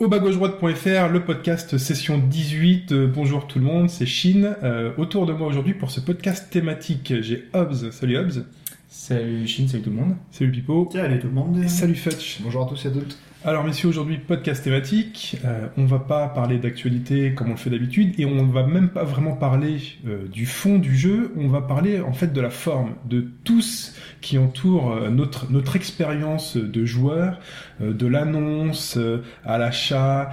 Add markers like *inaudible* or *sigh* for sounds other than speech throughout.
Au bas-gauche-droite.fr, le podcast session 18. Euh, bonjour tout le monde, c'est Shin. Euh, autour de moi aujourd'hui pour ce podcast thématique, j'ai Hobbs. Salut Hobbs. Salut Chine, salut tout le monde. Salut Pipo. Salut tout le monde. Et salut Fetch. Bonjour à tous et à toutes. Alors messieurs, aujourd'hui podcast thématique. Euh, on va pas parler d'actualité comme on le fait d'habitude et on va même pas vraiment parler euh, du fond du jeu. On va parler en fait de la forme, de tout ce qui entoure euh, notre notre expérience de joueur, euh, de l'annonce euh, à l'achat,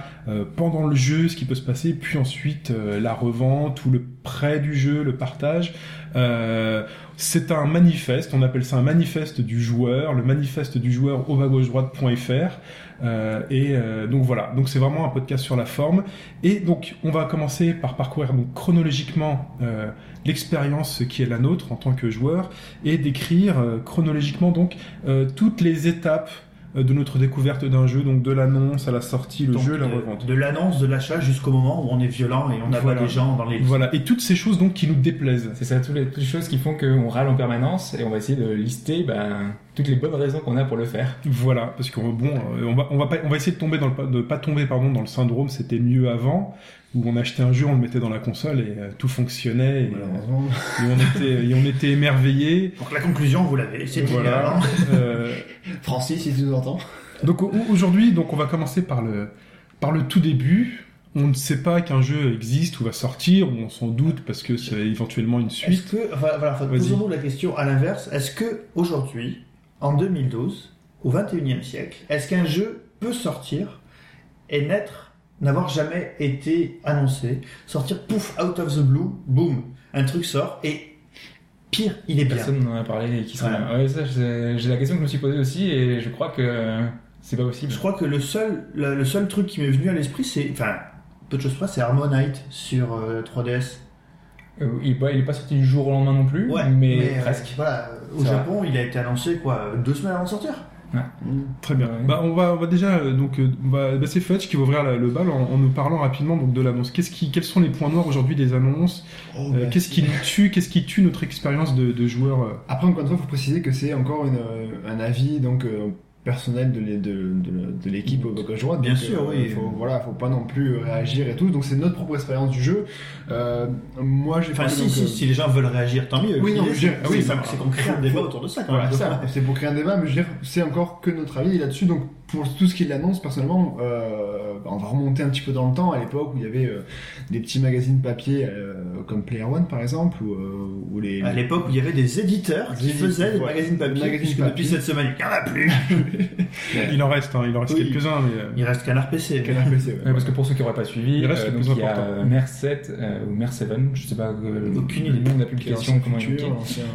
pendant le jeu, ce qui peut se passer, puis ensuite la revente ou le prêt du jeu, le partage. C'est un manifeste, on appelle ça un manifeste du joueur, le manifeste du joueur au droite.fr. Euh, et euh, donc voilà, donc c'est vraiment un podcast sur la forme. Et donc on va commencer par parcourir donc chronologiquement euh, l'expérience qui est la nôtre en tant que joueur et décrire euh, chronologiquement donc toutes les étapes de notre découverte d'un jeu, donc de l'annonce à la sortie, le Donc, jeu, la de, revente. de l'annonce de l'achat jusqu'au moment où on est violent et on abat Voilà. les gens dans les. Voilà, et toutes ces choses donc qui nous déplaisent. C'est ça, toutes les, toutes les choses qui font qu'on râle en permanence et on va essayer de lister ben, toutes les bonnes raisons qu'on a pour le faire. Voilà, parce que bon, euh, on va, on va pas, on va essayer de tomber dans le, pa- de pas tomber pardon dans le syndrome. C'était mieux avant, où on achetait un jeu, on le mettait dans la console et euh, tout fonctionnait et, Malheureusement. et on était, et on était émerveillés. Donc la conclusion, vous l'avez. C'était Voilà. Euh, *laughs* Francis, si tu nous entends. donc au- aujourd'hui, donc on va commencer par le, par le tout début. On ne sait pas qu'un jeu existe ou va sortir, ou on s'en doute parce que c'est éventuellement une Est-ce suite. que, enfin, voilà, posons-nous la question à l'inverse. Est-ce que aujourd'hui, en 2012, au 21e siècle, est-ce qu'un jeu peut sortir et naître, n'avoir jamais été annoncé, sortir pouf out of the blue, boum, un truc sort et pire, il est bien. Personne n'en a parlé et qui Ouais. bien. Ouais, ça, j'ai la question que je me suis posée aussi et je crois que c'est pas possible. Je crois que le seul, le, le seul truc qui m'est venu à l'esprit, c'est, enfin, peu de choses près, c'est Harmonite sur euh, 3DS. Euh, il, pas, il est pas sorti du jour au lendemain non plus, mais, euh, presque. voilà, au. Japon, il a été annoncé quoi, deux semaines avant de sortir. Très bien. Ouais. Bah, on va, on va déjà euh, donc euh, on va- bah, c'est Fudge qui va ouvrir la- le bal en, en nous parlant rapidement donc de l'annonce. Qu'est-ce qui, quels sont les points noirs aujourd'hui des annonces? Oh, Euh, Qu'est-ce qui nous tue? Qu'est-ce qui tue notre expérience de, de joueur Après, encore une fois, il faut préciser que c'est encore une, euh, un avis donc euh, personnel de, de, de, de l'équipe au gauche droite. Bien Donc, sûr, euh, oui. Faut, voilà, faut pas non plus réagir et tout. Donc c'est notre propre expérience du jeu. Euh, moi, j'ai Enfin, si, donc, si, euh, si les gens veulent réagir, tant mieux. Oui, non, je c'est- oui, c'est ça- c'est qu'on crée un débat autour de ça quand Voilà, même. *laughs* ça, c'est pour créer un débat, mais je veux dire, c'est encore que notre avis là-dessus. Donc, pour tout ce qui l'annonce, personnellement, euh, on va remonter un petit peu dans le temps, à l'époque où il y avait euh, des petits magazines papier euh, comme Player One, par exemple, ou, euh, ou les. À l'époque où il y avait des éditeurs qui faisaient des ouais. magazines papier, puisque papier. depuis cette semaine, il n'y en a plus. *laughs* Il en reste, hein, il en reste Oui. quelques-uns, mais euh, Il reste Canard PC. Canard PC, ouais. *laughs* Ouais, parce que pour ceux qui n'auraient pas suivi, Il reste le donc il y a important. euh, MER 7 euh, ou MER 7, je sais pas euh, Aucune idée. de l'application, comment il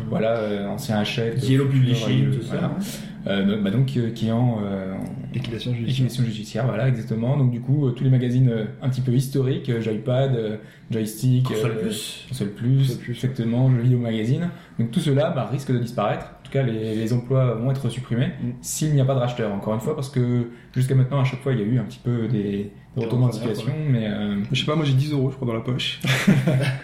Voilà, euh, ancien Hachette. Yellow Publishing, tout ça. Euh, donc, bah, donc euh, qui est en euh, Liquidation judiciaire. liquidation judiciaire, voilà, exactement. Donc du coup, euh, tous les magazines euh, un petit peu historiques, euh, Joypad, euh, Joystick, Console euh, Plus. Console Plus, Console Plus, exactement, le vidéo magazine. Donc tout cela bah, risque de disparaître. En tout cas, les, les emplois vont être supprimés Mm. s'il n'y a pas de racheteur. Encore une fois, parce que jusqu'à maintenant, à chaque fois, il y a eu un petit peu des, de repreneurs, situation, mais euh, je sais pas, moi j'ai 10 euros je crois dans la poche. *laughs*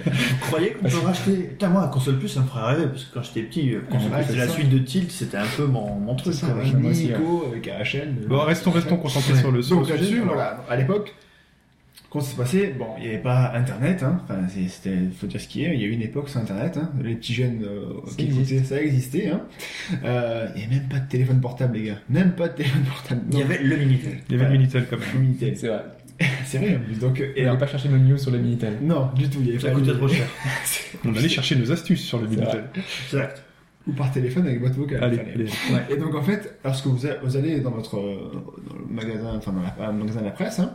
Vous croyez qu'on peut racheter Putain, moi, Console Plus, ça me ferait rêver, parce que quand j'étais petit, euh, Console Plus, c'est la suite de Tilt, c'était un peu mon, mon truc. C'est ça, quoi. avec Nico, avec AHL. Bon, restons, restons concentrés sur le, sur là-dessus, voilà, à l'époque, quand ça s'est passé, bon, il n'y avait pas Internet, hein. enfin, c'est- c'était, faut dire ce qu'il y a, il y a eu une époque sans Internet, hein. les petits jeunes euh, Ça qui existe. écoutaient, ça existait, hein. Euh, il n'y avait même pas de téléphone portable, les gars, même pas de téléphone portable. Il y avait le Minitel. Il y avait le Minitel quand même. le Minitel. c'est vrai. *laughs* C'est vrai, en plus, donc, euh, Et on pas cherché nos news sur le Minitel. non, du tout, il y avait Ça pas coûtait de- trop cher. *laughs* On allait chercher nos astuces sur le C'est Minitel. Exact. Ou par téléphone avec boîte vocale. Allez, allez. Et donc en fait, lorsque vous, a- vous allez dans votre euh, dans le magasin, enfin dans la, un magasin de la presse, hein,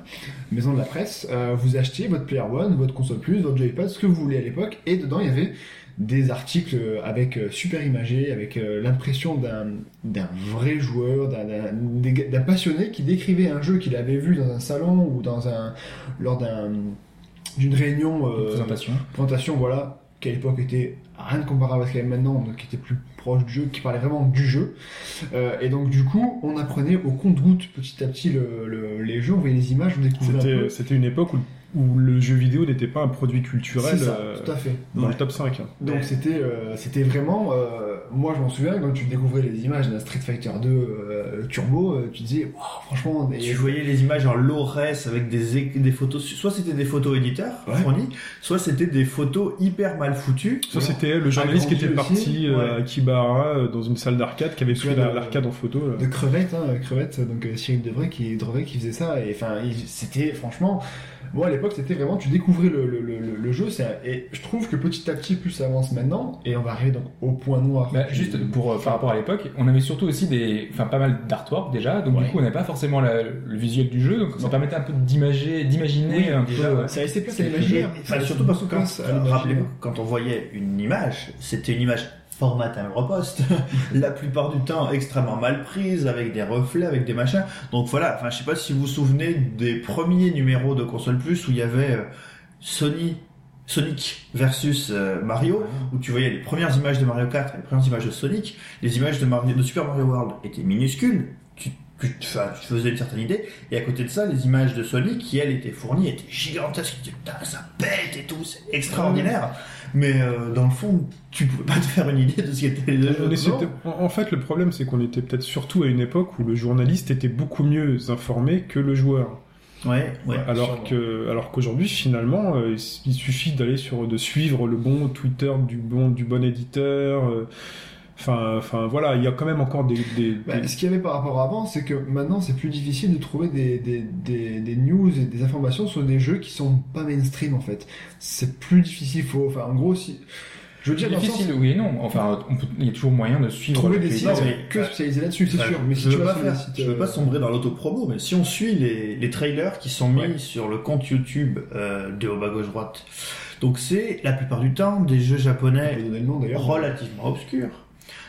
maison de la presse, euh, vous achetez votre Player One, votre console plus, votre Joypad, ce que vous voulez à l'époque, et dedans il y avait des articles avec euh, super imagés, avec euh, l'impression d'un vrai joueur, d'un- passionné qui décrivait un jeu qu'il avait vu dans un salon ou dans un lors d'un d'une réunion euh, Présentation. présentation, voilà, qui à l'époque était rien de comparable à ce qu'il y avait maintenant, donc qui était plus proche du jeu, qui parlait vraiment du jeu. Euh, et donc du coup, on apprenait au compte-goutte petit à petit le, le- les jeux, on voyait les images, on découvrait c'était une époque où, où le jeu vidéo n'était pas un produit culturel ça, euh, tout à fait. dans Ouais. le top 5. hein. Donc Ouais. c'était euh, c'était vraiment euh, moi je m'en souviens quand tu découvrais les images d'un Street Fighter 2 euh, Turbo euh, tu disais Waouh, franchement et- Tu voyais les images en low res avec des, des photos, soit c'était des photos éditeurs Ouais. fournies, soit c'était des photos hyper mal foutues. Ça, c'était le journaliste qui était aussi, parti ouais. à Kibara euh, dans une salle d'arcade, qui avait pris l'arcade en photo. là. de crevettes hein, crevettes donc euh, Cyril Devray qui Devray qui faisait ça et enfin c'était franchement moi à l'époque c'était vraiment tu découvrais le, le, le, le jeu c'est et je trouve que petit à petit plus ça avance maintenant et on va arriver donc au point noir Bah, juste pour euh, par rapport à l'époque, on avait surtout aussi des, enfin pas mal d'artwork déjà, donc Ouais. du coup on n'avait pas forcément la- le visuel du jeu, donc ça permettait un peu d'imaginer, d'imaginer Oui, un déjà, peu. ouais. euh, ça restait plus à Et- l'imaginaire enfin, Ça surtout parce que quand, euh, quand on voyait une image, c'était une image format timbre poste, *laughs* la plupart du temps extrêmement mal prise, avec des reflets, avec des machins. Donc voilà, enfin je sais pas si vous vous souvenez des premiers numéros de console plus où il y avait euh, Sony, Sonic versus euh, Mario, où tu voyais les premières images de Mario 4 et les premières images de Sonic. Les images de, Super Mario World étaient minuscules. Tu, tu, tu faisais une certaine idée. Et à côté de ça, les images de Sonic, qui elles étaient fournies, étaient gigantesques. Tu ça pète et tout, c'est extraordinaire. Mais euh, dans le fond, tu pouvais pas te faire une idée de ce qu'était le jeu. On est- Non. c'était- en, en fait, le problème, c'est qu'on était peut-être surtout à une époque où le journaliste était beaucoup mieux informé que le joueur. Ouais, ouais. alors que, alors qu'aujourd'hui, finalement, euh, il suffit d'aller sur, de suivre le bon Twitter du bon, du bon éditeur. euh, Enfin, enfin, voilà, il y a quand même encore des, des- Bah, des- ce qu'il y avait par rapport à avant, c'est que maintenant c'est plus difficile de trouver des, des, des, des news et des informations sur des jeux qui sont pas mainstream en fait. C'est plus difficile, faut, enfin en gros, si. Je veux dire, difficile, sens, oui et non. Enfin, on peut- il y a toujours moyen de suivre. trouver des sites que spécialisés là-dessus, c'est Enfin, sûr. Mais si je tu veux vas pas faire, je veux euh, pas sombrer dans l'autopromo, mais si on suit les, les trailers qui sont mis Ouais. sur le compte YouTube euh, de haut bas gauche droite, donc c'est la plupart du temps des jeux on japonais peut donner le nom d'ailleurs. relativement obscurs.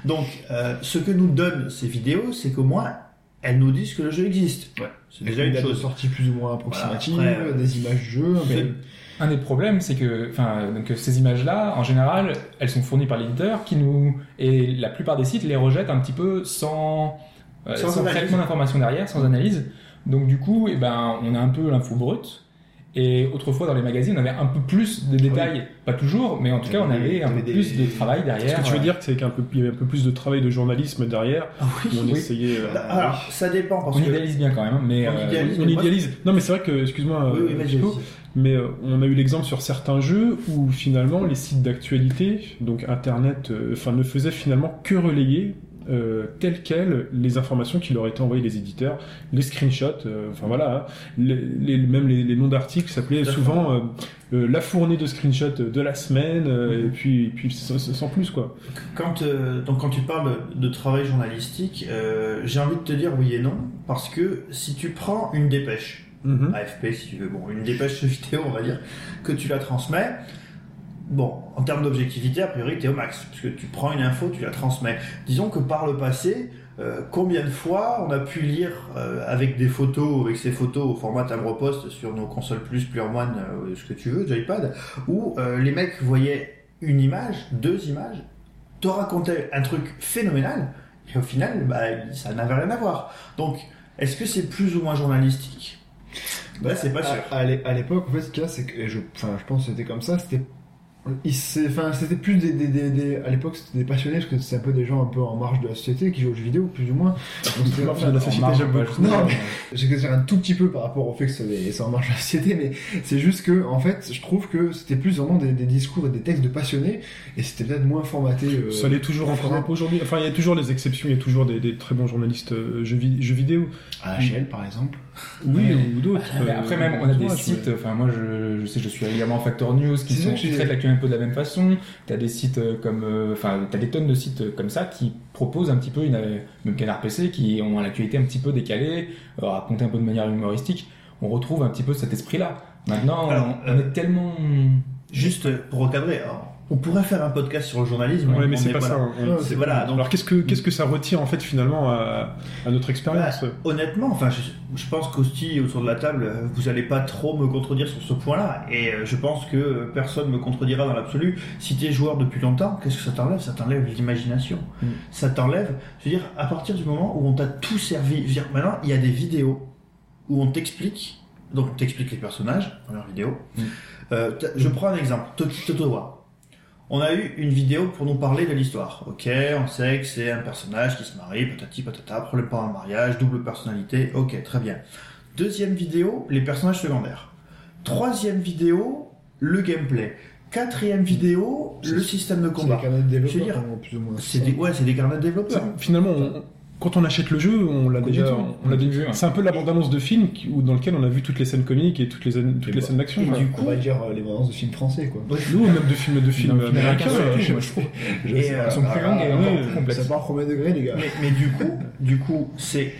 Donc, euh, ce que nous donnent ces vidéos, c'est qu'au moins elles nous disent que le jeu existe. Ouais. C'est déjà une date de chose. sortie plus ou moins approximative, Voilà, après, euh, des images du jeu. c'est- mais- Un des problèmes, c'est que, enfin, donc ces images-là, en général, elles sont fournies par l'éditeur, qui nous et la plupart des sites les rejettent un petit peu sans, euh, Sans traitement d'information derrière, sans analyse. Donc du coup, eh ben, on a un peu l'info brute. Et autrefois, dans les magazines, on avait un peu plus de détails, pas toujours, mais en tout cas, on avait un peu plus de travail Ce derrière. que tu veux euh, dire, c'est qu'il y avait un peu plus de travail de journalisme derrière. Ah oui. on oui. essayait. euh, Alors, ça dépend parce On que idéalise bien quand même, hein, mais On euh, idéalise. on. Non, mais c'est vrai que, excuse-moi, Oui, oui, euh, mais euh, on a eu l'exemple sur certains jeux où finalement les sites d'actualité, donc Internet, euh, enfin ne faisaient finalement que relayer euh, telles quelles les informations qui leur étaient envoyées des éditeurs, les screenshots, euh, enfin voilà, hein, les, les- même les, les noms d'articles s'appelaient souvent euh, euh, la fournée de screenshots de la semaine, euh, Mhm. et puis, et puis sans, sans plus quoi. Quand, euh, donc quand tu parles de travail journalistique, euh, j'ai envie de te dire oui et non, parce que si tu prends une dépêche, Mhm. AFP si tu veux, bon, une dépêche *laughs* vidéo on va dire, que tu la transmets, bon, en termes d'objectivité, a priori t'es au max, parce que tu prends une info, tu la transmets. Disons que par le passé, euh, combien de fois on a pu lire euh, avec des photos, avec ces photos au format timbre poste sur nos consoles plus, plus One, euh, ce que tu veux, joypad, où euh, les mecs voyaient une image, deux images, te racontaient un truc phénoménal, et au final, bah, ça n'avait rien à voir. Donc, est-ce que c'est plus ou moins journalistique? Bah, c'est pas sûr. À, à l'é- à l'époque, en fait, ce qu'il y a, c'est que, et je, enfin, je pense que c'était comme ça, c'était, enfin, c'était plus des, des, des, des- à l'époque, c'était des passionnés, parce que c'est un peu des gens un peu en marge de la société qui jouent aux jeux vidéo, plus ou moins. Donc, c'était- marge de la en société, j'aime beaucoup. Non, j'exagère un tout petit peu par rapport au fait que c'est en marge de la société, mais c'est juste que, en fait, je trouve que c'était plus vraiment des, discours et des textes de passionnés, et c'était peut-être moins formaté. euh, Ça l'est toujours encore un peu aujourd'hui. Enfin, il y a toujours les exceptions, il y a toujours des, très bons journalistes euh, jeux vidéo. à HL, par exemple. Oui, ou d'autres. Euh, après même, on a des sites, enfin moi je, je sais, je suis régulièrement en Factor News qui, sont, qui traitent l'actualité un peu de la même façon. T'as des sites euh, comme, euh, enfin t'as des tonnes de sites comme ça qui proposent un petit peu, une, même Canard PC, qui ont l'actualité un petit peu décalée, racontée un peu de manière humoristique. On retrouve un petit peu cet esprit-là. Maintenant, Alors, on, on est tellement Juste pour recadrer, alors, on pourrait faire un podcast sur le journalisme. On mais c'est est- pas voilà. ça. on- C'est- voilà, donc Alors qu'est-ce que qu'est-ce que ça retire en fait finalement à, à notre expérience Bah, honnêtement, enfin, je, je pense qu'Hostie, autour de la table, vous allez pas trop me contredire sur ce point-là. Et euh, je pense que personne me contredira dans l'absolu. Si tu es joueur depuis longtemps, qu'est-ce que ça t'enlève? Ça t'enlève l'imagination. Mm. Ça t'enlève, je veux dire, à partir du moment où on t'a tout servi. Je veux dire, maintenant, il y a des vidéos où on t'explique. Donc, on t'explique les personnages leurs vidéos. Mm. Euh, je prends un exemple. Toki Totowa. On a eu une vidéo pour nous parler de l'histoire. Ok, on sait que c'est un personnage qui se marie, patati patata, problème pendant le mariage, double personnalité. Ok, très bien. Deuxième vidéo, les personnages secondaires. Troisième vidéo, le gameplay. Quatrième vidéo, le système de C'est combat. des carnets de Je veux développeurs, dire, hein, plus ou moins. C'est des, ouais, c'est des carnets de développeurs. Finalement, on- quand on achète le jeu, on l'a déjà, on l'a On dit déjà vu, ouais. C'est un peu la bande-annonce de film qui- où- dans lequel on a vu toutes les scènes comiques et toutes les, toutes Et les bah, scènes d'action. du On va dire euh, les de films français, quoi. Nous, même de films, de films américains. je- trouve. Elles sont plus longues et encore plus complexes. Ça part au premier degré, les gars. Mais, mais du coup, du coup, c'est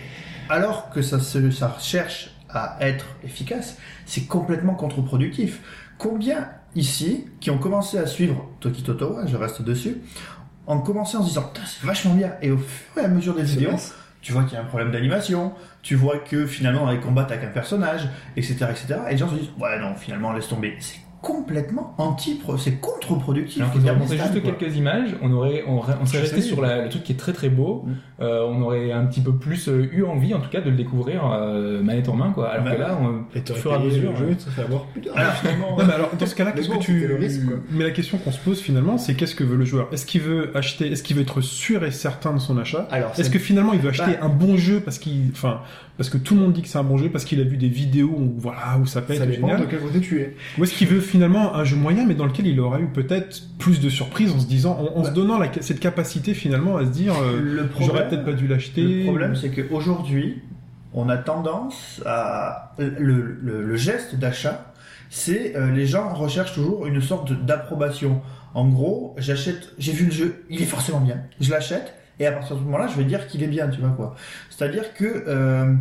alors que ça, se, ça cherche à être efficace, c'est complètement contre-productif. Combien ici qui ont commencé à suivre Toki Totowa, je reste dessus, ont commencé en se disant Putain, c'est vachement bien, et au fur et à mesure des vidéos, tu vois qu'il y a un problème d'animation, tu vois que finalement dans les combats t'as qu'un personnage, etc., etc. Et les gens se disent ouais non finalement laisse tomber. C'est complètement anti, c'est contre-productif. Alors qu'ils montré juste quoi. quelques images, on aurait, on, serait resté sur la- le truc qui est très très beau. Mm. Euh, on aurait un petit peu plus euh, eu envie, en tout cas, de le découvrir euh, manette en main, quoi. Alors Bah, que là, on, Et au fur et à mesure, le jeu, fait avoir putain. Alors, finalement, Non, *laughs* mais alors, dans ce cas-là, qu'est-ce que tu. risque. Mais la question qu'on se pose finalement, c'est qu'est-ce que veut le joueur? Est-ce qu'il veut acheter, est-ce qu'il veut être sûr et certain de son achat? Alors, Est-ce que finalement il veut acheter un bon jeu parce qu'il, enfin, parce que tout le monde dit que c'est un bon jeu, parce qu'il a vu des vidéos où voilà où ça peut ça dépend génial, de quel côté tu es. ou est-ce qu'il veut finalement un jeu moyen mais dans lequel il aura eu peut-être plus de surprises en se disant, en, en se donnant la- cette capacité finalement à se dire, euh, j'aurais peut-être pas dû l'acheter. Le problème, c'est qu'aujourd'hui, on a tendance à. Le, le- le geste d'achat, c'est euh, les gens recherchent toujours une sorte d'approbation. En gros, j'achète, j'ai vu le jeu, il est forcément bien. Je l'achète, et à partir de ce moment-là, je vais dire qu'il est bien, tu vois quoi. C'est-à-dire que. euh,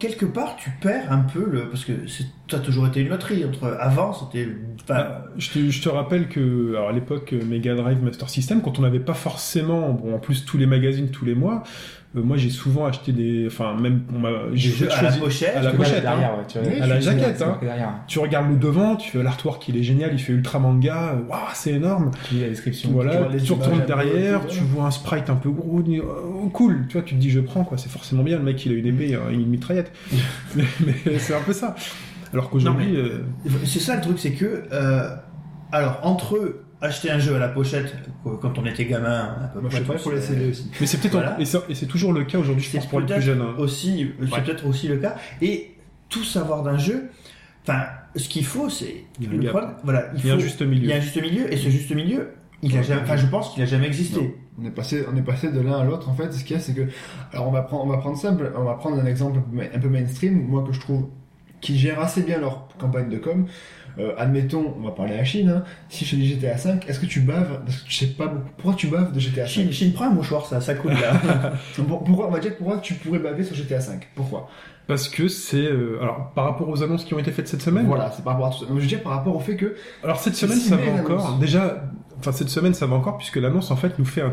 Quelque part, tu perds un peu le. Parce que ça a toujours été une loterie. Entre avant, c'était. enfin, Bah, je, te, je te rappelle que, alors à l'époque, Mega Drive Master System, quand on n'avait pas forcément, bon, en plus tous les magazines tous les mois, euh, moi j'ai souvent acheté des, enfin même, j'ai à la pochette. à la Tu pochette, derrière, ouais, tu Oui, à la tu jaquette, tu hein. Tu regardes le devant, tu fais l'artwork, il est génial, il fait ultra manga, waouh, c'est énorme. Tu lis la description. tu Voilà, les tu, retournes peu, derrière, tu vois un sprite un peu gros, tu dis, oh, cool, tu vois, tu te dis je prends quoi, c'est forcément bien, le mec il a une épée, euh, une mitraillette. *laughs* mais mais c'est un peu ça. Alors qu'aujourd'hui, euh, C'est ça le truc, c'est que. euh, alors, entre acheter un jeu à la pochette, quand on était gamin, à peu Moi, je près sais pas tous, pour les CD aussi. mais c'est peut-être Voilà. en- et c'est- toujours le cas aujourd'hui, je pense pour les plus jeunes. hein. aussi, c'est peut-être aussi le cas. Et tout savoir d'un jeu, enfin, ce qu'il faut, c'est. Il le problème- voilà, il, Il y a un juste Il milieu. y a un juste milieu, et ce juste milieu, il a jamais, enfin, je pense qu'il a jamais existé. On est passé, on est passé de l'un à l'autre. En fait, ce qu'il y a, c'est que, alors on va prendre, on va prendre simple, on va prendre un exemple un peu mainstream, moi que je trouve, qui gère assez bien leur campagne de com. Euh, admettons, on va parler à la Chine. hein. Si je te dis GTA 5, est-ce que tu baves? Parce que tu sais pas beaucoup. Pourquoi tu baves de GTA 5 Chine, Chine prend un mouchoir, ça, ça coule là. *laughs* Pour- Pourquoi on va dire pourquoi tu pourrais baver sur GTA 5 Pourquoi? Parce que c'est, euh, alors par rapport aux annonces qui ont été faites cette semaine? Voilà, c'est par rapport à tout ça. Donc, je veux dire par rapport au fait que Alors cette semaine, ça va encore. Déjà, enfin cette semaine, ça va encore puisque l'annonce en fait nous fait un,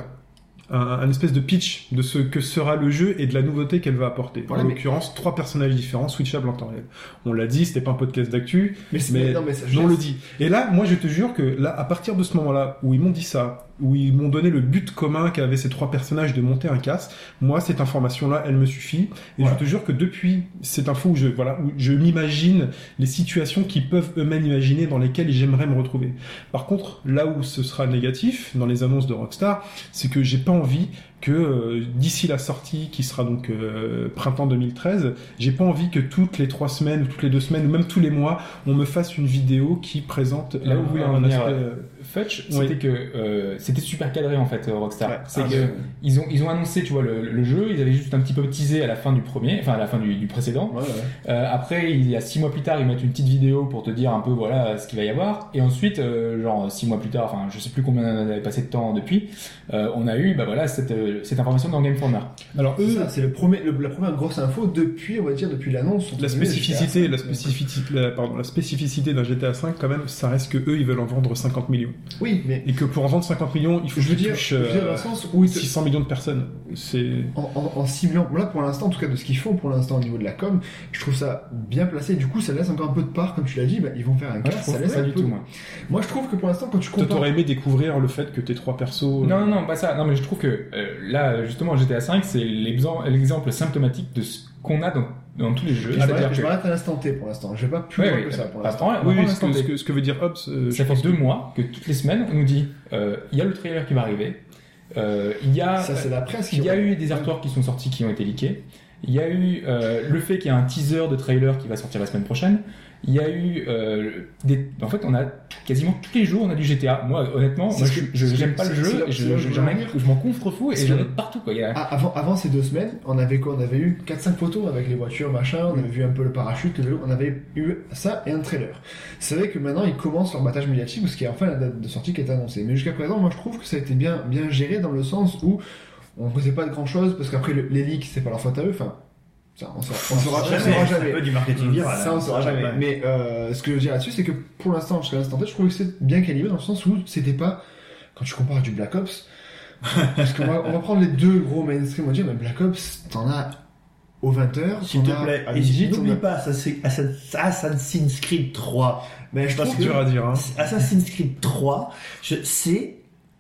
un, un espèce de pitch de ce que sera le jeu et de la nouveauté qu'elle va apporter. Voilà, en mais- l'occurrence, trois personnages différents, switchables en temps réel. On l'a dit, c'était pas un podcast d'actu, mais, c'est- mais, non mais ça, je on le dit. Et là, moi, je te jure que là, à partir de ce moment-là où ils m'ont dit ça, où ils m'ont donné le but commun qu'avaient ces trois personnages de monter un casse, moi, cette information-là, elle me suffit. Et je te jure que depuis cette info où je, voilà, où je m'imagine les situations qu'ils peuvent eux-mêmes imaginer dans lesquelles j'aimerais me retrouver. Par contre, là où ce sera négatif dans les annonces de Rockstar, c'est que j'ai pas envie que euh, d'ici la sortie, qui sera donc euh, printemps 2013, j'ai pas envie que toutes les trois semaines ou toutes les deux semaines ou même tous les mois, on me fasse une vidéo qui présente Là où un- vous voulez un aspect, euh, euh, Oui. c'était que euh, c'était super cadré en fait, euh, Rockstar. Ouais. C'est Ah, que ils ont ils ont annoncé, tu vois, le, le jeu, ils avaient juste un petit peu teasé à la fin du premier, enfin à la fin du, du précédent. ouais, ouais. Euh, après, il y a six mois plus tard, ils mettent une petite vidéo pour te dire un peu voilà ce qu'il va y avoir. Et ensuite, euh, genre six mois plus tard, enfin je sais plus combien on avait passé de temps depuis, euh, on a eu bah voilà cette euh, euh, cette information dans Game Informer. Alors C'est eux, ça, c'est le premier, le- la première grosse info depuis, on va dire, depuis l'annonce. la spécificité, GTA la V. spécificité, la, pardon, la spécificité d'un GTA 5 quand même, ça reste que eux ils veulent en vendre 50 millions Oui, mais et que pour en vendre 50 millions, il faut je veux dire, touchent je veux dire dans euh, le sens où ils te- 600 millions de personnes. C'est en, en- en ciblant, là pour l'instant, en tout cas de ce qu'ils font pour l'instant au niveau de la com, je trouve ça bien placé. Du coup, ça laisse encore un peu de part, comme tu l'as dit, bah, ils vont faire un cas, ça laisse pas un du peu. tout, moi. Moi, je trouve que pour l'instant, quand tu compares, t'aurais aimé découvrir le fait que tes trois persos. Non, non, non, pas ça. Non, mais je trouve que euh, là, justement, GTA 5, c'est l'exemple symptomatique de ce qu'on a dans, dans tous les jeux. m'arrête- je que m'arrête à l'instant T pour l'instant. Je vais pas plus Ouais, loin oui, que ça pour l'instant. Oui, oui, ce que, ce T. que- ce que veut dire Hobbes, euh, Ça fait deux que- mois que toutes les semaines, on nous dit euh, il y a le trailer qui va arriver, euh, il y a, Ça, c'est la presse qui il y a eu des artworks qui sont sortis qui ont été leakés, il y a eu euh, le fait qu'il y a un teaser de trailer qui va sortir la semaine prochaine, il y a eu euh, des... En fait, on a quasiment tous les jours, on a du GTA. Moi, honnêtement, moi, ce je que- je- c'est- j'aime pas le jeu, je, je, je m'en contrefous et j'en ai partout. Quoi. Il y a- Ah, avant, avant ces deux semaines, on avait quoi? On avait eu 4-5 photos avec les voitures, machin, on avait vu un peu le parachute, le vélo, on avait eu ça et un trailer. C'est vrai que maintenant ils commencent leur battage médiatique, parce qu'il y a enfin la date de sortie qui est annoncée. Mais jusqu'à présent, moi je trouve que ça a été bien, bien géré dans le sens où on ne faisait pas de grand chose, parce qu'après le- les leaks, c'est pas leur faute à eux, enfin, ça, on saura, on saura, on saura C'est un jamais. peu du marketing viral. Ça, hein. on saura jamais. Ouais. Mais euh, ce que je veux dire là-dessus, c'est que pour l'instant, jusqu'à l'instant T, je trouve que c'est bien calibré dans le sens où c'était pas, quand tu compares à du Black Ops, *laughs* parce qu'on va, on va prendre les deux gros mainstream, on va dire, mais Black Ops, t'en as aux 20h, S'il te plaît, et n'oublie as- pas Assassin- Assassin- Assassin's Creed 3. Mais je C'est que- dur à dire. Hein. Assassin's Creed 3, je- c'est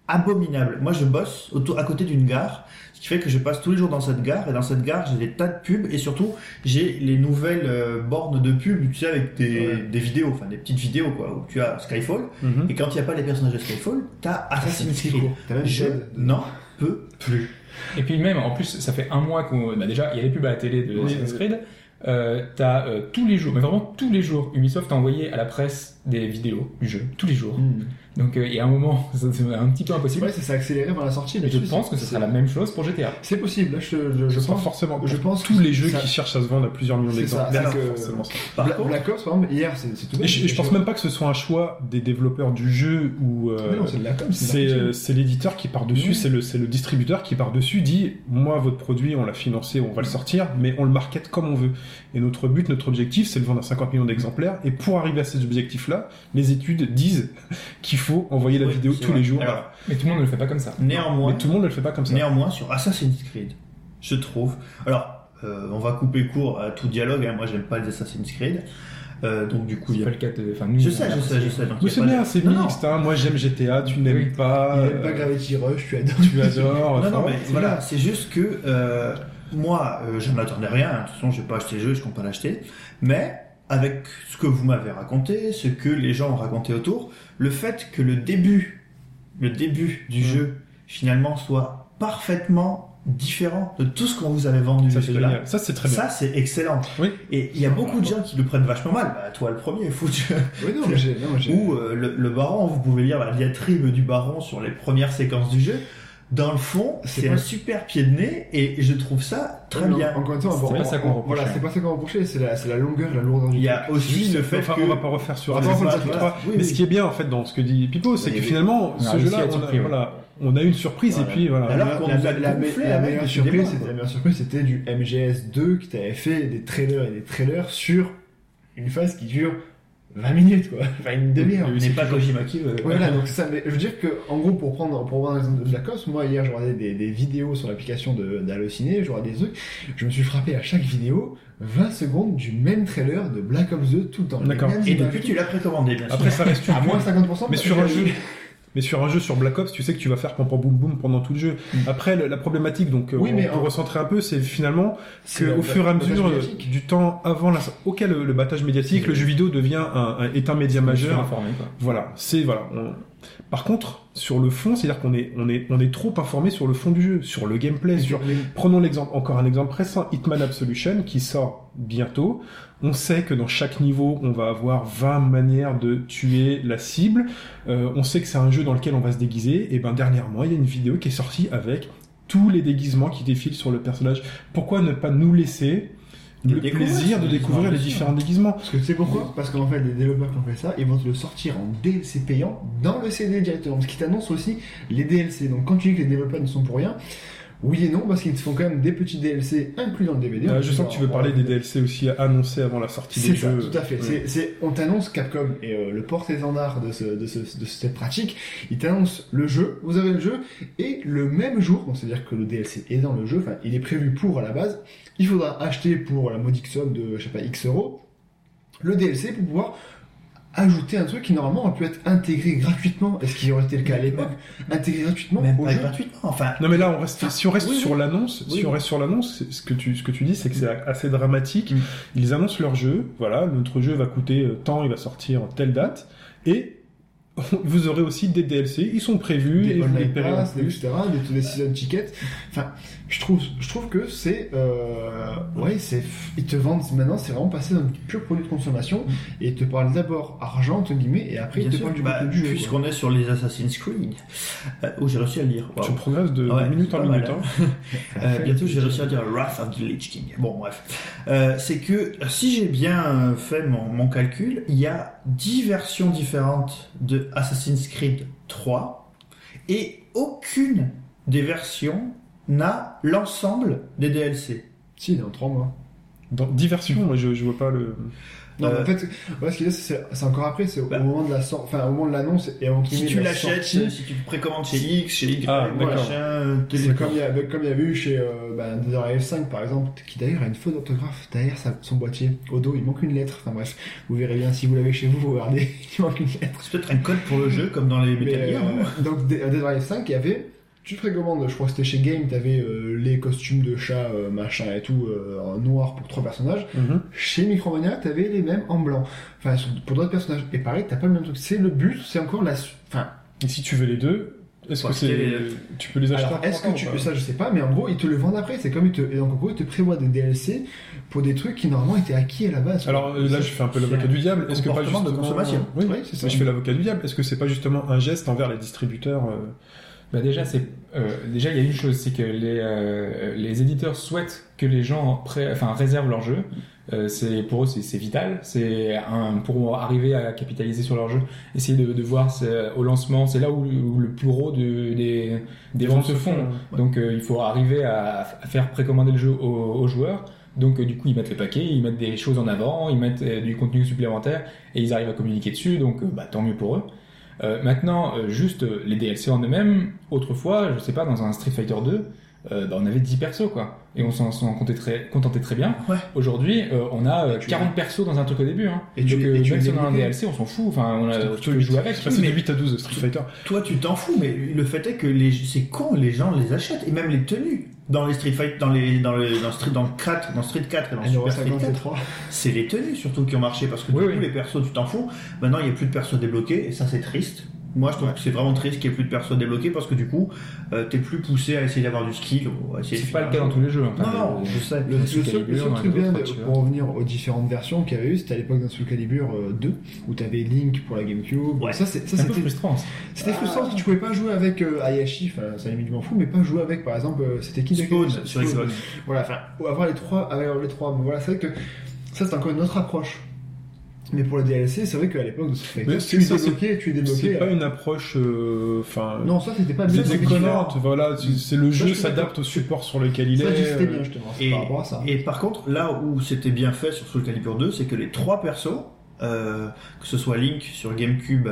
abominable. Moi, je bosse autour, à côté d'une gare, qui fait que je passe tous les jours dans cette gare, et dans cette gare, j'ai des tas de pubs, et surtout, j'ai les nouvelles euh, bornes de pubs, tu sais, avec des, Ouais. des vidéos, enfin des petites vidéos, quoi, où tu as Skyfall, Mhm. et quand il n'y a pas les personnages de Skyfall, t'as Assassin's c'est Creed. Je n'en peux plus. Et puis même, en plus, ça fait un mois qu'on... Bah déjà, il y a les pubs à la télé de Oui, Assassin's. Creed. Euh, t'as euh, tous les jours, mais vraiment tous les jours, Ubisoft a envoyé à la presse des vidéos du jeu, tous les jours. Hmm. Donc euh, il y a un moment, *laughs* c'est un petit peu impossible. Ouais, ça s'est accéléré par la sortie. Mais je pense que ce sera la même chose pour GTA. C'est possible, là, je, je, je pense. forcément. je pense tous les jeux ça- qui cherchent à se vendre à plusieurs millions d'exemplaires. que-. Par Bla- contre, Black Ops, par exemple, hier, c'est tout Et bête, je, je pense même pas que ce soit un choix des développeurs du jeu ou euh, c'est de la com, c'est euh, l'éditeur qui part dessus, Oui. c'est le c'est le distributeur qui part dessus dit moi votre produit on l'a financé, on va le sortir, mais on le market comme on veut. Et notre but, notre objectif, c'est de vendre à 50 millions d'exemplaires. Et pour arriver à cet objectif-là, les études disent *laughs* qu'il faut envoyer la Oui, vidéo tous vrai. les jours. Alors, Voilà. Mais tout le monde ne le fait pas comme ça. Néanmoins, Mais tout le monde ne le fait pas comme ça. Néanmoins, sur Assassin's Creed, je trouve. Alors, euh, on va couper court à tout dialogue. hein, Moi, j'aime pas les Assassin's Creed. Euh, donc, du coup, il C'est y pas a... le cas de. Enfin, nous, Je sais, je sais, je sais. donc c'est pas bien, c'est mixte. Hein. Moi j'aime GTA, tu n'aimes Oui. pas. Il aime pas euh, Gravity Rush, tu adores. tu adores. Non, non, mais c'est voilà, c'est juste que euh, moi, euh, je n'attendais rien. De toute façon, je vais pas acheter le jeu, je compte pas l'acheter. Mais avec ce que vous m'avez raconté, ce que les gens ont raconté autour, le fait que le début, le début du Mm. jeu, finalement, soit parfaitement différent de tout ce qu'on vous avait vendu Ça jusque-là. génial. Ça c'est très bien. Ça, c'est excellent. Oui. Et il y a beaucoup de gens qui le prennent vachement mal. Bah, toi, le premier, *laughs* foutu. Oui, non, mais j'ai. non, mais j'ai- Ou euh, le, le baron, vous pouvez lire la diatribe du baron sur les premières séquences du jeu. Dans le fond, C'est un super pied de nez et je trouve ça très Oui, bien. Encore une fois, C'est pas ça qu'on on- reproche, Voilà, c'est pas ça qu'on reprochait, c'est la, c'est la longueur, la lourdeur du Il y a aussi le fait Enfin, que on va pas refaire sur On va pas Assassin's refaire Creed sur- 3. oui, mais oui. ce qui est bien en fait dans ce que dit Pipo, c'est que finalement, ce jeu-là, on, a- surpris, ouais. voilà, on a eu une surprise Voilà. et puis voilà. Alors La- qu'on la, nous a la, la, la meilleure surprise, c'était du MGS2 qui t'avait fait des trailers et des trailers sur une phase qui dure 20 minutes, quoi. *laughs* Enfin, une demi-heure. N'est pas Kojima qui veut. Voilà, donc c'est ça. Mais je veux dire que, en gros, pour prendre, pour prendre l'exemple de Black Ops, moi hier, je regardais des, des vidéos sur l'application d'Hallociné, je regardais des trucs, je me suis frappé à chaque vidéo 20 secondes du même trailer de Black Ops 2 tout le temps. D'accord. Et depuis, tu l'as précommandé, bien sûr. Après ça reste *laughs* à moins 50%. Mais sur un jeu, mais sur un jeu sur Black Ops, tu sais que tu vas faire pom pom boum boum pendant tout le jeu. Après, le- la problématique, donc, euh, Oui, on mais peut en- recentrer un peu, c'est finalement que au fur et à mesure euh, du temps avant la, auquel le, le battage médiatique, le jeu vidéo devient un, un- est un média majeur. informé. Voilà, c'est voilà. on- Par contre, sur le fond, c'est-à-dire qu'on est on est on est trop informé sur le fond du jeu, sur le gameplay, sur Prenons l'exemple, encore un exemple récent, Hitman Absolution, qui sort bientôt. On sait que dans chaque niveau, on va avoir 20 manières de tuer la cible. Euh, on sait que c'est un jeu dans lequel on va se déguiser. Et ben dernièrement, il y a une vidéo qui est sortie avec tous les déguisements qui défilent sur le personnage. Pourquoi ne pas nous laisser De le découvrir plaisir de découvrir les différents déguisements? Parce que tu sais pourquoi? Parce qu'en fait, les développeurs qui ont fait ça, ils vont te le sortir en DLC payant dans le CD directement. Ce qui t'annonce aussi les DLC. Donc quand tu dis que les développeurs ne sont pour rien, Oui et non, parce qu'ils te font quand même des petits DLC inclus dans le DVD. Euh, je sens que tu veux parler des DLC aussi annoncés avant la sortie C'est des ça, jeux. tout à fait. Ouais. C'est, c'est- on t'annonce Capcom et euh, le porte-étendard de, ce, de, ce, de cette pratique. Il t'annonce le jeu, vous avez le jeu, et le même jour, donc c'est-à-dire que le DLC est dans le jeu, enfin il est prévu pour à la base, il faudra acheter pour la modique somme de, je sais pas, X euros, le DLC pour pouvoir ajouter un truc qui normalement aurait pu être intégré gratuitement, est-ce qu'il aurait été le cas à l'époque, intégré gratuitement Même au pas jeu. gratuitement. Enfin, Non mais là on reste si on reste Oui, sur oui. l'annonce, Oui. si on reste sur l'annonce, ce que tu ce que tu dis c'est que c'est assez dramatique. Mm. Ils annoncent leur jeu, voilà, notre jeu va coûter euh, tant, il va sortir telle date et *laughs* vous aurez aussi des DLC, ils sont prévus et des les online pass, etc., des, des season tickets. Enfin, je trouve, je trouve que c'est, euh, ouais, c'est, ils te vendent maintenant, c'est vraiment passé dans un pur produit de consommation et ils te parlent d'abord argent entre guillemets et après bien ils te sûr, parlent du bah, contenu puisqu'on est sur les Assassin's Creed, euh, où j'ai réussi à le lire. Tu progresses de, Ouais, minute en minute. hein. *laughs* Euh, bientôt, je vais réussir à dire Wrath of the Lich King. Bon, bref. Euh, c'est que, si j'ai bien fait mon, mon calcul, il y a 10 versions différentes de Assassin's Creed 3 et aucune des versions n'a l'ensemble des DLC. Si, dans 3 mois. Dans diversion, moi je, je vois pas le. Non, mais Euh, en fait, ouais, ce qu'il y a, c'est, c'est encore après, c'est au Bah. moment de la sor- enfin, au moment de l'annonce et entre Si tu l'achètes, sortie. si tu précommandes chez X, chez Y, Ah, euh, C'est comme il y, a, comme il y avait eu chez euh, bah, Dead or Alive 5 par exemple, qui d'ailleurs a une faute d'orthographe derrière sa- son boîtier. Au dos, il manque une lettre. Enfin bref, vous verrez bien si vous l'avez chez vous, vous regardez, *laughs* il manque une lettre. C'est peut-être un code pour le jeu, comme dans les Metal Gear. euh, hein. donc Dead Dead or Alive 5, il y avait, tu précommandes, je crois que c'était chez Game, t'avais euh, les costumes de chat, euh, machin et tout, euh, en noir pour trois personnages. Mhm. Chez Micromania, t'avais les mêmes en blanc. Enfin, pour d'autres personnages. Et pareil, t'as pas le même truc. C'est le but, c'est encore la... Enfin, Et si tu veux les deux, est-ce que c'est les tu peux les acheter Alors, est-ce que tu pas ça, je sais pas, mais en gros, ils te le vendent après. C'est comme ils te, et donc en gros, ils te prévoient des DLC pour des trucs qui normalement étaient acquis à la base. Alors euh, là, je fais un peu l'avocat du diable. Est-ce que pas comportement de justement consommation. Oui, Oui, c'est ça. Mais je fais l'avocat du diable. Est-ce que c'est pas justement un geste envers les distributeurs euh, Bah déjà, c'est euh, déjà il y a une chose, c'est que les, euh, les éditeurs souhaitent que les gens pré- enfin, réservent leur jeu. Euh, c'est pour eux c'est vital. C'est un pour arriver à capitaliser sur leur jeu, essayer de, de voir c'est- au lancement, c'est là où, où le plus gros de- des des ventes se font. Donc euh, il faut arriver à, à faire précommander le jeu aux, aux joueurs. Donc euh, du coup ils mettent le paquet, ils mettent des choses en avant, ils mettent euh, du contenu supplémentaire et ils arrivent à communiquer dessus. Donc euh, bah, tant mieux pour eux. Euh, maintenant, euh, juste euh, les DLC en eux-mêmes, autrefois, je sais pas, dans un Street Fighter 2, euh, bah, on avait 10 persos, quoi. Et on s'en s'en contentait très, contentait très bien. Ouais. Aujourd'hui, euh, on a euh, Et tu- 40 persos dans un truc au début. Hein. Et tu- Donc, euh, et tu même les si on a un. DLC, on s'en fout. Enfin, on a, tu peux jouer avec. C'est passé mais- de 8 à 12 Street Fighter. Toi, tu t'en fous, mais le fait est que les, c'est con, les gens les achètent, et même les tenues. Dans les Street Fight, dans les, dans le, dans Street, dans le 4, dans Street 4 et dans Super Street 4, 53. c'est les tenues surtout qui ont marché parce que Oui, du oui. coup, les persos, tu t'en fous. Maintenant, il n'y a plus de persos débloqués, et ça, c'est triste. Moi, je trouve Ouais. que c'est vraiment triste qu'il n'y ait plus de persos débloqués parce que du coup, euh, t'es plus poussé à essayer d'avoir du skill C'est pas le cas dans tous les jeux. hein. Non, non, je sais. Le, le seul, le Calibur, seul dans truc bien, pour revenir aux différentes versions qu'il y avait eu, c'était à l'époque d'un Soul Calibur euh, 2, où t'avais Link pour la GameCube. Ouais. Ça, c'est- ça C'est un peu c'était frustrant. c'était frustrant parce que tu pouvais pas jouer avec euh, Ayashi, enfin, ça limite, je m'en fous, mais pas jouer avec, par exemple, euh, c'était qui Spawn Spawn, sur Xbox. Voilà, enfin, ou avoir les trois, avoir les trois. Mais voilà, c'est vrai que ça, c'est encore une autre approche. Mais pour le DLC, c'est vrai qu'à l'époque de Street Mais Fighter, c'est- tu es ça, c'est- débloqué, tu es C'est débloqué. pas euh, une approche, euh, Non, ça, c'était pas c'est bien, différent. Voilà, c'est c'est le Ça, jeu s'adapte au support sur lequel il Ça, est. c'était euh, bien, justement, c'est Et, par rapport à ça. et par contre, là où c'était bien fait sur Soul Calibur 2, c'est que les trois persos, euh, que ce soit Link sur GameCube,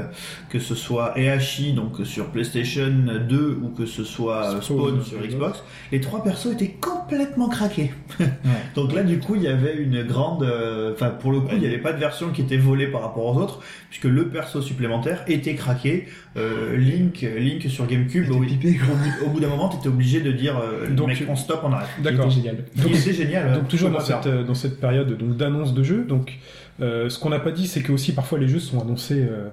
que ce soit Ehashi donc sur PlayStation 2 ou que ce soit Spawn Spawn sur Xbox, les trois persos étaient complètement craqués. *laughs* donc là, du coup, il y avait une grande, euh, enfin pour le coup, il n'y avait pas de version qui était volée par rapport aux autres, puisque le perso supplémentaire était craqué. Euh, Link, Link sur GameCube, C'était oui. pipé, quoi. au bout d'un moment, tu étais obligé de dire, euh, Donc, mec, on stop, on arrête. D'accord. C'était génial. Donc c'est génial. Donc toujours dans cette, euh, dans cette période donc d'annonce de jeu. Donc euh, ce qu'on n'a pas dit, c'est que aussi parfois les jeux sont annoncés euh,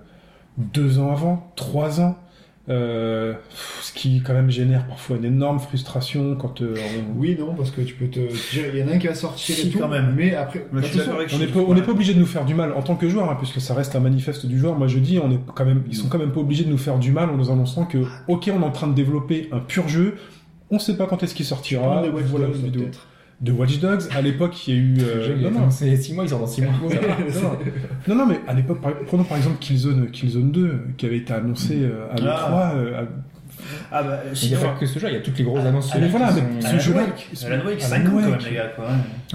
deux ans avant, trois ans. Euh, ce qui quand même génère parfois une énorme frustration quand euh, on, Oui, non, parce que tu peux te. dire, Il y en a un qui va sortir Si, et tout, quand même. mais après. Mais on n'est pas, on n'est pas obligé de nous faire du mal en tant que joueur, hein, puisque ça reste un manifeste du joueur. Moi, je dis, on est quand même, ils sont quand même pas obligés de nous faire du mal en nous annonçant que, ok, on est en train de développer un pur jeu. On sait pas quand est-ce qu'il sortira. Voilà vidéo. De Watch Dogs. À l'époque, il y a eu. euh, non, non, C'est 6 mois, ils sortent dans 6 mois. *laughs* Ouais, non, non. Mais à l'époque, par- prenons par exemple Killzone, Killzone 2, qui avait été annoncé euh, à l'E3. Ah. Euh, Ah bah, Il n'y a pas que ce jeu, il y a toutes les grosses annonces. mais voilà, ce jeu-là, Alan Wake, Alan 5 ans quand même, les gars,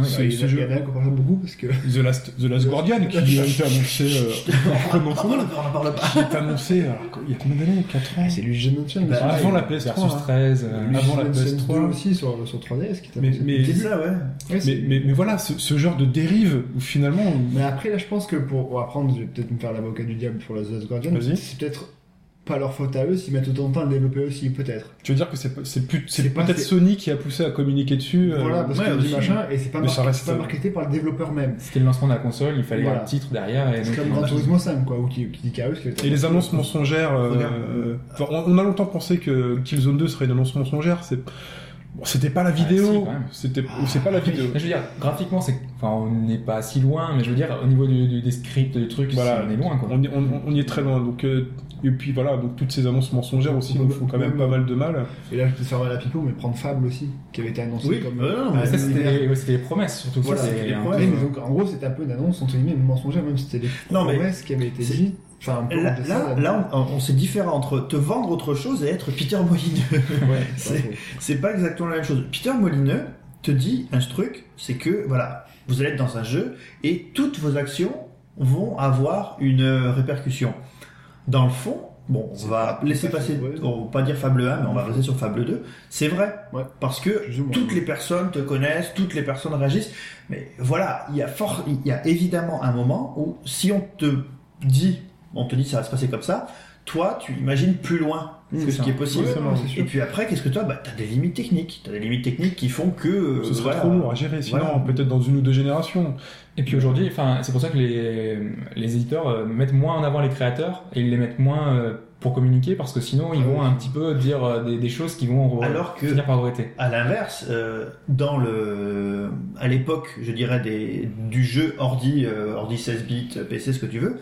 C'est- il ce y en a- jeu- il y en a qu'on parle beaucoup parce que. The Last, The Last Guardian *laughs* qui a été annoncé, euh, *laughs* On non, en parle pas, on en parle pas. qui est annoncé il y a combien d'années 4 ans C'est lui Mansion. Bah, mais avant la PS3. Versus hein. 13. euh, avant la Mansion PS3. 2 aussi sur, sur 3DS qui Mais- mais- voilà, ce, genre de dérive où finalement. Mais après, là, je pense que pour, apprendre, je vais peut-être me faire l'avocat du diable pour la The Last Guardian. C'est peut-être pas leur faute à eux s'ils mettent autant de temps à le développer aussi, peut-être. Tu veux dire que c'est peut-être Sony qui a poussé à communiquer dessus. euh, voilà, parce ouais, que aussi. du machin, et c'est pas, marqué- reste- c'est pas marketé par le développeur même. C'était le lancement de la console, il fallait Voilà. un titre derrière. Et C'est comme Gran Turismo 5, quoi, ou qui, qui dit Chaos. qui Et les annonces mensongères. euh, euh, on, a longtemps pensé que Killzone 2 serait une annonce mensongère. C'est bon, c'était pas la si, vidéo. c'était Ah, c'est pas la vidéo. Mais je veux dire, graphiquement, c'est, enfin, on n'est pas si loin, mais je veux dire, au niveau du, du- des scripts, des trucs, Voilà. on est loin, quoi. On, y- on- on y est très loin. Donc euh, et puis voilà, donc toutes ces annonces mensongères aussi nous font quand même pas mal de mal. Et là, je peux faire mal à Pipo, mais prendre Fable aussi, qui avait été annoncé Oui, comme. non, mais ça, c'était, ouais, c'était les promesses, surtout. que Voilà, c'était les promesses. mais donc en gros, c'était un peu une annonce entre guillemets mensongère, même si c'était des Non, mais promesses qui avaient été dites. Enfin, un peu Là, ça, là, là, on, on- c'est différent entre te vendre autre chose et être Peter Molineux. *laughs* ouais, c'est- pas faux. c'est pas exactement la même chose. Peter Molineux te dit un truc, c'est que voilà, vous allez être dans un jeu et toutes vos actions vont avoir une répercussion. Dans le fond, bon, on va pas laisser passer, vrai. on va pas dire Fable 1, mais on va rester sur Fable 2. C'est vrai, Ouais. parce que toutes les personnes te connaissent, toutes les personnes réagissent. Mais voilà, il y a fort, il y a évidemment un moment où si on te dit, on te dit ça va se passer comme ça, toi tu imagines plus loin que ce qui est possible. Et puis après, qu'est-ce que toi Bah, t'as des limites techniques. T'as des limites techniques qui font que. euh, Ce serait voilà. trop lourd à gérer. Sinon, Voilà. peut-être dans une ou deux générations. Et puis aujourd'hui, enfin, c'est pour ça que les, les éditeurs euh, mettent moins en avant les créateurs et ils les mettent moins euh, pour communiquer parce que sinon ils Ah vont oui. un petit peu dire euh, des, des choses qui vont Alors que- finir par regretter. À l'inverse, euh, dans le, à l'époque, je dirais des, du jeu ordi, euh, ordi 16 bits, PC, ce que tu veux,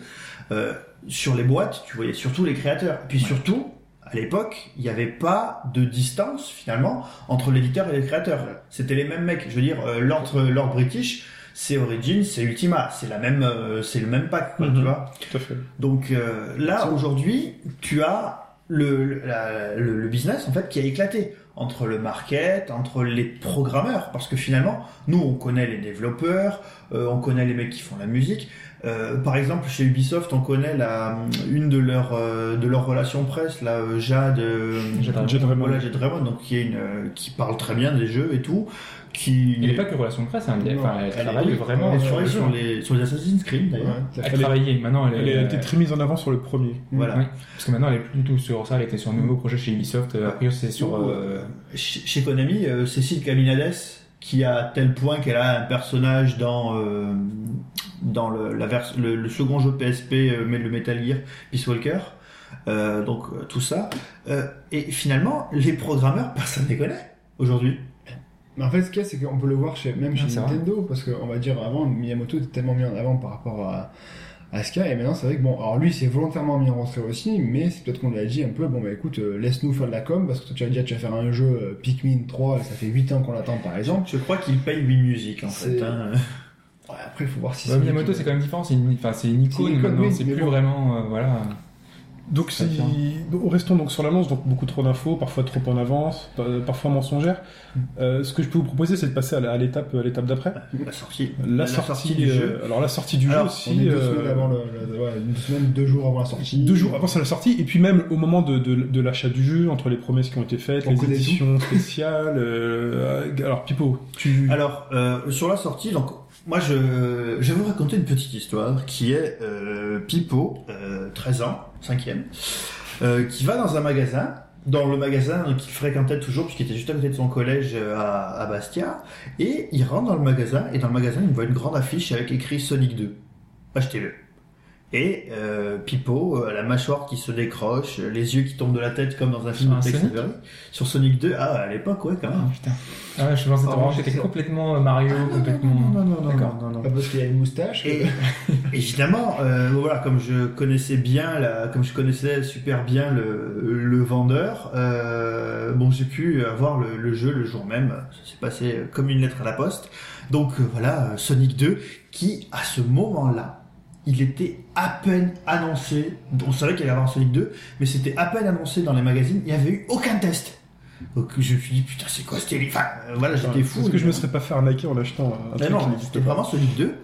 euh, sur les boîtes, tu voyais surtout les créateurs. Et puis surtout, à l'époque, il n'y avait pas de distance finalement entre l'éditeur et les créateurs. C'était les mêmes mecs. Je veux dire, euh, l'ordre, l'ordre British, c'est Origins, c'est Ultima, c'est la même, euh, c'est le même pack, quoi, Mhm. tu vois. Tout à fait. Donc euh, là, aujourd'hui, tu as le, le, la- le- le business en fait qui a éclaté entre le market, entre les programmeurs, parce que finalement, nous, on connaît les développeurs, euh, on connaît les mecs qui font la musique. Euh, par exemple, chez Ubisoft, on connaît la, une de leurs euh, de leurs relations presse, là, euh, Jade, euh, Jade Raymond. Jade Raymond. voilà, Jade Raymond, donc qui est une, euh, qui parle très bien des jeux et tout, qui Il n'est pas que relation de presse, hein, elle, Non, enfin, elle elle- travaille vraiment elle sur les sur les sur les Assassin's Creed d'ailleurs. Ouais, Elle travaillait, maintenant elle, Elle est, a été très mise en avant sur le premier. Voilà. Parce que maintenant elle est plus du tout sur ça, elle était sur un nouveau projet chez Ubisoft, euh, a priori c'est sur... Ou, euh, chez chez Konami, euh, Cécile Caminades, qui a à tel point qu'elle a un personnage dans euh, dans le, la vers- le, le second jeu PSP, euh, mais le Metal Gear Peace Walker. Euh, donc euh, tout ça. Euh, et finalement, les programmeurs, *laughs* personne ne les connaît aujourd'hui. Mais en fait, ce qu'il y a, c'est qu'on peut le voir chez, même chez Ah, c'est vrai. Nintendo, parce qu'on va dire avant, Miyamoto était tellement mis en avant par rapport à, à ce qu'il y a, et maintenant c'est vrai que bon, alors lui c'est volontairement mis en retrait aussi, mais c'est peut-être qu'on lui a dit un peu, bon bah écoute, euh, laisse-nous faire de la com, parce que toi, tu vas dire tu vas faire un jeu euh, Pikmin 3, ça fait 8 ans qu'on l'attend par exemple. Je crois qu'ils payent Wii Music en C'est- fait. hein. Ouais, après, il faut voir si ouais, c'est. Miyamoto c'est quand même différent, c'est une, enfin, c'est une icône c'est plus bon. vraiment... euh, voilà. Donc, si... restons donc sur l'annonce, donc beaucoup trop d'infos, parfois trop en avance, pa- parfois mensongères. Euh, ce que je peux vous proposer, c'est de passer à la- l'étape, à l'étape d'après. La sortie. La, sortie, du euh, jeu. Alors la sortie du Alors, jeu aussi. On est deux euh, semaines avant le, le- ouais, une semaine, deux jours avant la sortie. Deux jours avant sa sortie, et puis même au moment de, de, de l'achat du jeu, entre les promesses qui ont été faites, On les éditions spéciales. euh, alors Pipo, tu. Alors, euh, sur la sortie, donc, moi, je, je vais vous raconter une petite histoire qui est euh, Pipo, euh, 13 ans, 5e, euh, qui va dans un magasin, dans le magasin qu'il fréquentait toujours, puisqu'il était juste à côté de son collège euh, à, à Bastia, et il rentre dans le magasin, et dans le magasin, il voit une grande affiche avec écrit Sonic 2. Achetez-le. Et euh, Pipo, euh, la mâchoire qui se décroche, euh, les yeux qui tombent de la tête comme dans un film un de Tex Avery. Sur Sonic 2, ah, à l'époque, ouais, quand Ah même. putain. Ah ouais, je pensais Oh, que c'était ça. complètement euh, Mario, complètement... non, non, D'accord. non, non. Pas parce qu'il y a une moustache. Et *laughs* évidemment, euh, voilà, comme je connaissais bien, la, comme je connaissais super bien le, le vendeur, euh, bon, j'ai pu avoir le, le jeu le jour même. Ça s'est passé comme une lettre à la poste. Donc voilà, Sonic 2, qui à ce moment-là, il était à peine annoncé. On savait qu'il allait y avoir un Sonic 2, mais c'était à peine annoncé dans les magazines. Il n'y avait eu aucun test. Donc je me suis dit, putain, c'est quoi ce télé Enfin, euh, voilà, j'étais fou. Est-ce que je me serais pas fait arnaquer en achetant un Mais truc non, c'était vraiment Sonic 2.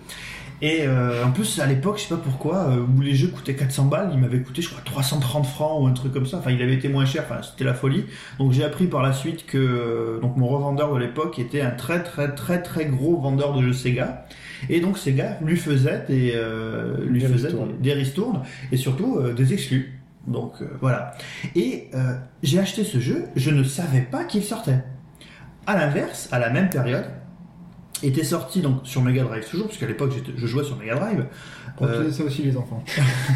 Et euh, en plus, à l'époque, je sais pas pourquoi, euh, où les jeux coûtaient 400 balles, il m'avait coûté, je crois, 330 francs ou un truc comme ça. Enfin, il avait été moins cher, enfin, c'était la folie. Donc j'ai appris par la suite que euh, donc mon revendeur de l'époque était un très très très très gros vendeur de jeux Sega. Et donc Sega lui faisait des, euh, lui Des faisait ristournes. des, ristournes et surtout euh, des exclus. Donc euh, voilà. Et euh, j'ai acheté ce jeu, je ne savais pas qu'il sortait. À l'inverse, à la même période, était sorti donc sur Mega Drive toujours, puisqu'à l'époque je jouais sur Mega Drive, Euh, ça aussi, les enfants.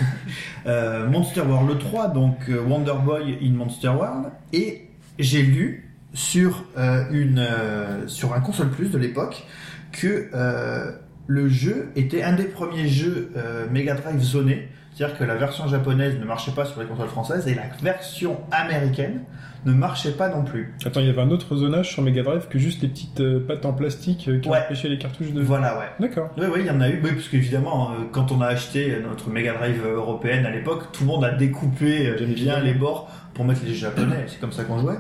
*laughs* euh, Monster World 3, donc euh, Wonder Boy in Monster World, et j'ai lu sur euh, une euh, sur un console plus de l'époque que euh, le jeu était un des premiers jeux euh, Mega Drive zonés, c'est-à-dire que la version japonaise ne marchait pas sur les consoles françaises et la version américaine ne marchait pas non plus. Attends, il y avait un autre zonage sur Mega Drive que juste les petites euh, pattes en plastique euh, qui Ouais. empêchaient les cartouches de. Voilà, ouais. D'accord. Oui, oui, il y en a eu. Oui, parce qu'évidemment, euh, quand on a acheté notre Mega Drive européenne à l'époque, tout le monde a découpé Bien les bords pour mettre les japonais. C'est comme ça qu'on jouait.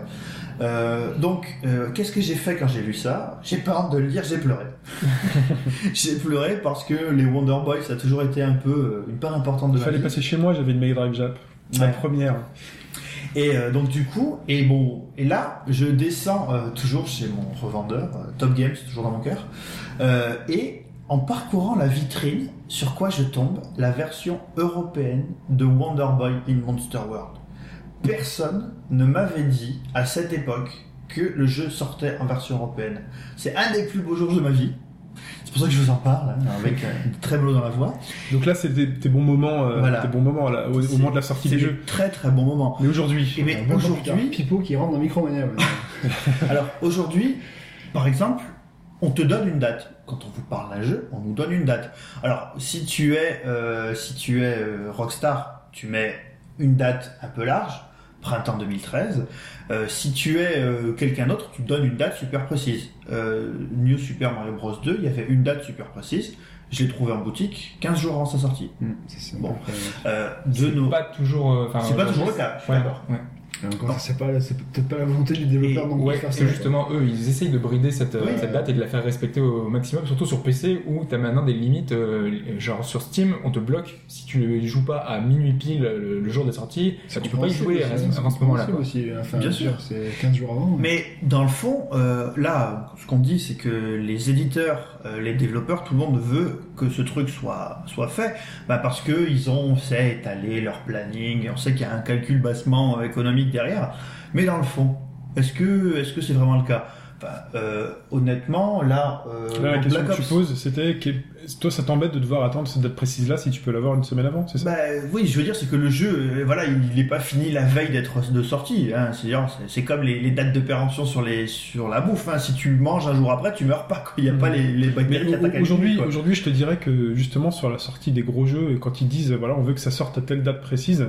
Euh, donc, euh, qu'est-ce que j'ai fait quand j'ai lu ça J'ai pas honte de le dire, j'ai pleuré. *laughs* j'ai pleuré parce que les Wonder Boy, ça a toujours été un peu euh, une part importante de Il ma fallait vie. passer chez moi, j'avais une Mega Drive Jap. La Ouais. première. Et euh, donc du coup, et bon, et là, je descends euh, toujours chez mon revendeur, euh, Top Games, toujours dans mon cœur, euh, et en parcourant la vitrine, sur quoi je tombe La version européenne de Wonder Boy in Monster World. Personne ne m'avait dit à cette époque que le jeu sortait en version européenne. C'est un des plus beaux jours de ma vie. C'est pour ça que je vous en parle, hein, avec euh, une très dans la voix. Donc là, c'était tes bons moments, euh, Voilà. tes bons moments là, au, moment de la sortie C'est du des jeu. très très bons moments. Mais aujourd'hui, Et mais bon aujourd'hui, Pipo qui rentre dans Micromania. *laughs* Alors aujourd'hui, par exemple, on te donne une date. Quand on vous parle d'un jeu, on nous donne une date. Alors si tu es, euh, si tu es euh, Rockstar, tu mets une date un peu large, printemps 2013. Euh, si tu es euh, quelqu'un d'autre, tu donnes une date super précise. Euh, New Super Mario Bros 2, il y avait une date super précise. Je l'ai trouvé en boutique 15 jours avant sa sortie. Hum, c'est. Bon. peu. Euh, de nos... pas toujours. euh, C'est pas toujours le cas, je suis Ouais, d'accord. ouais. Encore, c'est pas, c'est peut-être pas la volonté du développeur Et- non plus Ouais, c'est ça. justement eux, ils essayent de brider cette, Oui. cette date et de la faire respecter au maximum, surtout sur PC où t'as maintenant des limites, euh, genre sur Steam, on te bloque si tu ne joues pas à minuit pile le, le jour de sortie, C'est tu peux pas y jouer aussi, à- avant ce moment-là. Enfin, Bien sûr. C'est 15 jours avant. Mais dans le fond, euh, là, ce qu'on dit, c'est que les éditeurs, euh, les développeurs, tout le monde veut que ce truc soit fait, bah parce que ils ont, on sait, étalé leur planning, on sait qu'il y a un calcul bassement économique derrière. Mais dans le fond, est-ce que c'est vraiment le cas? Euh, honnêtement, là, euh, là, la question Black que tu poses, c'était que- toi, ça t'embête de devoir attendre cette date précise là si tu peux l'avoir une semaine avant, c'est ça? Bah oui, je veux dire, c'est que le jeu, euh, voilà, il n'est pas fini la veille d'être de sortie. Hein. C'est- c'est comme les, les dates de péremption sur les sur la bouffe. Hein. Si tu manges un jour après, tu meurs pas. Il n'y a pas les, les bactéries qui attaquent aujourd'hui, aujourd'hui, je te dirais que justement sur la sortie des gros jeux, quand ils disent voilà, on veut que ça sorte à telle date précise,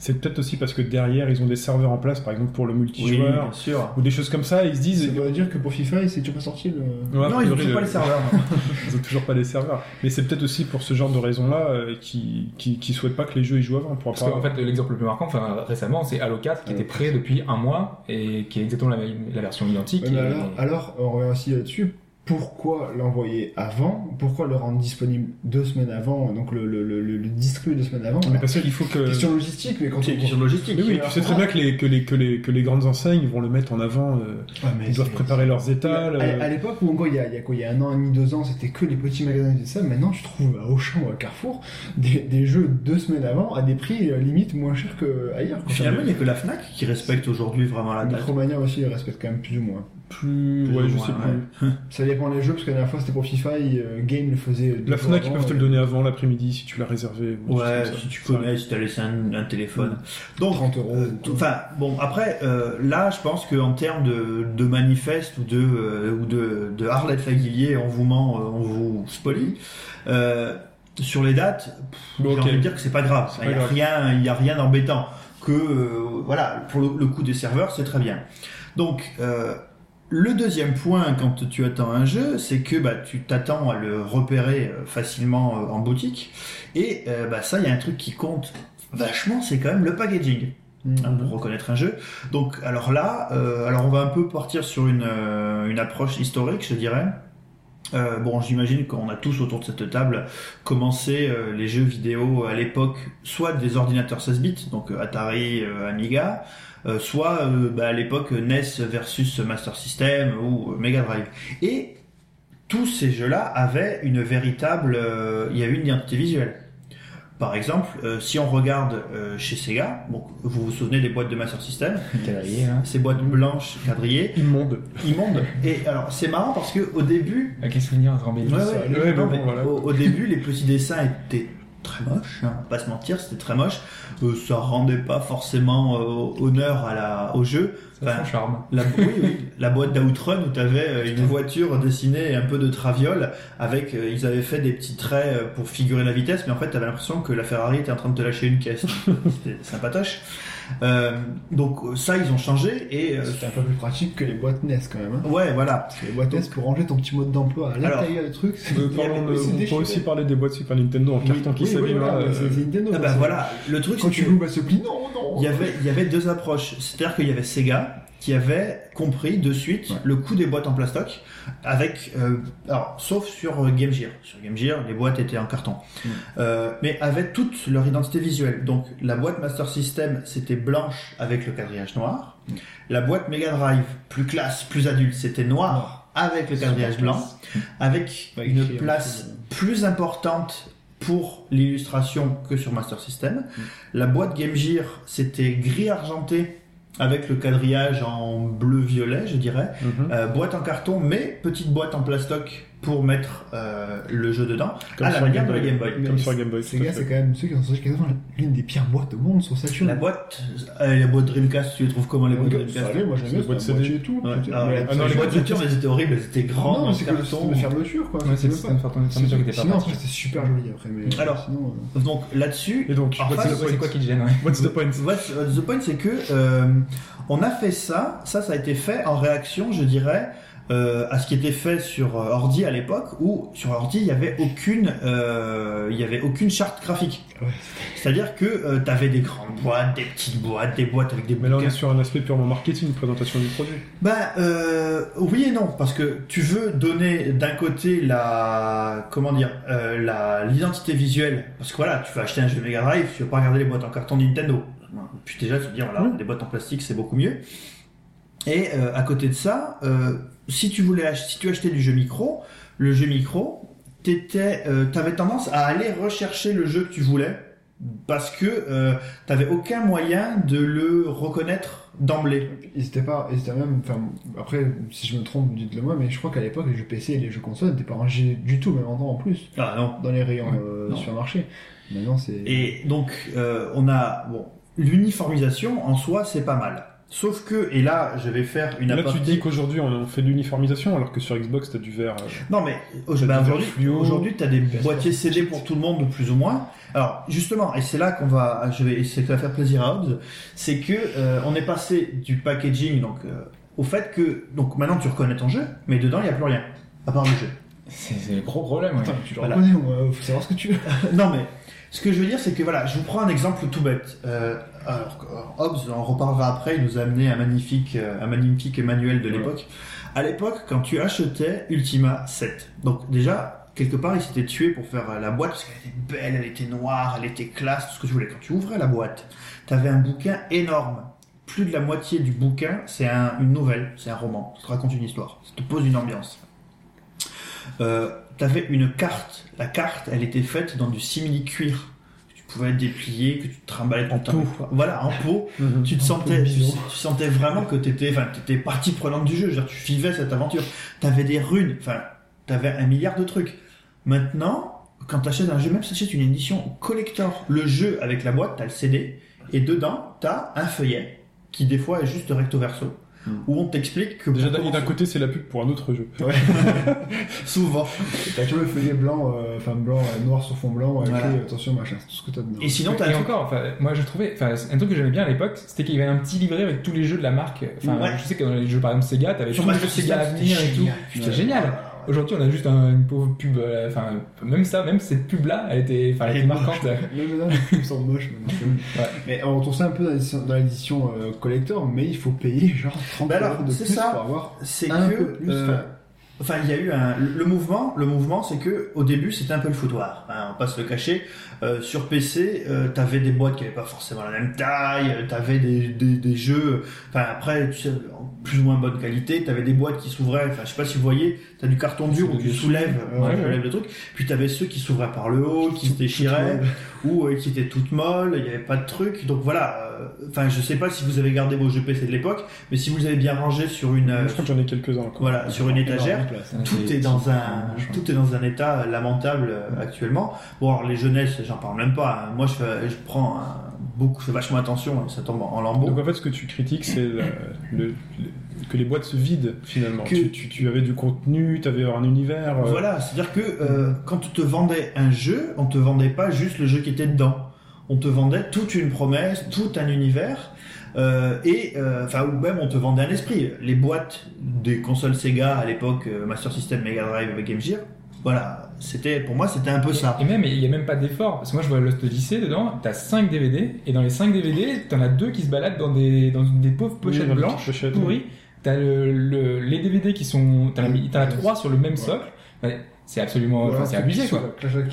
c'est peut-être aussi parce que derrière ils ont des serveurs en place, par exemple pour le Oui, multijoueur bien sûr. ou des choses comme ça, et ils se disent Ça veut dire que pour FIFA, c'est toujours pas sorti le. Ouais, non, ils n'ont toujours le- pas les serveurs. *laughs* Ils ont toujours pas les serveurs. Mais c'est peut-être aussi pour ce genre de raison-là euh, qui, qui, qui souhaitent pas que les jeux y jouent avant. Pour Parce qu'en fait, l'exemple le plus marquant, enfin récemment, c'est Halo 4 qui était prêt depuis un mois et qui est exactement la, la version identique. Ouais, mais et- alors, alors, on revient aussi là-dessus. Pourquoi l'envoyer avant Pourquoi le rendre disponible deux semaines avant Donc le, le, le, le distribuer deux semaines avant Mais parce qu'il faut que. Question logistique, mais quand on question logistique. Mais oui, tu sais très bien que les, que les, que les, que les grandes enseignes vont le mettre en avant. euh, Ouais, mais ils doivent préparer leurs étals. À, euh, à l'époque où encore il y a, il y a quoi il y a un an et demi deux ans c'était que les petits magasins qui faisaient ça maintenant tu trouves à Auchan ou à Carrefour des, des jeux deux semaines avant à des prix euh, limite moins chers qu'ailleurs Finalement, il n'y a que la Fnac qui respecte aujourd'hui vraiment la date. Micromania aussi respecte quand même plus ou moins plus. Plus Ouais, ou je moins, sais ouais. plus. *laughs* ça dépend des jeux parce que la dernière fois c'était pour FIFA et euh, Game le faisait La Fnac, ils peuvent te le donner avant l'après-midi si tu l'as réservé. Ouais, si tu connais, si tu as laissé un, un téléphone. Donc, 30 euros Euh, Enfin, bon, après, euh, là, je pense qu'en termes de, de manifeste ou de, euh, ou de, de Arlette Laguillier, on vous ment, euh, on vous spolie. Euh, sur les dates, pff, Bon, j'ai envie de dire que c'est pas grave. Il n'y a rien, il y a rien d'embêtant. Que, euh, voilà, pour le, le coût des serveurs, c'est très bien. Donc, euh, le deuxième point quand tu attends un jeu, c'est que bah, tu t'attends à le repérer euh, facilement euh, en boutique. Et euh, bah, ça, il y a un truc qui compte vachement, c'est quand même le packaging hein, pour reconnaître un jeu. Donc, alors là, euh, alors on va un peu partir sur une, euh, une approche historique, je dirais. Euh, bon, j'imagine qu'on a tous autour de cette table commencé euh, les jeux vidéo à l'époque, soit des ordinateurs 16 bits, donc euh, Atari, euh, Amiga, soit bah, à l'époque NES versus Master System ou Mega Drive. Et tous ces jeux-là avaient une véritable, il y a une identité visuelle. Par exemple, euh, si on regarde euh, chez Sega, bon, vous vous souvenez des boîtes de Master System, hein. ces boîtes blanches quadrillées, Immonde. immondes. Et alors c'est marrant parce que au début, Ah, Quel souvenir rembelli. Ouais, ouais, Ouais, bon, mais voilà. au, au début, les petits dessins étaient très moches, hein, pas se mentir, c'était très moche. Euh, ça rendait pas forcément euh, honneur à la, au jeu. Ça son charme. la, oui, oui, la boîte d'Outrun où tu avais une voiture dessinée et un peu de traviole avec, euh, ils avaient fait des petits traits euh, pour figurer la vitesse, mais en fait, tu avais l'impression que la Ferrari était en train de te lâcher une caisse. *laughs* C'était sympatoche. Euh, donc ça, ils ont changé et euh, C'était un peu plus pratique que les boîtes NES quand même. Hein. ouais, voilà. Parce que les boîtes NES pour ranger ton petit mode d'emploi à Alors, l'intérieur du truc. c'est- Euh, il y avait- parlons de- c'est on peut aussi parler des boîtes Super Nintendo en carton qui Oui, oui, voilà, euh, c'est c'est Nintendo. Ah bah c'est- voilà, le truc Quand c'est tu l'ouvres, elle se plie. Non, non. Il y avait, il y avait deux approches. C'est-à-dire qu'il y avait Sega qui avait compris de suite Ouais. le coût des boîtes en plastoc, avec, euh, alors, sauf sur euh, Game Gear. Sur Game Gear, les boîtes étaient en carton. Mm. Euh, mais avec toute leur identité visuelle. Donc, la boîte Master System, c'était blanche avec le quadrillage noir. Mm. La boîte Mega Drive, plus classe, plus adulte, c'était noir avec le quadrillage blanc, *laughs* avec une place euh, plus importante pour l'illustration que sur Master System. Mm. La boîte Game Gear, c'était gris argenté avec le quadrillage en bleu-violet, je dirais. mhm. Euh, boîte en carton, mais petite boîte en plastoc pour mettre euh, le jeu dedans, Comme à la sur manière Game de la Boy. Game Boy. Comme sur Game Boy. Sega, c'est quand même ceux qui ont sorti quasiment l'une des pires boîtes au monde sur Saturn. La boîte, euh, la boîte Dreamcast, tu les trouves comment les boîtes Ça Dreamcast allait, moi C'est bien, boîte CD. et tout. Ouais. Ah, ouais. Ah non, les boîtes Saturn, elles étaient horribles, elles étaient grandes, Non, c'est que carton. c'était de fermeture quoi. Ouais, c'est le système de fermeture qui était pas Sinon, c'était super joli après. Alors, euh, Donc là-dessus, Et donc, C'est point quoi qui te gêne. What's the point What's what's the point, c'est que euh, on a fait ça, ça, ça a été fait en réaction, je dirais, euh, à ce qui était fait sur euh, ordi à l'époque, où sur ordi il y avait aucune, euh, il y avait aucune charte graphique. Ouais. C'est-à-dire que euh, tu avais des grandes boîtes, des petites boîtes, des boîtes avec des Mais là, on est sur un aspect purement marketing, présentation du produit. Bah euh, oui et non parce que tu veux donner d'un côté la comment dire euh, la l'identité visuelle parce que voilà tu veux acheter un jeu Mega Drive tu veux pas regarder les boîtes en carton Nintendo puis déjà se dire voilà Oui. des boîtes en plastique c'est beaucoup mieux et euh, à côté de ça euh, si tu voulais si tu achetais du jeu micro le jeu micro t'étais euh, t'avais tendance à aller rechercher le jeu que tu voulais parce que euh, t'avais aucun moyen de le reconnaître d'emblée Ils étaient pas, ils étaient même, enfin, après, si je me trompe, dites-le moi, mais je crois qu'à l'époque, les jeux PC et les jeux consoles n'étaient pas rangés du tout, même endroit en plus, ah non dans les rayons euh, Non. supermarchés. Maintenant, c'est. Et donc, euh, on a bon, l'uniformisation en soi, c'est pas mal. Sauf que, et là, je vais faire une Là, tu dis qu'aujourd'hui, on fait de l'uniformisation, alors que sur Xbox, t'as du vert. euh, Non, mais bah, du aujourd'hui, t'as des PS4, boîtiers CD pour tout le monde, plus ou moins. Alors, justement, et c'est là qu'on va, je vais, ça va faire plaisir à Hobbs, c'est que euh, on est passé du packaging, donc euh, au fait que, donc maintenant tu reconnais ton jeu, mais dedans il y a plus rien, à part le jeu. C'est le gros problème, ouais. Attends, tu le Voilà. reconnais, moi, faut savoir ce que tu veux. *laughs* non mais ce que je veux dire c'est que voilà, je vous prends un exemple tout bête. Euh, alors euh, Hobbes, on en reparlera après, il nous a amené un magnifique, euh, un magnifique manuel de l'époque. À l'époque, quand tu achetais Ultima 7, donc déjà quelque part il s'était tué pour faire euh, la boîte parce qu'elle était belle, elle était noire, elle était classe, tout ce que tu voulais. Quand tu ouvrais la boîte, t'avais un bouquin énorme. Plus de la moitié du bouquin, c'est un- une nouvelle, c'est un roman. Ça te raconte une histoire, ça te pose une ambiance. Euh, t'avais une carte. La carte, elle était faite dans du simili-cuir. Tu pouvais déplier, que tu te trimballais temps. peau. Voilà, en peau. tu te sentais, tu, tu sentais vraiment que t'étais, enfin, t'étais partie prenante du jeu. Je veux dire, tu vivais cette aventure. T'avais des runes. Enfin, t'avais un milliard de trucs. Maintenant, quand t'achètes un jeu, même si t'achètes une édition collector, le jeu avec la boîte, t'as le CD, et dedans, t'as un feuillet qui des fois est juste recto verso. Où on t'explique que Déjà, d'un d'un côté, c'est la pub pour un autre jeu. Ouais. *laughs* souvent. T'as toujours le feuillet blanc, euh, enfin blanc, euh, noir sur fond blanc, avec Voilà. les, attention machin, c'est tout ce que t'as dedans. Et sinon, t'as et truc- encore, enfin, moi je trouvais, enfin, un truc que j'aimais bien à l'époque, c'était qu'il y avait un petit livret avec tous les jeux de la marque. Enfin, Ouais. je sais que dans les jeux par exemple Sega, t'avais tous les jeux Sega à venir et c'était tout. génial. C'était Ouais. génial. Aujourd'hui, on a juste un- une pauvre pub. euh, Enfin, même ça, même cette pub-là, elle était, enfin, elle Elle était marquante. Même là, les pubs sont moches maintenant. Ouais. Mais on retrouve ça un peu dans l'édition- euh, collector, mais il faut payer genre 30 Bah alors, euros de c'est plus ça. pour avoir c'est un que peu plus. euh, enfin, Enfin, il y a eu un le mouvement. Le mouvement, c'est que au début, c'était un peu le foutoir. Hein, on passe le cacher. Euh, sur PC, euh, t'avais des boîtes qui avaient pas forcément la même taille. euh, T'avais des, des, des jeux. Enfin, après, tu sais, en plus ou moins bonne qualité. T'avais des boîtes qui s'ouvraient. Enfin, je sais pas si vous voyez. T'as du carton dur où tu soulèves, euh, Ouais, tu ouais. soulèves le truc. Puis t'avais ceux qui s'ouvraient par le haut, qui se déchiraient, ou euh, qui étaient toutes molles. Il y avait pas de truc. Donc voilà. euh, Enfin, je sais pas si vous avez gardé vos jeux PC de l'époque, mais si vous avez bien rangé sur une, euh, Je crois que j'en ai quelques-uns voilà, sur une étagère. place. Tout est dans un tout est dans un état lamentable actuellement. Bon, alors les jeunesses, j'en parle même pas. hein. Moi, je prends un- beaucoup, je fais vachement attention. Ça tombe en, en lambeaux. Donc en fait, ce que tu critiques, c'est le- le- le- que les boîtes se vident finalement. Que- Tu, tu- tu avais du contenu, tu avais un univers. euh, Voilà, c'est-à-dire que euh, quand on te vendait un jeu, on te vendait pas juste le jeu qui était dedans. On te vendait toute une promesse, tout un univers. Euh, et enfin ou même on te vendait un esprit. Les boîtes des consoles Sega à l'époque, Master System, Mega Drive Game Gear, voilà, c'était pour moi c'était un peu ça. Et même, il y a même pas d'effort. Parce que moi, je vois Lost Odyssey dedans, t'as 5 DVD, et dans les 5 DVD, t'en as deux qui se baladent dans des, dans des pauvres pochettes blanches, petites pochettes. pourries. T'as le, le- les DVD qui sont, t'en as, t'en as trois sur le même socle. C'est absolument, enfin, c'est abusé, quoi.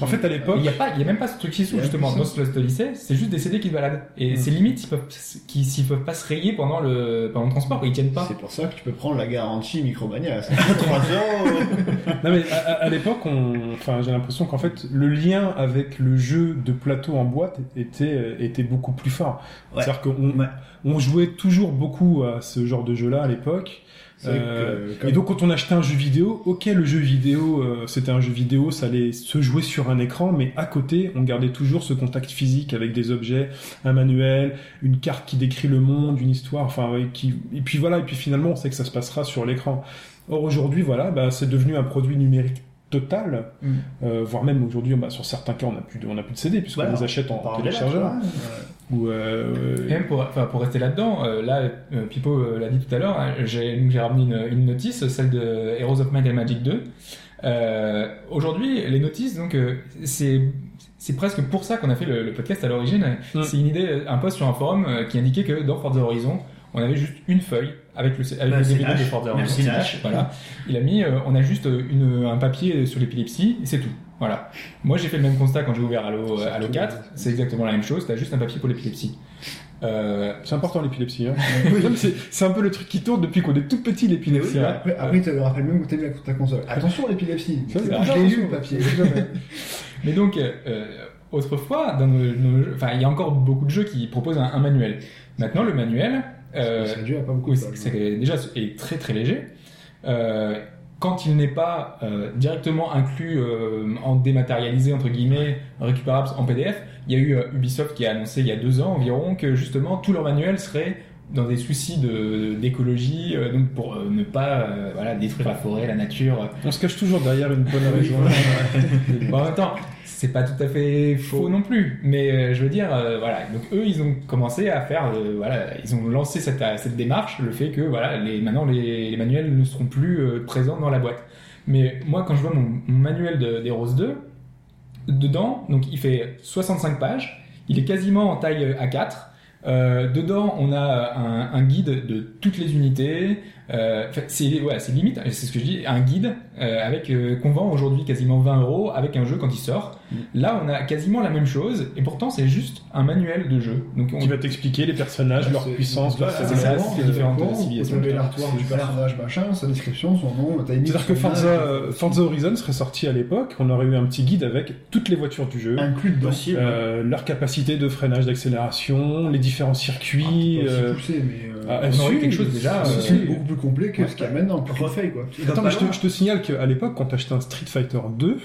En fait, à l'époque, Il n'y a, pas- il y a même pas ce truc qui s'ouvre justement dans ce Odyssey, c'est juste des CD qui se baladent. Et Mm. c'est limite, ils peuvent, qu'ils, s'ils peuvent pas se rayer pendant le, pendant le transport, ils tiennent pas. C'est pour ça que tu peux prendre la garantie Micromania. ça. 3 euros. *laughs* Non mais à, à- à l'époque, on... enfin, j'ai l'impression qu'en fait, le lien avec le jeu de plateau en boîte était, était beaucoup plus fort. Ouais. C'est-à-dire qu'on Ouais. on jouait toujours beaucoup à ce genre de jeu-là à l'époque. Que, Euh, comme- Et donc quand on achetait un jeu vidéo, ok le jeu vidéo euh, c'était un jeu vidéo, ça allait se jouer sur un écran, mais à côté on gardait toujours ce contact physique avec des objets, un manuel, une carte qui décrit le monde, une histoire, enfin ouais, qui et puis voilà et puis finalement on sait que ça se passera sur l'écran. Or aujourd'hui voilà bah, c'est devenu un produit numérique total, Mm. euh, voire même aujourd'hui bah, sur certains cas on n'a plus de, on a plus de CD puisqu'on Voilà, les achète en là, téléchargeur ou euh, Et même pour, enfin, pour rester là-dedans, euh, là, euh, Pipo euh, l'a dit tout à l'heure, hein, j'ai donc j'ai ramené une, une notice, celle de Heroes of Might and Magic 2. Euh, Aujourd'hui, les notices, donc, euh, c'est c'est presque pour ça qu'on a fait le, le podcast à l'origine. Mm. C'est une idée, un post sur un forum euh, qui indiquait que dans Forza Horizon, on avait juste une feuille avec le, avec Merci, le DVD de. Forza Horizon. Merci, Nash. Voilà. Il a mis, euh, on a juste une, un papier sur l'épilepsie, et c'est tout. Voilà. Moi, j'ai fait le même constat quand j'ai ouvert Halo, euh, Halo 4. C'est exactement la même chose. T'as juste un papier pour l'épilepsie. Euh, c'est important l'épilepsie. Hein. *laughs* C'est un peu le truc qui tourne depuis qu'on est tout petit l'épilepsie. Hein. après, après, il te le rappelle même quand t'as mis la- ta console. Attention l'épilepsie. L'ai lu le papier. *laughs* Mais donc, euh, euh, autrefois, dans nos, nos jeux- enfin, il y a encore beaucoup de jeux qui proposent un, un manuel. Maintenant, le manuel, euh, Ça dure à pas beaucoup oui, c'est déjà est très très léger. Euh, quand il n'est pas euh, directement inclus euh, en dématérialisé entre guillemets, récupérable en PDF, il y a eu euh, Ubisoft qui a annoncé il y a deux ans environ que justement tout leur manuel serait dans des soucis de d'écologie, euh, donc pour euh, ne pas euh, voilà détruire la forêt, la nature. On se cache toujours derrière une bonne raison. *laughs* Bon, en même temps, c'est pas tout à fait faux non plus, mais euh, je veux dire, euh, voilà. Donc eux, ils ont commencé à faire, euh, voilà, ils ont lancé cette, cette démarche, le fait que voilà, les, maintenant les, les manuels ne seront plus présents dans la boîte. Mais moi, quand je vois mon, mon manuel de, des Rose 2, dedans, donc il fait 65 pages, il est quasiment en taille A4. Euh, dedans, on a un, un guide de toutes les unités. Euh, c'est ouais, limite, c'est ce que je dis, un guide euh, avec qu'on vend aujourd'hui quasiment 20 euros avec un jeu quand il sort. Là, on a quasiment la même chose et pourtant c'est juste un manuel de jeu. Donc on, Qui va t'expliquer les personnages, leur puissance, leur Voilà, c'est ça, faiblesse. c'est différentes civilisations. L'artwork du personnage machin, sa description, son nom, ta. C'est-à-dire que Forza, euh, Forza Horizon serait sorti à l'époque, on aurait eu un petit guide avec toutes les voitures du jeu, inclus dedans. Euh, leur capacité de freinage, d'accélération, les différents circuits. Aussi euh, poussé, mais euh, ah, on aurait si, quelque chose déjà, euh, beaucoup plus complet que ce qu'il y a maintenant, failles quoi. Attends, mais je te, loin. je te signale qu'à l'époque, quand t'achetais un Street Fighter 2,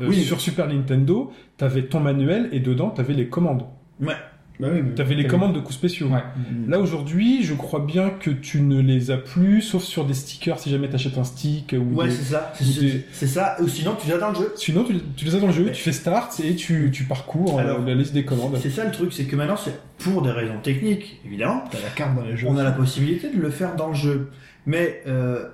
euh, Oui. sur Super Nintendo, t'avais ton manuel et dedans t'avais les commandes. Ouais. Bah oui, mais- T'avais les commandes de coups spéciaux. Ouais. Là aujourd'hui, je crois bien que tu ne les as plus, sauf sur des stickers si jamais t'achètes un stick ou Ouais, des- c'est ça. C'est ou des- c'est ça. Ou sinon, tu vas dans le jeu. Sinon, tu, tu les as dans le jeu, tu fais start et tu, tu parcours euh, Alors, la liste des commandes. C'est ça le truc, c'est que maintenant, c'est pour des raisons techniques, évidemment. T'as la carte dans les jeux. On a la possibilité de le faire dans le jeu. Mais euh,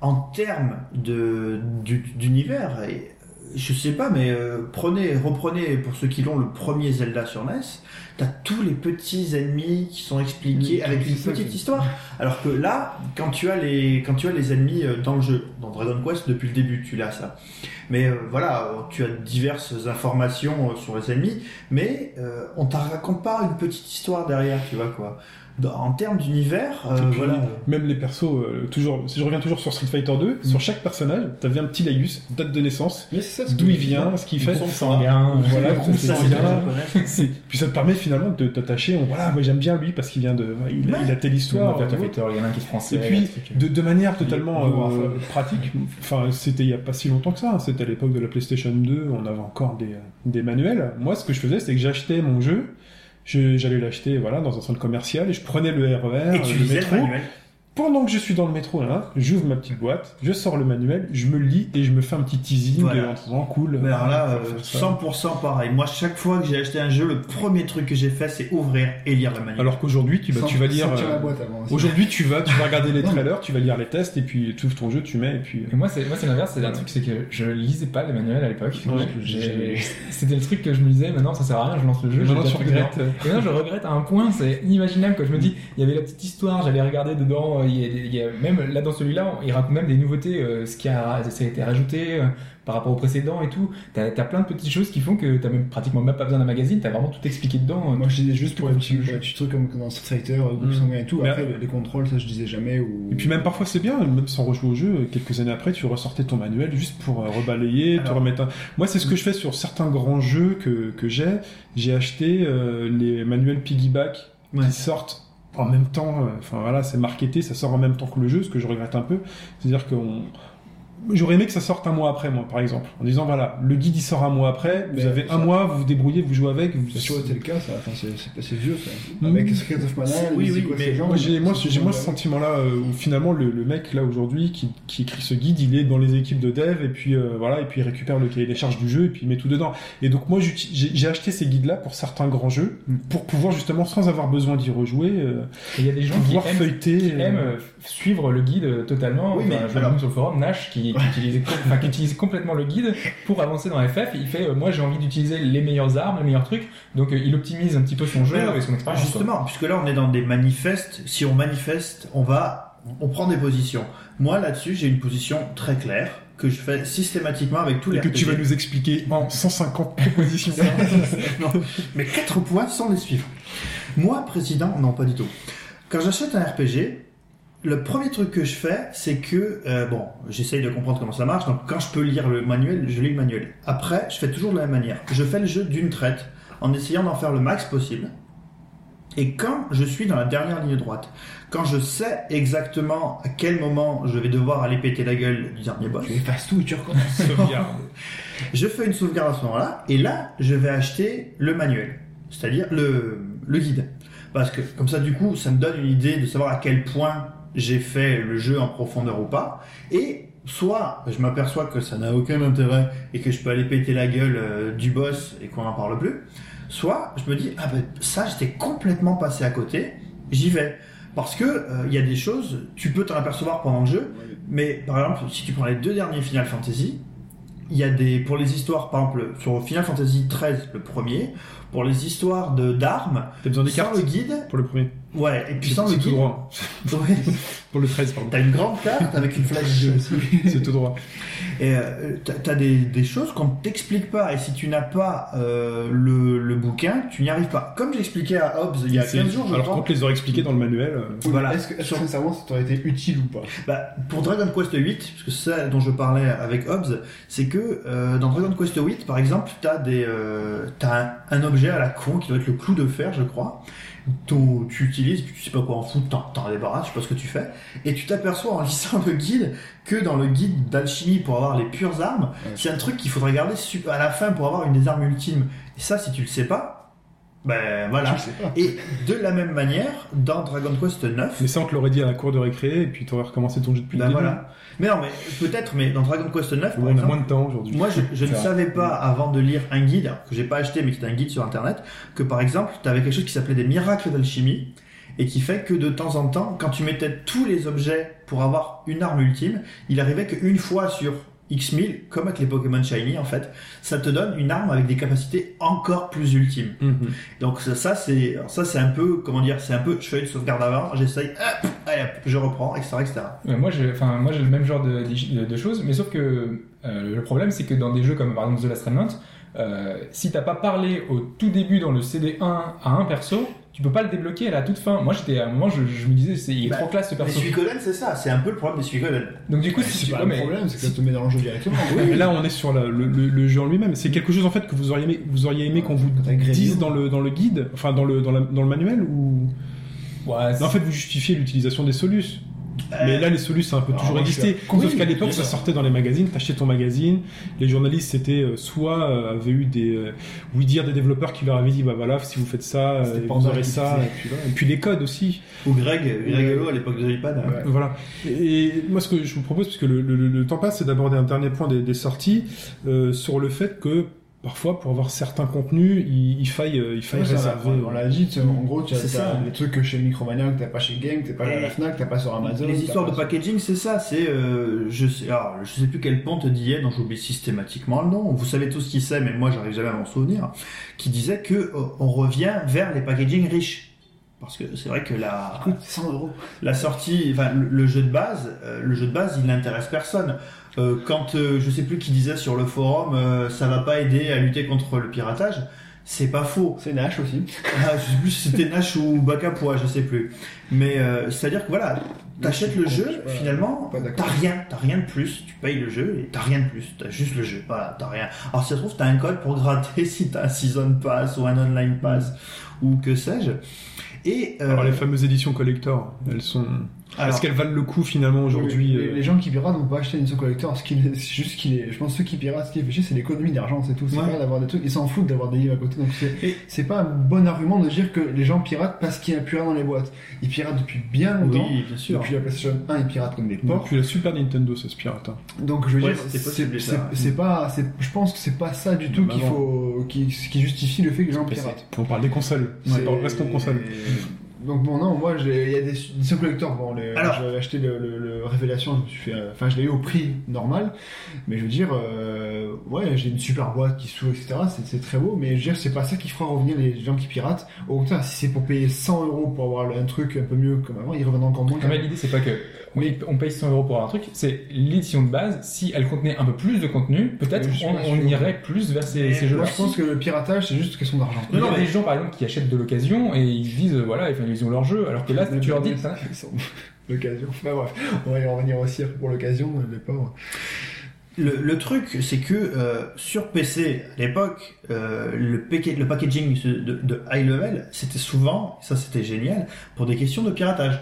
en termes de du- d'univers, et, je sais pas, mais euh, prenez, reprenez pour ceux qui l'ont le premier Zelda sur NES, t'as tous les petits ennemis qui sont expliqués avec une petite histoire. Alors que là, quand tu as les quand tu as les ennemis euh, dans le jeu, dans Dragon Quest depuis le début, tu l'as ça. Mais euh, voilà, tu as diverses informations euh, sur les ennemis, mais euh, on t'en raconte pas une petite histoire derrière, tu vois quoi. Dans- en termes d'univers, euh, voilà. Même les persos, euh, toujours, si je reviens toujours sur Street Fighter 2, sur chaque personnage, t'avais un petit laïus, date de naissance, d'où il vient, ce qu'il fait. Groupe sanguin, Voilà, groupe sanguin. *laughs* Puis ça te permet finalement de t'attacher. Voilà, moi j'aime bien lui parce qu'il vient de, il, a- il a telle histoire. Euh, Fighter, il y en a un qui est français. Et puis, truc. de, de manière totalement euh, pratique, enfin, c'était il y a pas si longtemps que ça, hein. c'était à l'époque de la PlayStation 2, on avait encore des, des manuels. Moi, ce que je faisais, c'est que j'achetais mon jeu, je- j'allais l'acheter voilà, dans un centre commercial et je prenais le RER, Et tu le métro. manuel? Pendant que je suis dans le métro, là, j'ouvre ma petite boîte, je sors le manuel, je me le lis et je me fais un petit teasing Voilà. en disant cool. Mais alors là, euh, faire ça. 100% pareil. Moi, chaque fois que j'ai acheté un jeu, le premier truc que j'ai fait, c'est ouvrir et lire le manuel. Alors qu'aujourd'hui, tu, vas- Sans- tu vas lire. euh, boîte avant. aussi. Aujourd'hui, tu vas, tu vas regarder les trailers, tu vas lire les tests et puis tu ouvres ton jeu, tu mets et puis. Et moi, c'est moi, c'est l'inverse. C'est un truc, c'est que je lisais pas les manuels à l'époque. Ouais. C'était le truc que je me disais. Maintenant, ça sert à rien. Je lance le jeu. Maintenant, dedans. regrettes. Et maintenant, je regrette à un point, c'est inimaginable. Quand je me dis, il y avait la petite histoire, j'allais regarder dedans. Il y a, des- il y a- même là dans celui-là, il raconte même des nouveautés, euh, ce qui a, ça a été rajouté euh, par rapport au précédent et tout. T'as as plein de petites choses qui font que t'as même pratiquement même pas besoin d'un magazine. T'as vraiment tout expliqué dedans. Moi, je disais juste pour Tout petits, pour les petits trucs comme dans Street Fighter, Groupe Mm. Sanguin et tout. Mais- Après, les contrôles, ça, je disais jamais. Ou... Et puis même parfois c'est bien, même sans rejouer au jeu, quelques années après tu ressortais ton manuel juste pour euh, rebalayer, te Alors- remettre un... Moi c'est ce que je fais sur certains grands jeux que, que j'ai. J'ai acheté euh, les manuels piggyback Ouais. qui sortent en même temps, euh, enfin voilà c'est marketé, ça sort en même temps que le jeu, ce que je regrette un peu. C'est-à-dire qu'on... J'aurais aimé que ça sorte un mois après moi par exemple, en disant voilà, le guide il sort un mois après, vous Mais avez ça- un mois, vous vous débrouillez, vous jouez avec, vous... Ça été le cas, ça. Enfin, c'est vieux, ça. Mm. Avec Secret of Mana, Oui, oui, mais Moi, j'ai moi, j'ai moi ce sentiment-là euh, où finalement le, le mec là aujourd'hui qui, qui écrit ce guide, il est dans les équipes de dev et puis euh, voilà et puis il récupère le cahier des charges du jeu et puis il met tout dedans. Et donc moi j'ai j'ai acheté ces guides-là pour certains grands jeux Mm. pour pouvoir justement sans avoir besoin d'y rejouer euh, il y a des gens qui pouvoir aiment feuilleter. qui euh, aime euh, suivre le guide totalement. Oui, Enfin, mais je vois alors- sur le forum Nash qui, qui utilisait, com- enfin, qui complètement le guide pour avancer dans FF. Il fait, euh, moi j'ai envie d'utiliser les meilleures armes, les meilleurs trucs. Donc euh, il optimise un petit peu son jeu et son expérience. quoi. Justement, puisque là on est dans des manifestes, si on manifeste, on va, on prend des positions. Moi là-dessus, j'ai une position très claire que je fais systématiquement avec tous les et que tu vas nous expliquer en 150 propositions. *laughs* non, mais quatre points sans les suivre. Moi, président, non, pas du tout. Quand j'achète un RPG, le premier truc que je fais, c'est que, euh, bon, j'essaye de comprendre comment ça marche, donc quand je peux lire le manuel, je lis le manuel. Après, je fais toujours de la même manière. Je fais le jeu d'une traite, en essayant d'en faire le max possible. Et quand je suis dans la dernière ligne droite, quand je sais exactement à quel moment je vais devoir aller péter la gueule du dernier boss, Tu effaces tout et tu recommences. *laughs* Je fais une sauvegarde à ce moment-là, et là, je vais acheter le manuel, c'est-à-dire le, le guide. Parce que comme ça, du coup, ça me donne une idée de savoir à quel point j'ai fait le jeu en profondeur ou pas. Et soit je m'aperçois que ça n'a aucun intérêt et que je peux aller péter la gueule euh, du boss et qu'on n'en parle plus. Soit je me dis, ah ben ça, j'étais complètement passé à côté, j'y vais. Parce que euh, il y a des choses, tu peux t'en apercevoir pendant le jeu, mais par exemple, si tu prends les deux derniers Final Fantasy, il y a des pour les histoires, par exemple, sur Final Fantasy 13, le premier, pour les histoires de d'armes, T'as besoin des cartes le guide, pour le premier? Ouais, et puis C'est sans le c'est tout droit. *laughs* ouais, Pour le 13, pardon. t'as une grande carte avec une flèche de *laughs* C'est tout droit. Et euh, t'as- des, des choses qu'on ne t'explique pas, et si tu n'as pas euh, le, le bouquin, tu n'y arrives pas. Comme j'expliquais à Hobbes il y a C'est- 15 jours, je Alors qu'on te les aurait expliqués dans le manuel. euh, Voilà. Est-ce que, sincèrement, ça t'aurait été utile ou pas? Bah, pour Dragon Quest 8, parce que c'est ça dont je parlais avec Hobbes, c'est que euh, dans Dragon Quest 8, par exemple, t'as des, euh, t'as un, un objet à la con qui doit être le clou de fer, je crois, tu utilises, puis tu sais pas quoi en foutre, t'en, débarrasses, je sais pas ce que tu fais, et tu t'aperçois en *laughs* lisant le guide que dans le guide d'alchimie pour avoir les pures armes, Ouais. c'est un truc qu'il faudrait garder à la fin pour avoir une des armes ultimes. Et ça, si tu le sais pas, Ben voilà. Je sais pas. Et de la même manière, dans Dragon Quest 9, Mais ça, on te l'aurait dit à la cour de récré, et puis tu aurais recommencé ton jeu depuis ben le début. voilà. Mais non, mais peut-être, mais dans Dragon Quest 9, Où par on a exemple, moins de temps aujourd'hui. Moi, je, je ne vrai. savais pas avant de lire un guide que j'ai pas acheté, mais qui était un guide sur internet, que par exemple, tu avais quelque chose qui s'appelait des miracles d'alchimie et qui fait que de temps en temps, quand tu mettais tous les objets pour avoir une arme ultime, il arrivait qu'une fois sur X 1000, comme avec les Pokémon Shiny en fait, ça te donne une arme avec des capacités encore plus ultimes. Mhm. Donc ça, c'est ça c'est un peu comment dire, c'est un peu je fais une sauvegarde avant, j'essaye, hop, allez hop, je reprends, etc. etc. Ouais, moi, j'ai, enfin, moi, j'ai le même genre de, de- de choses, mais sauf que euh, le problème, c'est que dans des jeux comme par exemple The Last Remnant, euh, si t'as pas parlé au tout début dans le CD1 à un perso, tu peux pas le débloquer à la toute fin. Moi, j'étais à un moment, je, je me disais, c'est, il est Bah, trop classe ce Les perso. Suikoden, c'est ça, c'est un peu le problème des Suikoden. Donc du coup, si C'est pas ouais, le mais- problème, c'est que ça te met dans le jeu directement. *laughs* Ouais, mais là, on est sur la- le, le- le jeu en lui-même. C'est quelque chose en fait que vous auriez aimé, vous auriez aimé qu'on vous dise dans le dans le guide, enfin dans le dans, la- dans le manuel ou? Ouais, c'est- Non, en fait vous justifiez l'utilisation des solus. Mais là, les solus, ça a un peu Alors, toujours existé. Sauf oui, qu'à l'époque, ça sortait dans les magazines, t'achetais ton magazine. Les journalistes, c'était euh, soit euh, avaient eu des, euh, oui dire des développeurs qui leur avaient dit, bah voilà, si vous faites ça, euh, vous aurez ça. Et puis, voilà. Et puis les codes aussi. Ou Greg, Greg Hello à l'époque de l'iPad. Ouais. Voilà. Et moi, ce que je vous propose, parce que le, le- le temps passe, c'est d'aborder un dernier point des, des sorties euh, sur le fait que parfois, pour avoir certains contenus, il, il faille, euh, il faille Ouais, ça, réserver. on l'a dit, en gros, tu as ça. les trucs que chez Micromania que t'as pas chez Game, que t'as pas à la Fnac, que t'as pas sur Amazon. Les histoires de sur- packaging, c'est ça. C'est, euh, je sais, alors, je sais plus quel ponte disait, dont j'oublie systématiquement le nom. Vous savez tous qui c'est, mais moi, j'arrive jamais à m'en souvenir. Qui disait que euh, on revient vers les packaging riches. Parce que c'est vrai que la, Écoute, 100 euros. la sortie, enfin, le, le jeu de base, euh, le jeu de base, il n'intéresse personne. Euh, quand euh, je sais plus qui disait sur le forum, euh, ça va pas aider à lutter contre le piratage. C'est pas faux. C'est Nash aussi. Ah, je sais plus si c'était Nash ou Bakapoa, je sais plus. Mais euh, c'est-à-dire que voilà, t'achètes le je jeu, pas- finalement, t'as rien, t'as rien de plus. Tu payes le jeu et t'as rien de plus. T'as juste le jeu. Voilà, t'as rien. Alors si ça se trouve, t'as un code pour gratter *laughs* si t'as un season pass ou un online pass ou que sais-je. Et euh, Alors les fameuses éditions collector, elles sont. Alors, Est-ce qu'elles valent le coup finalement aujourd'hui les, euh, les gens qui piratent vont pas acheter une seule collector. Ce qui, les- c'est juste qu'il est, je pense que ceux qui piratent, ce qui est fait chier, c'est l'économie d'argent, c'est tout. C'est Ouais. pas d'avoir des trucs, ils s'en foutent d'avoir des livres à côté. Donc c'est, Et- c'est pas un bon argument de dire que les gens piratent parce qu'il y a plus rien dans les boîtes. Ils piratent depuis bien longtemps. oui, bien sûr. Depuis la PlayStation 1, ils piratent comme des porcs. Depuis la Super Nintendo, ça se pirate. hein. Donc je veux Ouais, dire, c'est possible, c'est- ça. c'est pas, c'est- je pense que c'est pas ça du tout Bah, qu'il faut, qui, qui justifie le fait que les gens piratent. On parle des consoles. C'est- On reste en console. *laughs* *laughs* Donc bon non, moi j'ai- il y a des éditions collector. Bon, les, Alors. j'avais acheté le, le- le Révélation, je me suis fait, enfin je l'ai eu au prix normal, mais je veux dire, euh, ouais j'ai une super boîte qui s'ouvre etc. C'est, c'est très beau, mais je veux dire c'est pas ça qui fera revenir les gens qui piratent. Au contraire, si c'est pour payer 100 euros pour avoir un truc un peu mieux comme avant, ils reviennent encore moins. Non, mais l'idée, c'est pas que on, on paye 100 euros pour avoir un truc, c'est l'édition de base. Si elle contenait un peu plus de contenu, peut-être Oui, on, on irait plus vers ces, Mais ces jeux-là. Moi je pense que le piratage c'est juste question d'argent. Il y Non, a non, des mais- gens, par exemple, qui achètent de l'occasion et ils disent, voilà, enfin, ils ont leur jeu, alors que là, tu leur dis, ça- Ils *laughs* sont- l'occasion. Enfin bref, on va y revenir aussi pour l'occasion, les pauvres. Le, le truc, c'est que euh, sur PC, à l'époque, euh, le, le packaging de, de high level, c'était souvent, ça c'était génial, pour des questions de piratage.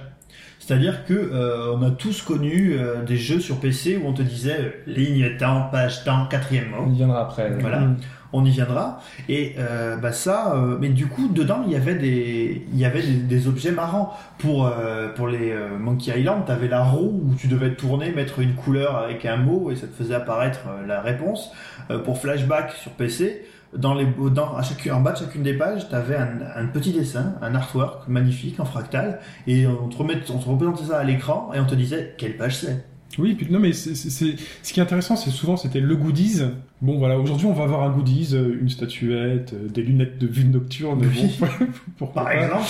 C'est-à-dire que euh, on a tous connu euh, des jeux sur PC où on te disait ligne temps, page temps, quatrième mot. on y viendra après. Voilà. Mm. On y viendra. Et euh, bah ça, euh, mais du coup, dedans, il y avait des, il y avait des, objets marrants. Pour euh, pour les euh, Monkey Island, t'avais la roue où tu devais tourner, mettre une couleur avec un mot et ça te faisait apparaître euh, la réponse. Euh, pour Flashback sur PC, dans les dans à en bas de chacune des pages, t'avais un, un petit dessin, un artwork magnifique en fractal, et on te remet, on te représentait ça à l'écran et on te disait quelle page c'est? Oui, puis non, mais c'est, c'est- c'est- ce qui est intéressant, c'est souvent c'était le goodies. Bon, voilà, aujourd'hui on va avoir un goodies, euh, une statuette, euh, des lunettes de vue nocturne. Oui. Bon, *laughs* pourquoi Par pas exemple.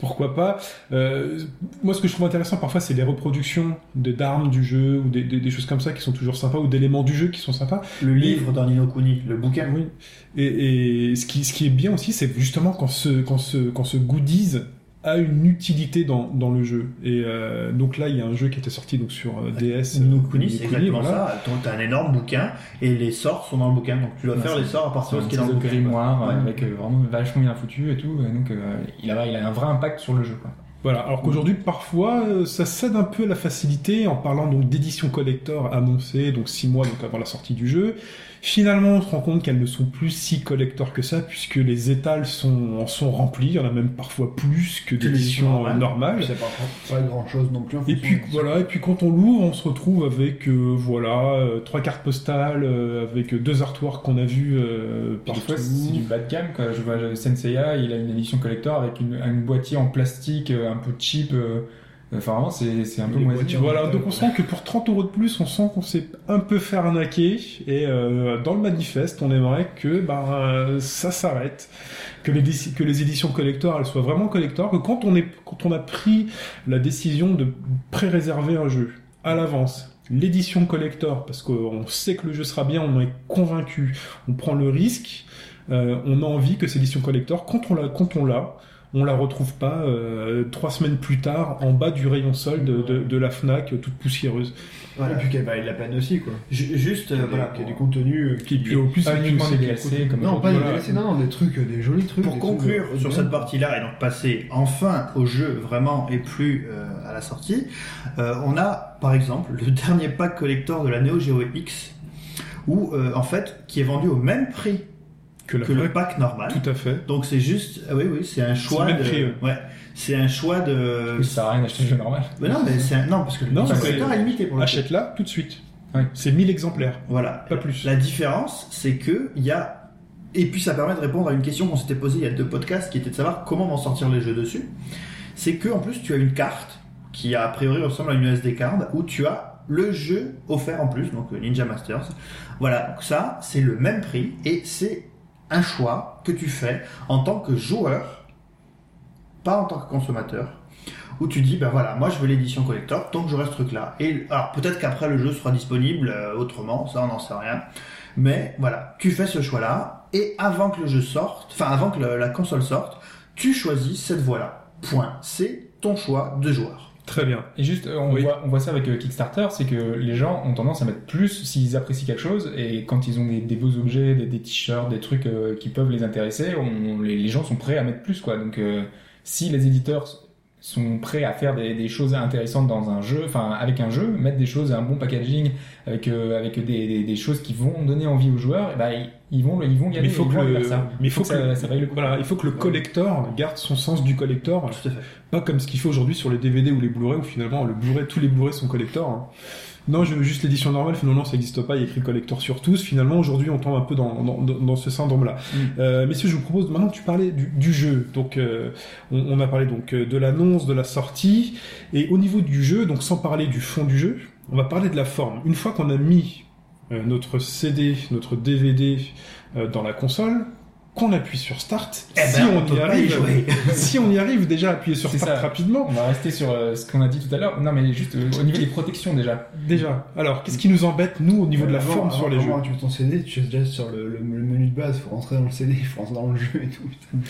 Pourquoi pas Euh, Moi, ce que je trouve intéressant parfois, c'est les reproductions d'armes du jeu ou des, des- des choses comme ça qui sont toujours sympas ou d'éléments du jeu qui sont sympas. Le livre Nino Kuni, le bouquin. Oui. Et, et ce, qui, ce qui est bien aussi, c'est justement quand ce, quand ce, quand ce goodies a une utilité dans, dans le jeu. Et euh, donc là, il y a un jeu qui était sorti donc sur euh, DS. Kuni, c'est exactement voilà. ça. Donc, T'as un énorme bouquin et les sorts sont dans le bouquin. Donc tu dois faire les sorts à partir de ce qui est dans le bouquin. grimoire Ouais. euh, avec euh, vraiment vachement bien foutu et tout. et donc, euh, il, a, il a un vrai impact sur le jeu. Quoi. Voilà. Alors qu'aujourd'hui, parfois, ça cède un peu à la facilité en parlant donc d'édition collector annoncée, donc six mois donc avant la sortie du jeu. Finalement, on se rend compte qu'elles ne sont plus si collector que ça, puisque les étals sont, en sont remplis. Il y en a même parfois plus que d'éditions normales. normales. C'est pas, pas grand chose non plus. Et puis voilà, et puis quand on l'ouvre, on se retrouve avec euh, voilà euh, trois cartes postales, euh, avec deux artworks qu'on a vus euh, Parfois, c'est du bas de gamme. Quoi. Je vois euh, Senseiya, il a une édition collector avec une, un boîtier en plastique euh, un peu cheap. Enfin, vraiment, c'est c'est un peu moisi. boîtiers, Voilà, donc on sent que pour 30 euros de plus, on sent qu'on s'est un peu fait arnaquer. Et euh, dans le manifeste, on aimerait que bah, euh, ça s'arrête, que les, que les éditions collector, elles soient vraiment collector, que quand on, est, quand on a pris la décision de pré-réserver un jeu à l'avance, l'édition collector, parce qu'on sait que le jeu sera bien, on est convaincu, on prend le risque, euh, on a envie que cette édition collector, quand on l'a, quand on l'a, retrouve pas euh, trois semaines plus tard en bas du rayon solde de, de, de la Fnac, euh, toute poussiéreuse. Voilà. Et puis qu'elle vaille la peine aussi, quoi. Ju- Juste, Qu'il y euh, a des- voilà, qu'il y a du pour- contenu. euh, Qui puis au plus uniquement des DLC, comme Non, pas des. DLC, non, non, des trucs, euh, des jolis trucs. Pour trucs, conclure euh, sur bien. cette partie-là et donc passer enfin au jeu vraiment et plus euh, à la sortie, euh, on a par exemple le dernier pack collector de la Neo Geo X, où euh, en fait qui est vendu au même prix que la que le pack normal. Tout à fait. Donc c'est juste, ah oui oui, c'est un choix de, prix, ouais. ouais, c'est un choix de. Ça sert à rien d'acheter le jeu normal. Mais non mais c'est un... non parce que le Non, pack c'est- collector est limité pour le. Achète-la tout de suite. Ouais. C'est 1000 exemplaires. Voilà. Pas plus. La différence, c'est que il y a et puis ça permet de répondre à une question qu'on s'était posée il y a deux podcasts, qui était de savoir comment vont sortir les jeux dessus. C'est que en plus tu as une carte qui a priori ressemble à une SD card où tu as le jeu offert en plus, donc Ninja Masters. Voilà, donc ça c'est le même prix et c'est un choix que tu fais en tant que joueur, pas en tant que consommateur où tu dis ben voilà moi je veux l'édition collector donc j'aurai ce truc là et alors peut-être qu'après le jeu sera disponible euh, autrement ça on n'en sait rien. Mais voilà tu fais ce choix là et avant que le jeu sorte enfin avant que la console sorte tu choisis cette voie là point. C'est ton choix de joueur Très bien. Et juste, euh, on, Oui. voit, on voit ça avec euh, Kickstarter, c'est que les gens ont tendance à mettre plus s'ils apprécient quelque chose, et quand ils ont des, des beaux objets, des, des t-shirts, des trucs euh, qui peuvent les intéresser, on, les, les gens sont prêts à mettre plus, quoi. Donc, euh, si les éditeurs sont prêts à faire des, des choses intéressantes dans un jeu, enfin avec un jeu, mettre des choses, un bon packaging, avec euh, avec des, des, des choses qui vont donner envie aux joueurs, et ben ils, ils vont ils vont y Mais aller, il faut que le, ça. mais il faut que, ça, le- ça vaille le coup. voilà, il faut que le collector garde son sens du collector, tout à fait pas comme ce qu'il fait aujourd'hui sur les DVD ou les Blu-ray où finalement le Blu-ray, tous les Blu-ray sont collector. hein. Non, je veux juste l'édition normale, finalement ça n'existe pas, il y a écrit collector sur tous. Finalement aujourd'hui on tombe un peu dans, dans, ce syndrome-là. Mm. Euh, messieurs, je vous propose maintenant que tu parlais du, du jeu. Donc euh, on, on a parlé donc euh, de l'annonce, de la sortie, et au niveau du jeu, donc sans parler du fond du jeu, on va parler de la forme. Une fois qu'on a mis euh, notre CD, notre DVD dans la console, qu'on appuie sur Start, eh si ben, on, on y arrive, *laughs* si on y arrive déjà appuyer sur C'est Start ça. rapidement, On va rester sur euh, ce qu'on a dit tout à l'heure. Non, mais juste euh, au niveau des protections déjà. déjà. Alors, qu'est-ce qui nous embête nous au niveau de la Avant- forme avant- sur les avant, jeux Tu mets ton CD, tu es déjà sur le, le- le menu de base, faut rentrer dans le CD, il faut rentrer dans le jeu et tout.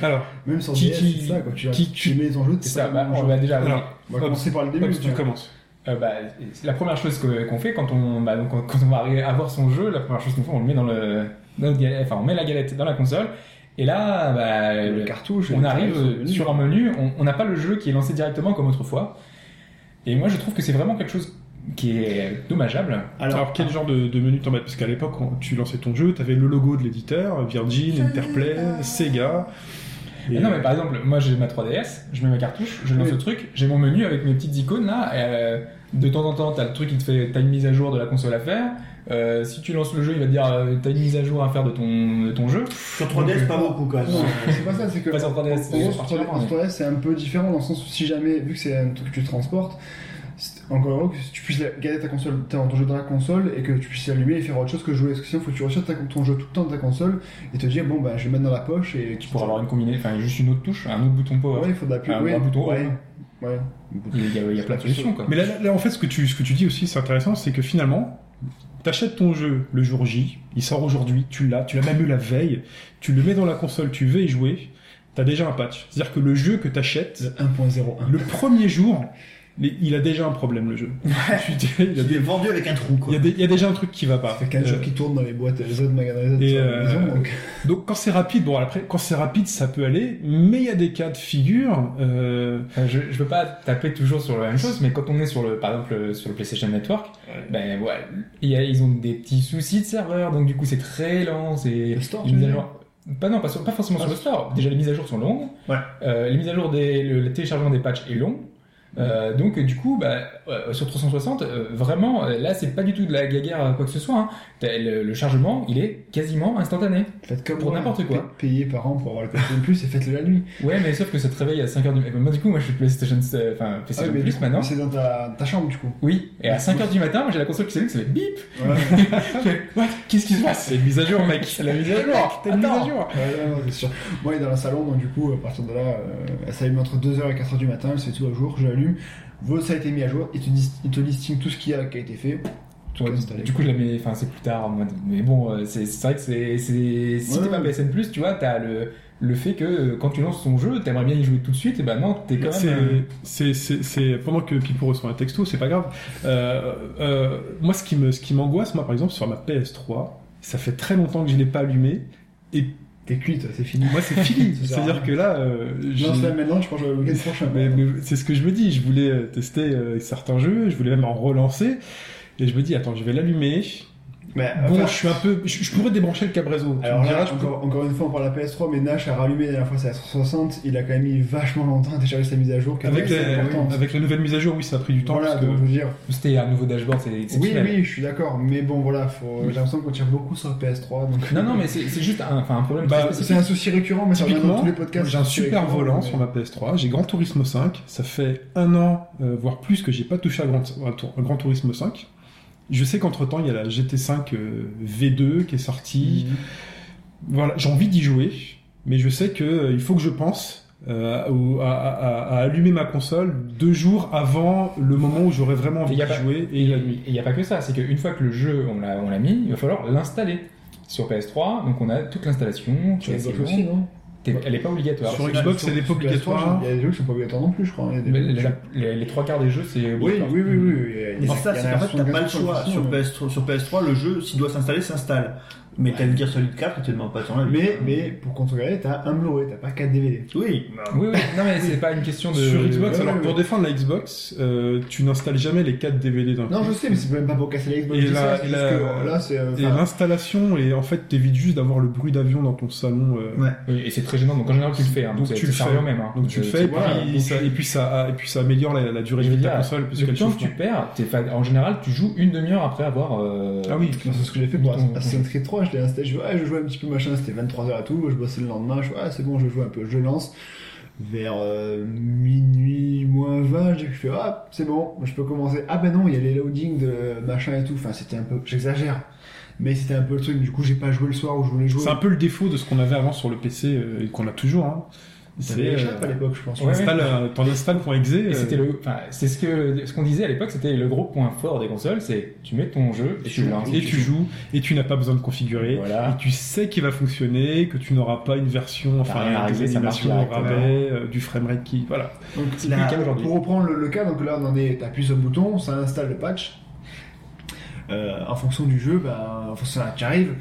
Alors, Même sur Qui- DS, qui- c'est ça, quoi. Tu, qui- tu mets ton jeu, t'es C'est ça. pas Bah, on jeu. va déjà. Alors, On va commencer par le début. Tu commences. Euh, bah, c'est la première chose que- qu'on fait quand on, bah, donc, quand on va arriver à avoir son jeu, la première chose qu'on fait, on le met dans le, notre galette, enfin, on met la galette dans la console, et là, bah, Le cartouche. on arrive euh, sur un menu, on- n'a pas le jeu qui est lancé directement comme autrefois, et moi je trouve que c'est vraiment quelque chose qui est dommageable. Alors, quel genre de, de menu t'embête Parce qu'à l'époque, quand tu lançais ton jeu, t'avais le logo de l'éditeur, Virgin, Interplay, Sega. Et- Mais non, mais par exemple, moi j'ai ma 3DS, je mets ma cartouche, je lance Oui. le truc, j'ai mon menu avec mes petites icônes là. euh, de temps en temps, t'as le truc qui te fait, t'as une mise à jour de la console à faire. Euh, si tu lances le jeu, il va te dire, euh, t'as une mise à jour à faire de ton, de ton jeu. sur 3DS pas beaucoup quand même Non, c'est pas ça, c'est que. Pas sur 3DS, en c'est gros, sur sur 3DS, particulièrement, sur 3DS, c'est un peu différent dans le sens où si jamais, vu que c'est un truc que tu transportes, encore heureux que tu puisses garder ta console, ton jeu dans la console et que tu puisses l'allumer et faire autre chose que jouer. Parce que sinon, faut que tu ta- ton jeu tout le temps de ta console et te dire, bon, bah, je vais le mettre dans la poche et Tu pourras avoir une combinaison, enfin juste une autre touche, un autre bouton power. Ouais, il faut de la pub. Un- ouais, un bouton ouais. Ouais. Il y a, il y a plein de solutions quoi. Mais là, là, en fait, ce que tu, ce que tu dis aussi, c'est intéressant, c'est que finalement, t'achètes ton jeu le jour J, il sort aujourd'hui, tu l'as, tu l'as même eu la veille, tu le mets dans la console, tu veux y jouer, t'as déjà un patch. C'est-à-dire que le jeu que t'achètes, 1.01. le premier jour, il a déjà un problème le jeu. *laughs* Il, a des- est vendu avec un trou, quoi. il y a des- il y a déjà un truc qui va pas. Fait 15 Euh, jours qui tournent dans les boîtes, les autres magasins euh, maison, donc. Donc quand c'est rapide, bon après quand c'est rapide ça peut aller, mais il y a des cas de figure. Euh, Enfin, je, je veux pas taper toujours sur la même chose, mais quand on est sur le, par exemple, le- sur le PlayStation Network, ben ouais, il y a- ils ont des petits soucis de serveur, donc du coup c'est très lent, c'est. Pas non, pas, sur- pas forcément Ah, sur le store. Déjà les mises à jour sont longues. Ouais. Euh, les mises à jour des, le, le téléchargement des patchs est long. Euh, donc du coup, bah, euh, sur 360, euh, vraiment, euh, là c'est pas du tout de la gaguerre à quoi que ce soit. hein. Le, le chargement, il est quasiment instantané. Faites comme Pour n'importe quoi. pa- Payez par an pour avoir le PlayStation Plus et faites-le la nuit. Ouais, mais sauf que ça te réveille à 5h du matin. Moi du coup, moi je suis PlayStation, enfin PlayStation Ah, mais Plus coup, maintenant. C'est dans ta, ta chambre du coup. Oui, et à 5h du matin, moi j'ai la console qui s'allume, ça fait bip Ouais. *laughs* Qu'est-ce qui se passe? C'est une mise à jour mec. C'est *laughs* la mise à jour T'as une mise à jour. Ouais, non, c'est sûr. Moi, elle est dans le salon, donc du coup, à partir de là, euh, elle s'allume entre 2h et 4h du matin, fait tout à jour, je l'allume. Votre ça a été mis à jour, il te, dis- il te listing tout ce qu'il y a qui a été fait. Tout installé. du coup, je la mets, enfin, c'est plus tard, en mode- mais bon, euh, c'est c'est vrai que c'est, c'est, si Ouais, t'es pas. PSN+, tu vois, t'as le, le fait que euh, quand tu lances ton jeu, t'aimerais bien y jouer tout de suite, et ben non, t'es quand même. euh, C'est pendant que Pipo reçoit un texto, c'est pas grave. Euh, euh, moi, ce qui me ce qui m'angoisse, moi par exemple sur ma PS3, ça fait très longtemps que je l'ai pas allumé et T'es cuite, c'est fini. moi c'est fini. *laughs* C'est-à-dire que là, euh, lance là maintenant, je pense que je vais le week-end prochain. mais, mais c'est ce que je me dis. Je voulais euh, tester euh, certains jeux, je voulais même en relancer. Et je me dis, attends, je vais l'allumer. Mais, Bon, enfin, je suis un peu. Je, je pourrais débrancher le cabrezo. Alors diras, là, je peux- encore, encore une fois, on parle de la PS3, mais Nash a rallumé la dernière fois, la 360, il a quand même mis vachement longtemps à télécharger sa mise à jour. Avec, la, importante. avec la nouvelle mise à jour, oui, ça a pris du temps. Voilà, parce que- donc veux dire, C'était un nouveau dashboard, c'est oui, exceptionnel. oui, je suis d'accord, mais bon, voilà, faut... j'ai l'impression qu'on tire beaucoup sur la PS3, donc... Non, non, mais c'est, c'est juste un, enfin, un problème Bah, C'est un souci récurrent, mais ça revient dans tous les podcasts. j'ai un super volant mais- sur ma PS3. J'ai Gran Turismo 5. Ça fait un an, euh, voire plus, que j'ai pas touché à Gran, à Gran Turismo 5. Je sais qu'entre temps, il y a la GT5 euh, V2 qui est sortie. Mhm. Voilà, j'ai envie d'y jouer, mais je sais que euh, il faut que je pense euh, à, à- à allumer ma console deux jours avant le moment où j'aurais vraiment envie pas- jouer Et et la nuit. il n'y a pas que ça, c'est qu'une fois que le jeu, on l'a, on l'a mis, il va falloir l'installer. Sur PS3, donc on a toute l'installation, longue. aussi, non? T'es- Elle est pas obligatoire. Sur Xbox, sur- elle est pas sur PS3, obligatoire. Il y a des jeux qui sont pas obligatoires non plus, je crois. Des Mais les, les trois quarts des jeux, c'est Oui, obligatoire. oui, oui, oui. oui. Et c'est ça, c'est qu'en fait, t'as pas le 75% choix. Sur mais- PS3, sur PS3, le jeu, s'il doit s'installer, s'installe. Mais t'as une Gear Solid 4 et tu demandes pas ton avis. Mais, mais pour contrecarrer, t'as un Blu-ray, t'as pas 4 DVD. Oui. Oui, oui, non mais c'est pas une question de. Sur Xbox, ouais, alors ouais, pour ouais. défendre la Xbox, euh, tu n'installes jamais les 4 DVD d'un Non, je sais, mais c'est même pas pour casser la Xbox. Et c'est et juste la- que, là, c'est. euh, Et l'installation, en fait, t'évites juste d'avoir le bruit d'avion dans ton salon. euh, Ouais. Oui, et c'est très gênant, donc en général tu le fais, hein, donc, tu le fais. même. Hein. Donc tu le Euh, fais, et puis, ça, et puis ça, améliore la, durée de vie de ta console, le puisqu'elle temps que tu perds, en général tu joues une demi-heure après avoir. euh, Ah oui. C'est ce que j'ai fait pour Assassin's Creed 3, je l'ai installé, je, ouais, je jouais un petit peu machin, c'était 23h et tout, je bossais le lendemain, je ouais, c'est bon, je joue un peu, je lance. Vers euh, minuit moins 20, j'ai fait, ah, c'est bon, je peux commencer. Ah ben non, il y a les loadings de machin et tout, enfin c'était un peu, j'exagère. Mais c'était un peu le truc, du coup j'ai pas joué le soir où je voulais jouer. C'est un peu le défaut de ce qu'on avait avant sur le PC, euh, et qu'on a toujours. Hein. Les euh, à l'époque, je pense. Ouais, t'installes, euh, T'en installes pour exe. Et c'était le, enfin, c'est ce que, ce qu'on disait à l'époque, c'était le gros point fort des consoles, c'est tu mets ton jeu et tu le lances. et tu joues, et tu n'as pas besoin de configurer. Voilà. Et tu sais qu'il va fonctionner, que tu n'auras pas une version, enfin, des ça animations au rabais, euh, du framerate qui, voilà. Donc, C'est là, plus le cas aujourd'hui. pour reprendre le, le cas, donc là on en est, t'appuies sur le bouton, ça installe le patch. Euh, en fonction du jeu, bah, en fonction de là, tu arrives,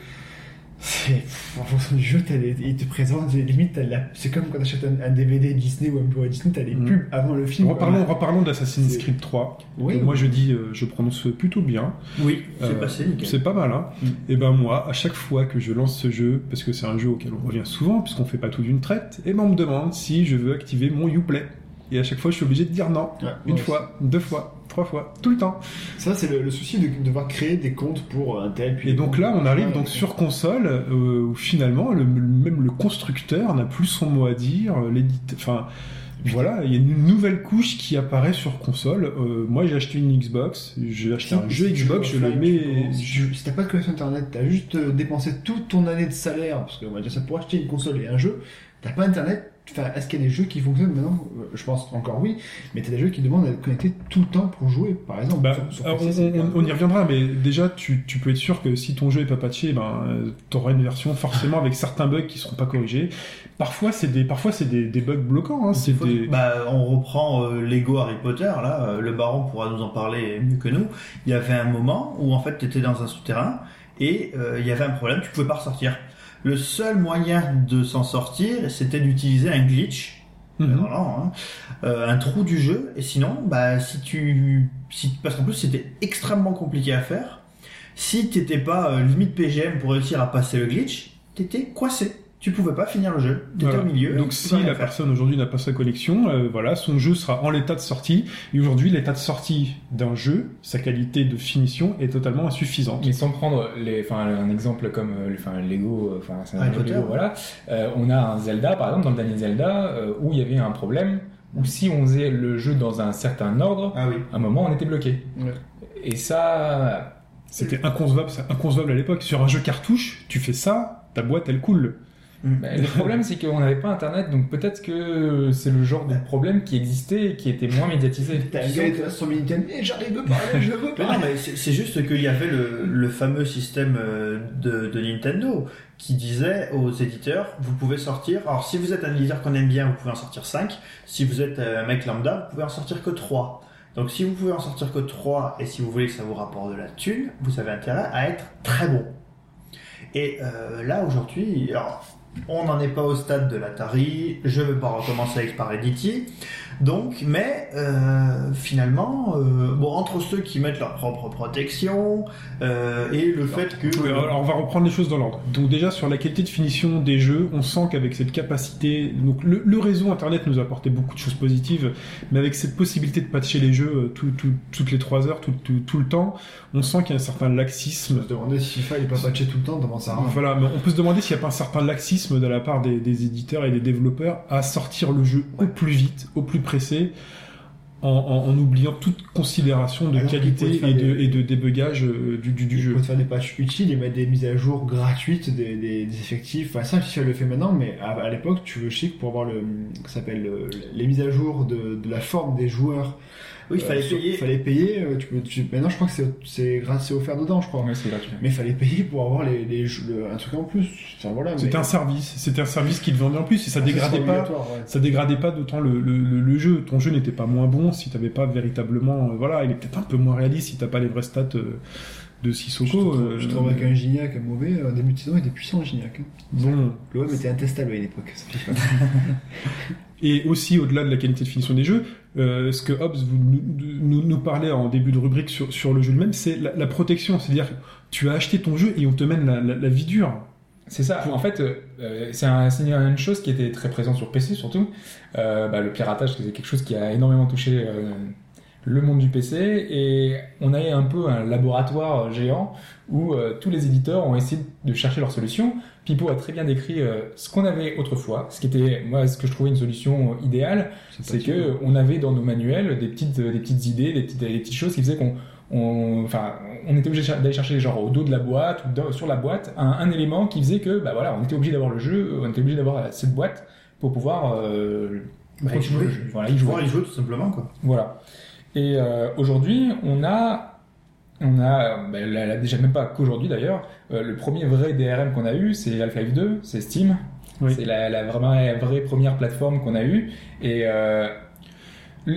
c'est, en fonction du jeu, il te présente, des- limite, la- c'est comme quand t'achètes un, un DVD Disney ou un Blu-ray Disney, t'as des Mhm. pubs avant le film. Reparlons, reparlons d'Assassin's Creed 3. Oui, Et moi je dis, euh, je prononce plutôt bien. Oui, c'est Euh, passé, nickel. C'est pas mal, hein. Mm. Et ben moi, à chaque fois que je lance ce jeu, parce que c'est un jeu auquel on revient souvent, puisqu'on fait pas tout d'une traite, et ben on me demande si je veux activer mon Uplay. Et à chaque fois, je suis obligé de dire non. Ouais, Une ouais, fois, deux fois, trois fois, tout le temps. Ça, c'est le, le souci de de devoir créer des comptes pour un tel. Puis Et donc là, on arrive donc sur console, euh, où finalement, le, même le constructeur n'a plus son mot à dire. l'édite- Enfin, voilà, il y a une nouvelle couche qui apparaît sur console. Euh, moi, j'ai acheté une Xbox, j'ai acheté un jeu Xbox, je le mets. Si, t'as pas de connexion internet, t'as juste euh, dépensé toute ton année de salaire, parce qu'on va dire ça pour acheter une console et un jeu, t'as pas internet, Enfin, est-ce qu'il y a des jeux qui fonctionnent maintenant Euh, Je pense encore oui, mais t'as des jeux qui demandent d'être connectés tout le temps pour jouer, par exemple. Bah, Sur- sur alors, PC, on, y reviendra, mais déjà, tu, tu peux être sûr que si ton jeu est pas patché, ben, tu auras une version forcément avec certains bugs qui seront pas corrigés. Parfois, c'est des, parfois, c'est des, des bugs bloquants. Hein, c'est des... Bah, on reprend euh, Lego Harry Potter, là, euh, le baron pourra nous en parler mieux que nous. Il y avait un moment où en fait tu étais dans un souterrain et euh, il y avait un problème, tu pouvais pas ressortir. Le seul moyen de s'en sortir, c'était d'utiliser un glitch, Mhm. voilà, hein, euh, un trou du jeu, et sinon, bah, si tu, si, parce qu'en plus c'était extrêmement compliqué à faire, si t'étais pas euh, limite PGM pour réussir à passer le glitch, t'étais coincé. Tu pouvais pas finir le jeu. T'étais Voilà. au milieu. Donc tu si la faire. personne aujourd'hui n'a pas sa connexion, euh, voilà, son jeu sera en l'état de sortie. Et aujourd'hui, l'état de sortie d'un jeu, sa qualité de finition est totalement insuffisante. Mais sans prendre les, enfin, un exemple comme euh, enfin, Lego, euh, enfin, c'est un Harry jeu Potter. Lego, voilà. Euh, on a un Zelda, par exemple, dans le dernier Zelda, euh, où il y avait un problème, où si on faisait le jeu dans un certain ordre, Ah oui. à un moment, on était bloqué. Ouais. Et ça, C'était inconcevable à l'époque. Sur un jeu cartouche, tu fais ça, ta boîte elle coule. Bah, le problème, c'est qu'on n'avait pas Internet, donc peut-être que c'est le genre de problème qui existait et qui était moins médiatisé. T'as un gars qui était là sur mes Nintendo, et j'arrive à parler, je veux Mais non, mais c'est c'est juste qu'il y avait le, le fameux système euh, de, de Nintendo qui disait aux éditeurs, vous pouvez sortir, alors si vous êtes un éditeur qu'on aime bien, vous pouvez en sortir 5, si vous êtes euh, un mec lambda, vous pouvez en sortir que 3. Donc si vous pouvez en sortir que 3 et si vous voulez que ça vous rapporte de la thune, vous avez intérêt à être très bon. Et euh, là aujourd'hui, alors, on n'en est pas au stade de l'Atari, je ne vais pas recommencer avec Paradity, donc, mais euh, finalement, euh, bon, entre ceux qui mettent leur propre protection euh, et le fait que... Oui, alors on va reprendre les choses dans l'ordre. Donc déjà sur la qualité de finition des jeux, on sent qu'avec cette capacité, donc le, le réseau internet nous a apporté beaucoup de choses positives, mais avec cette possibilité de patcher les jeux euh, tout- tout- toutes les trois heures, tout, tout- tout le temps, on sent qu'il y a un certain laxisme. me demandais si FIFA il est pas patché tout le temps, devant ça. Voilà, mais on peut se demander s'il n'y a pas un certain laxisme de la part des, des éditeurs et des développeurs à sortir le jeu au plus vite, au plus pressé, en, en- en oubliant toute considération de Alors qualité et de, des- et de débugage euh, du, du, du jeu. faire des patchs utiles et mettre des mises à jour gratuites des, des, des effectifs. Enfin, ça, FIFA le fait maintenant, mais à, à l'époque, tu veux chic pour avoir le, s'appelle le- les mises à jour de, de la forme des joueurs. Oui, il fallait Euh, payer. Fallait payer. euh, Tu peux, tu- maintenant, je crois que c'est, c'est offert dedans, je crois. Ouais, c'est gratuit. Mais fallait payer pour avoir les, les, le- un truc en plus. Enfin, voilà. C'était mais- un service, c'était un service qui te vendait en plus et ça Ah, dégradait pas. ouais. Ça dégradait pas d'autant le, le, le- le jeu. Ton jeu n'était pas moins bon si t'avais pas véritablement, euh, voilà, il est peut-être un peu moins réaliste si t'as pas les vraies stats euh, de Je Sissoko. trouve, euh, je trouve avec un Gignac mauvais, un début de saison, il était puissant, Gignac. hein. bon. L'OM était intestable à une époque. *laughs* Et aussi, au-delà de la qualité de finition des jeux, euh, ce que Hobbes nous, parlait en début de rubrique sur, le jeu lui-même, c'est la, protection. C'est-à-dire, tu as acheté ton jeu et on te mène la, vie dure. C'est ça. En fait, euh, c'est un, une chose qui était très présente sur PC surtout. Euh, bah, le piratage, c'est quelque chose qui a énormément touché euh, le monde du PC et on a un peu un laboratoire géant où euh, tous les éditeurs ont essayé de chercher leur solution. Pipo a très bien décrit euh, ce qu'on avait autrefois, ce qui était moi ce que je trouvais une solution euh, idéale, c'est que on avait dans nos manuels des petites des petites idées, des petites des petites choses qui faisaient qu'on on, enfin, on était obligé d'aller chercher genre au dos de la boîte ou dans- sur la boîte un, un élément qui faisait que bah voilà on était obligé d'avoir le jeu, on était obligé d'avoir cette boîte pour pouvoir euh, Bah, y jouer. le jeu. Voilà, y jouer. Pouvoir y jouer tout simplement, quoi. Voilà. Et euh, aujourd'hui, on a, on a, ben, là, déjà même pas qu'aujourd'hui d'ailleurs, euh, le premier vrai DRM qu'on a eu, c'est Half-Life 2, c'est Steam. Oui. C'est la, la vraiment la vraie première plateforme qu'on a eue. Et euh,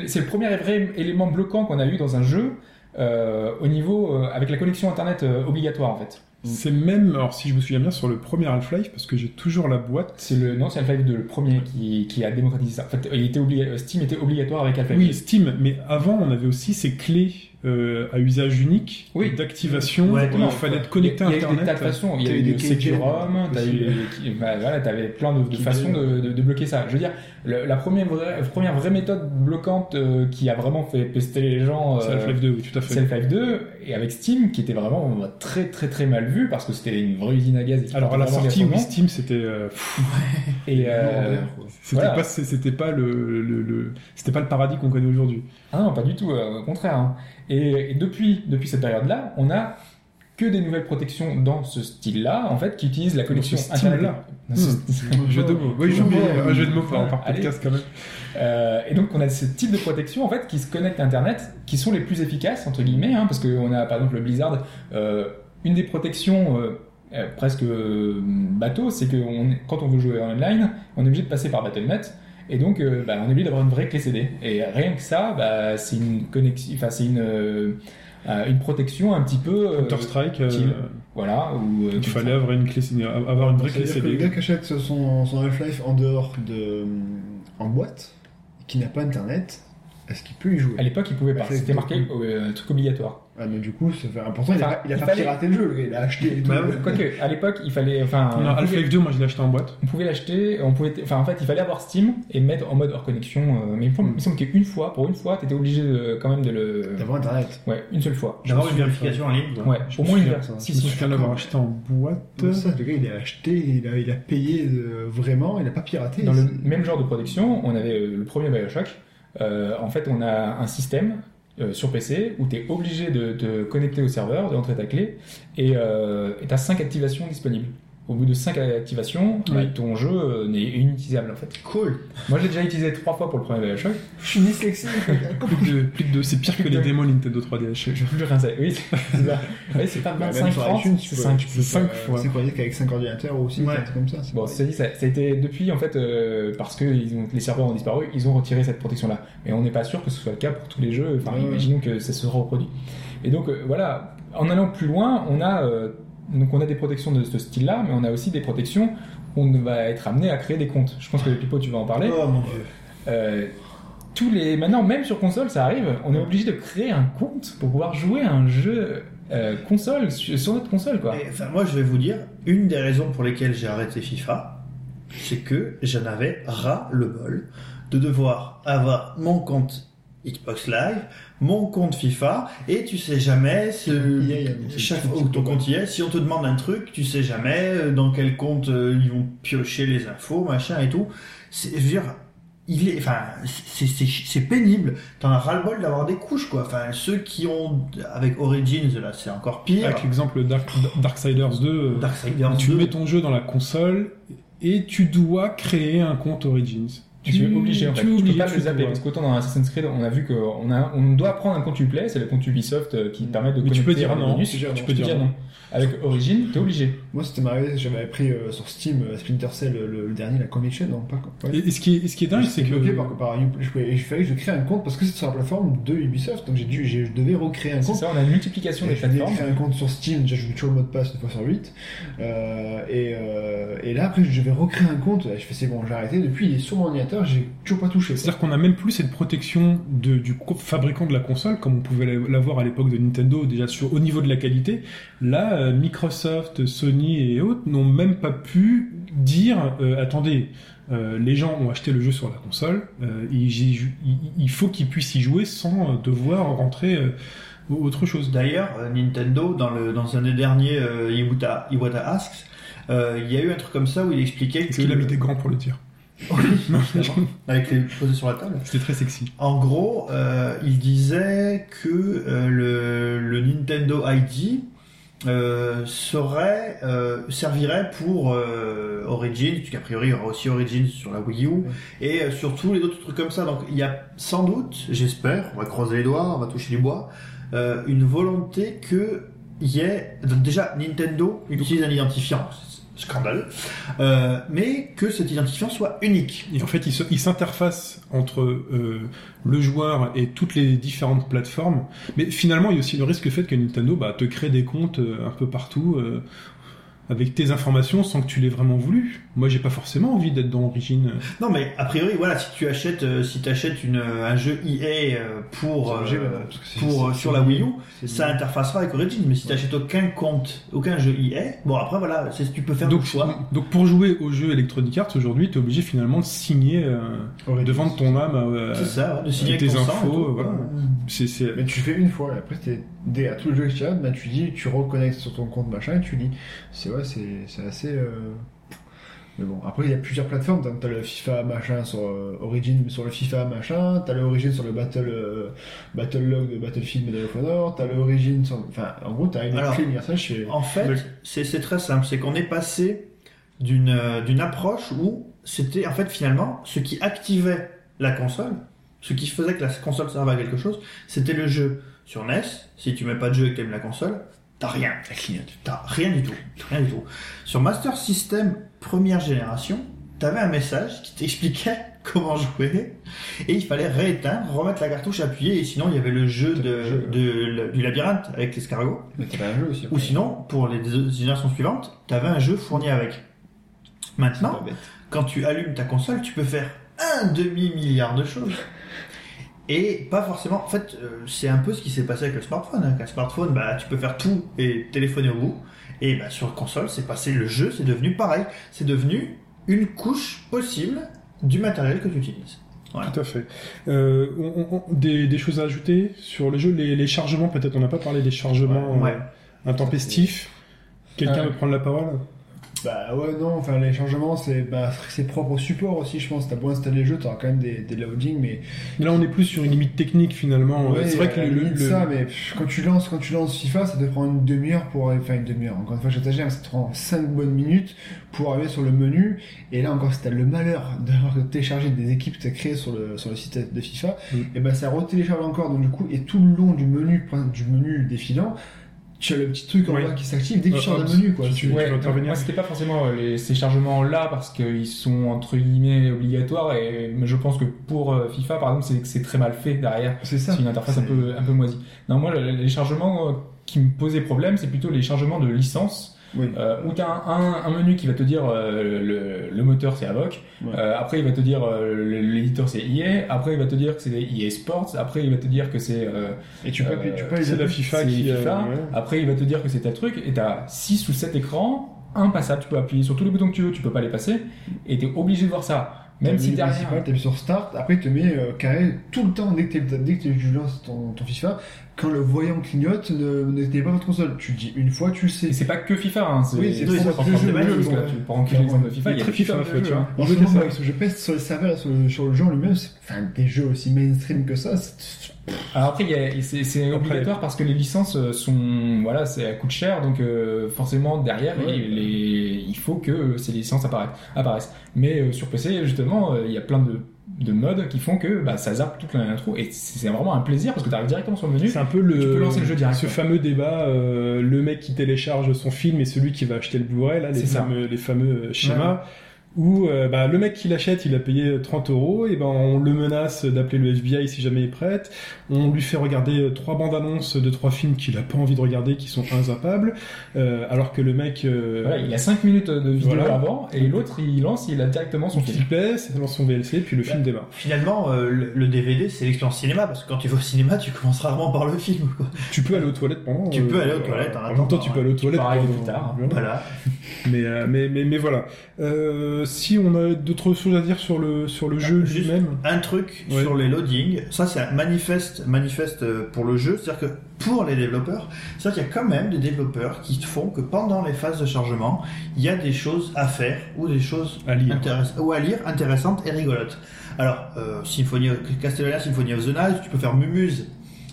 c'est le premier vrai élément bloquant qu'on a eu dans un jeu euh, au niveau avec la connexion internet obligatoire en fait. C'est même, alors si je me souviens bien, sur le premier Half-Life, parce que j'ai toujours la boîte. C'est le non, c'est Half-Life 2, le premier qui, qui a démocratisé ça. En fait, il était obligé, Steam était obligatoire avec Half-Life 2. Oui, Steam, mais avant, on avait aussi ces clés euh, à usage unique Oui. d'activation Ouais, il fallait être connecté à Il y a des tas de Internet. façons. Il y a eu des Securom, bah, voilà, t'avais plein de, façons de, de, de bloquer ça. Je veux dire, le- la première vraie, première vraie méthode bloquante euh, qui a vraiment fait pester les gens, C'est euh, Half-Life 2, oui, tout à c'est fait. Half-Life 2, et avec Steam, qui était vraiment euh, très très très mal vu parce que c'était une vraie usine à gaz. Alors à la sortie, oui, Steam, c'était euh. *laughs* Et euh, c'était Voilà. pas c'était pas le, le, le- c'était pas le paradis qu'on connaît aujourd'hui. Ah non, pas du tout, euh, au contraire. hein. Et, et depuis, depuis cette période-là, on a que des nouvelles protections dans ce style-là, en fait, qui utilisent la connexion ce Internet. ce- *laughs* Un jeu de mots. Oui, j'ai oublié un jeu de mots par, par podcast quand même. Euh, et donc on a ce type de protection en fait qui se connectent à Internet, qui sont les plus efficaces entre guillemets, hein, parce qu'on a par exemple le Blizzard, euh, une des protections euh, euh, presque euh, bateau, c'est que on quand on veut jouer en online, on est obligé de passer par Battle.net. Et donc, euh, bah, on est obligé d'avoir une vraie clé CD. Et rien que ça, bah, c'est une connexion, enfin, c'est une, une protection un petit peu. euh, Counter-Strike, euh, utile. voilà. Où, euh, il fallait avoir une, clé, CD avoir une vraie clé que le CD. gars qui achète son, son Half-Life en dehors de. en boîte, qui n'a pas internet, est-ce qu'il peut y jouer À l'époque, il pouvait pas. Ouais, C'était marqué euh, truc obligatoire. Ah, mais du coup, ça fait important, il a, Enfin, pas- il a il pas fallait- piraté le jeu, le gars, il a acheté. Bah ouais. Quoique, à l'époque, il fallait. Enfin, Non, on pouvait- Half-Life 2, moi je l'ai acheté en boîte. On pouvait l'acheter, on pouvait, enfin en fait, il fallait avoir Steam et mettre en mode hors connexion. euh, mais il me semble, il me semble qu'une fois, pour une fois, t'étais obligé de, quand même de le, D'avoir internet. ouais, une seule fois. D'avoir une vérification en ligne. Ouais, Je au moins une ça. Si, Je si. souviens l'avoir acheté en boîte. Ça, le gars, il a acheté, il a, il a payé euh, vraiment, il a pas piraté. Dans le même genre de protection, on avait le premier Bioshock. Euh, en fait, on a un système euh, sur PC où tu es obligé de te connecter au serveur, de rentrer ta clé, et tu as 5 activations disponibles. Au bout de 5 activations, bah, Oui. ton jeu euh, n'est inutilisable en fait. Cool. Moi, je l'ai déjà utilisé 3 fois pour le premier Bioshock. Je suis dyslexique. *laughs* Plus de, plus de. C'est pire que les démos Nintendo 3DS. Je ne veux plus rien. Oui, c'est ça. Oui, c'est pas Bah, *laughs* 25 même sur francs, iTunes, c'est tu peux- 5. tu peux cinq pas- fois. C'est quoi dire qu'avec 5 ordinateurs aussi, Ouais. comme ça. c'est Bon, dit, ça, ça a été depuis, en fait, euh, parce que ils ont- les serveurs ont disparu, ils ont retiré cette protection-là. Mais on n'est pas sûr que ce soit le cas pour tous les jeux. Enfin, Ouais. imaginons que ça se reproduit. Et donc, euh, voilà, en allant plus loin, on a, euh, donc on a des protections de ce style-là, mais on a aussi des protections où on va être amené à créer des comptes. Je pense que Pipo, tu vas en parler. Oh mon dieu. Euh, tous les maintenant même sur console ça arrive on est obligé de créer un compte pour pouvoir jouer à un jeu euh, console sur notre console quoi Et, enfin, moi, je vais vous dire, une des raisons pour lesquelles j'ai arrêté FIFA, c'est que j'en avais ras le bol de devoir avoir mon compte Xbox Live, mon compte FIFA, et tu sais jamais hein, chaque fois où ton compte y est, si on te demande un truc, tu sais jamais euh, dans quel compte euh, ils vont piocher les infos, machin et tout. C'est, je veux dire, il est, enfin, c'est, pénible. T'en as ras le bol d'avoir des couches, quoi. Enfin, ceux qui ont, avec Origins, là, c'est encore pire. Avec l'exemple Dark, Darksiders 2, euh, Darksiders tu 2. mets ton jeu dans la console et tu dois créer un compte Origins. Tu es obligé en fait tu tu peux pas tu le zapper dois. parce qu'autant dans Assassin's Creed on a vu qu'on a on doit prendre un compte Uplay c'est le compte Ubisoft euh, qui permet de Mais tu peux dire non, tu peux dire dire non. non avec Origin t'es obligé Moi, c'était arrivé, j'avais pris euh, sur Steam euh, Splinter Cell, le, le dernier, la Conviction, non, pas quoi. Et, et ce qui est, ce qui est dingue, c'est que bloqué par, par Uplay. je fallait que je crée un compte parce que c'est sur la plateforme de Ubisoft, donc j'ai dû, j'ai- je devais recréer un c'est compte. ça on a une multiplication des je plateformes créer un compte sur Steam, déjà je toujours le mot de passe 2 fois sur 8. Euh, et, euh, et là après je vais recréer un compte, je fais c'est bon j'ai arrêté, depuis il est sur mon ordinateur, j'ai toujours pas touché. C'est-à-dire qu'on n'a même plus cette protection de- du co- fabricant de la console, comme on pouvait la- l'avoir à l'époque de Nintendo, déjà sur, au niveau de la qualité. Là, euh, Microsoft, Sony et autres n'ont même pas pu dire euh, attendez, euh, les gens ont acheté le jeu sur la console, euh, il, il faut qu'ils puissent y jouer sans euh, devoir rentrer euh, autre chose. D'ailleurs, euh, Nintendo, dans, le, dans un des derniers euh, Iwata, Iwata Asks, euh, il y a eu un truc comme ça où il expliquait Est-ce que... qu'il a mis des grands pour le dire *laughs* *laughs* avec les posés sur la table. C'était très sexy. En gros, euh, il disait que euh, le, le Nintendo ID euh, serait servirait pour Origins, puisqu'a priori il y aura aussi Origins sur la Wii U et sur tous les autres trucs comme ça. Donc il y a sans doute, j'espère, on va croiser les doigts, on va toucher du bois, une volonté que y ait donc déjà Nintendo utilise un identifiant scandaleux, euh, mais que cet identifiant soit unique. Et en fait, il s'interface entre euh, le joueur et toutes les différentes plateformes. Mais finalement, il y a aussi le risque fait que Nintendo bah, te crée des comptes euh, un peu partout euh, avec tes informations sans que tu l'aies vraiment voulu. Moi, j'ai pas forcément envie d'être dans Origin. Non, mais a priori, voilà, si tu achètes, euh, si t'achètes une, un jeu EA euh, pour, euh, que euh, sur la Wii U, ça interfacera avec Origin. Mais si t'achètes aucun compte, aucun jeu EA, bon après voilà, c'est tu peux faire Donc, le choix. donc pour jouer au jeu Electronic Arts aujourd'hui, tu es obligé finalement de signer, euh, de vendre ton âme. à- C'est ça, ouais, de signer tes avec ton sang infos, tout, Mais tu fais une fois, et après dès à tous les jeux que tu as, bah, tu dis, tu reconnectes sur ton compte machin, et tu dis, c'est ouais, c'est assez. euh, Mais bon, après, il y a plusieurs plateformes. T'as le FIFA machin sur euh, Origin, sur le FIFA machin. T'as le Origin sur le Battle, euh, Battle Log de Battlefield Medal of Honor. T'as le Origin sur. Enfin, en gros, t'as une Alors, clé universelle chez. En fait, Le- c'est très simple. C'est qu'on est passé d'une euh, approche où c'était en fait finalement ce qui activait la console, ce qui faisait que la console servait à quelque chose, c'était le jeu. Sur NES, si tu mets pas de jeu et que t'aimes la console, t'as rien. T'as rien du tout. Rien du tout. Sur Master System première génération, t'avais un message qui t'expliquait *laughs* comment jouer et il fallait rééteindre, remettre la cartouche appuyée et sinon il y avait le jeu, de, Le jeu. de- du labyrinthe avec l'escargot. Mais t'avais un jeu aussi. Ou sinon, pour les générations suivantes, tu avais un jeu fourni avec. Maintenant, quand tu allumes ta console, tu peux faire un demi-milliard de choses. Et pas forcément. En fait, euh, c'est un peu ce qui s'est passé avec le smartphone. hein. Avec un smartphone, bah, tu peux faire tout et téléphoner au bout. Et bah, sur console, c'est passé le jeu, c'est devenu pareil. C'est devenu une couche possible du matériel que tu utilises. Voilà. Tout à fait. Euh, on- on- des, des choses à ajouter sur le jeu, les, les chargements peut-être. On n'a pas parlé des chargements Ouais. euh, intempestifs. Quelqu'un Euh, veut prendre la parole? Bah ouais, non, enfin les changements, c'est bah, c'est propre au support aussi, je pense. T'as beau installer le jeu, t'auras quand même des, des loadings, mais. Mais là, on est plus sur une limite technique finalement. Ouais, c'est vrai que le, ça, mais quand tu lances, quand tu lances FIFA, ça te prend une demi-heure pour, enfin une demi-heure. Encore une fois, j'exagère, ça te prend 5 bonnes minutes pour arriver sur le menu. Et là encore, si t'as le malheur d'avoir téléchargé des équipes que t'as créées sur le, sur le site de FIFA, Mm. et ben ça retélécharge encore. Donc du coup, et tout le long du menu, du menu défilant, tu as le petit truc en Oui. bas qui s'active dès que Euh, tu sors hop, d'un menu, quoi. tu- Tu- tu- Ouais, veux intervenir moi c'était pas forcément euh, les, ces chargements là parce qu'ils sont entre guillemets obligatoires et mais je pense que pour euh, FIFA par exemple c'est c'est très mal fait derrière C'est ça. c'est une interface un peu un peu moisie non moi le- les chargements euh, qui me posaient problème c'est plutôt les chargements de licence Oui. euh, où tu as un, un- menu qui va te dire euh, le, le moteur c'est Avoc, Ouais. euh, après il va te dire euh, l'éditeur c'est EA, après il va te dire que c'est EA Sports, après il va te dire que c'est euh, Et tu peux, Euh, tu peux la FIFA c'est qui. FIFA. ouais. Après, il va te dire que c'est tel truc, et t'as 6 ou 7 écrans, un passable, tu peux appuyer sur tous les boutons que tu veux, tu peux pas les passer, et t'es obligé de voir ça. Même si derrière. Tu sur Start, après il te met euh, carré tout le temps dès que, t'es- dès que tu lances ton, ton FIFA, quand le voyant clignote, ne, t'es pas votre console. Tu dis une fois, tu le sais. Et c'est pas que FIFA, hein, c'est Oui, c'est le jeu, le tu prends de FIFA, il y a FIFA vois. hein. Je, pèse sur les serveurs et sur le, le jeu en lui-même, c'est- enfin des jeux aussi mainstream que ça, c'est- Alors après, c'est obligatoire parce que les licences euh, sont, voilà, ça coûte cher, donc euh, forcément derrière, Ouais. il, les- il faut que ces licences apparaissent. apparaissent. Mais euh, sur PC, justement, euh, il y a plein de, de modes qui font que bah, ça zappe toute l'intro et c'est vraiment un plaisir parce que tu arrives directement sur le menu. C'est un peu le, Tu peux lancer le jeu direct, ce fameux débat, euh, le mec qui télécharge son film et celui qui va acheter le Blu-ray, là, les ça. fameux, les fameux schémas. Où euh, bah, le mec qui l'achète, il a payé 30 euros, et ben on le menace d'appeler le FBI si jamais il prête. On lui fait regarder euh, trois bandes annonces de trois films qu'il a pas envie de regarder, qui sont inzappables, euh, alors que le mec, euh, Voilà, il a 5 minutes de vidéo Voilà. avant et l'autre il lance, il a directement son film. film plaît, ça lance son VLC, puis le film démarre. Finalement, euh, le, DVD, c'est l'expérience cinéma, parce que quand tu vas au cinéma, tu commences rarement par le film. Quoi. Tu peux aller aux toilettes pendant. Tu peux aller aux toilettes en En même temps, attendant, tu peux aller aux toilettes peux arriver pendant- plus tard. Voilà. Mais, euh, mais, mais, mais voilà. Euh, si on a d'autres choses à dire sur le, sur le jeu juste- lui-même. Un truc Ouais. sur les loadings, ça c'est un manifeste, manifeste euh, pour le jeu, c'est-à-dire que pour les développeurs, c'est-à-dire qu'il y a quand même des développeurs qui font que pendant les phases de chargement, il y a des choses à faire ou des choses À lire. ou à lire intéressantes et rigolotes. Alors, euh, Symphony, Castlevania Symphony of the Night, tu peux faire Mumuse,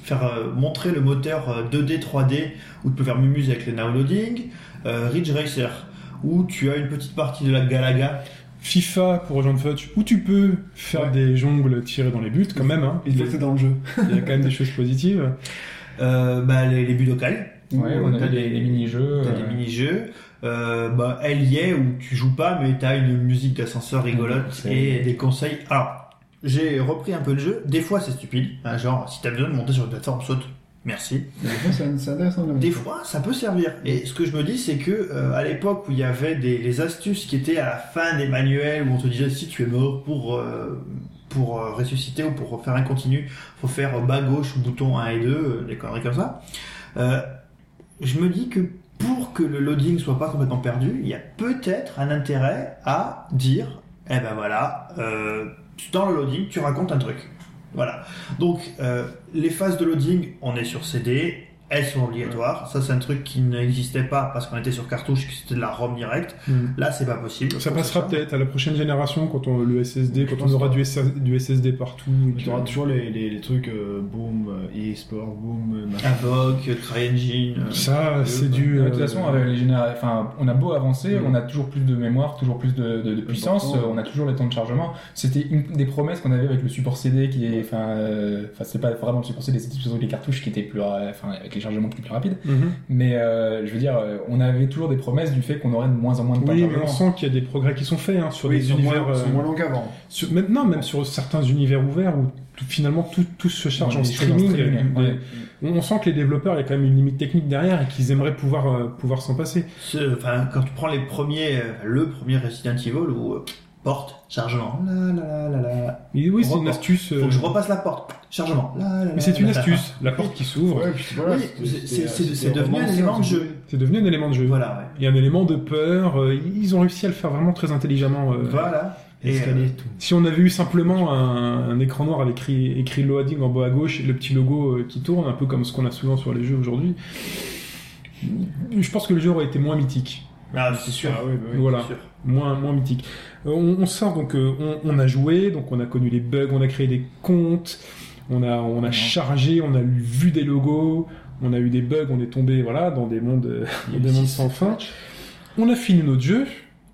faire euh, montrer le moteur euh, 2D, 3D, ou tu peux faire Mumuse avec le now loading, euh, Ridge Racer, où tu as une petite partie de la Galaga FIFA pour rejoindre Fudge, où tu peux faire Ouais. des jongles tirés dans les buts, quand même. Hein. il faut que c'est dans le jeu. Il y a quand même des choses positives. Euh, bah, les, les Budokai. Ouais, Où on a t'as des, des mini-jeux. T'as euh, des mini-jeux. Euh, bah, elle y est où tu joues pas, mais t'as une musique d'ascenseur rigolote et des conseils. Alors, j'ai repris un peu le jeu. Des fois, c'est stupide. hein, genre, si t'as besoin de monter sur une plateforme, saute. Merci. Des fois. Des fois, ça peut servir. Et ce que je me dis, c'est que euh, à l'époque où il y avait des les astuces qui étaient à la fin des manuels, où on te disait si tu es mort pour euh, pour euh, ressusciter ou pour faire un continu, faut faire bas gauche bouton 1 et 2, euh, des conneries comme ça. Euh, je me dis que pour que le loading soit pas complètement perdu, il y a peut-être un intérêt à dire, eh ben voilà, euh, dans le loading, tu racontes un truc. Voilà. Donc, euh, les phases de loading, on est sur CD. Elles sont obligatoires. Ça, c'est un truc qui n'existait pas parce qu'on était sur cartouche, que c'était de la ROM directe. Là, c'est pas possible. Ça passera peut-être à la prochaine génération quand on le SSD, quand on aura du, SS du SSD partout. et Tu auras toujours les, les, les trucs euh, boom, euh, e-sport, boom, euh, machin. Invoke, CryEngine. euh, Ça, c'est du. De euh, toute façon, avec les généra- enfin, on a beau avancer, Mm. on a toujours plus de mémoire, toujours plus de, de- de puissance, euh, on a toujours les temps de chargement. C'était une des promesses qu'on avait avec le support CD qui est, enfin, euh, enfin, c'est pas vraiment le support CD, c'était surtout les cartouches qui étaient plus, ra- enfin, avec les chargements étaient plus rapides. mhm. Mais euh, je veux dire, euh, on avait toujours des promesses du fait qu'on aurait de moins en moins de temps Oui, mais on chargement. sent qu'il y a des progrès qui sont faits hein, sur Oui, des univers. moins, euh, moins longs qu'avant. maintenant, même sur certains univers ouverts où tout- finalement tout, tout se charge en streaming. streaming, des- ouais. on, on sent que les développeurs, il y a quand même une limite technique derrière et qu'ils aimeraient pouvoir, euh, pouvoir s'en passer. Enfin, quand tu prends les premiers, euh, le premier Resident Evil où euh, porte, chargement, la la la la la. Mais oui, c'est une astuce. euh, Faut que je repasse la porte, chargement, la la la. Mais c'est une la, la. astuce, la porte qui s'ouvre. C'est- devenu un élément de entre jeu. C'est devenu un élément de jeu. Voilà, ouais. Il y a un élément de peur. euh, ils ont réussi à le faire vraiment très intelligemment. euh. Voilà. Et, euh. Si on avait eu simplement un, un écran noir avec écrit, écrit loading en bas à gauche et le petit logo euh, qui tourne, un peu comme ce qu'on a souvent sur les jeux aujourd'hui, je pense que le jeu aurait été moins mythique. Ah, c'est sûr. Ah oui, bah oui. Voilà. sûr. moins, moins mythique. Euh, on, on sort donc, euh, on, on a joué, donc on a connu les bugs, on a créé des comptes, on a, on a Ouais. chargé, on a vu des logos, on a eu des bugs, on est tombé voilà dans des mondes, *laughs* des mondes sans fin. On a fini notre jeu.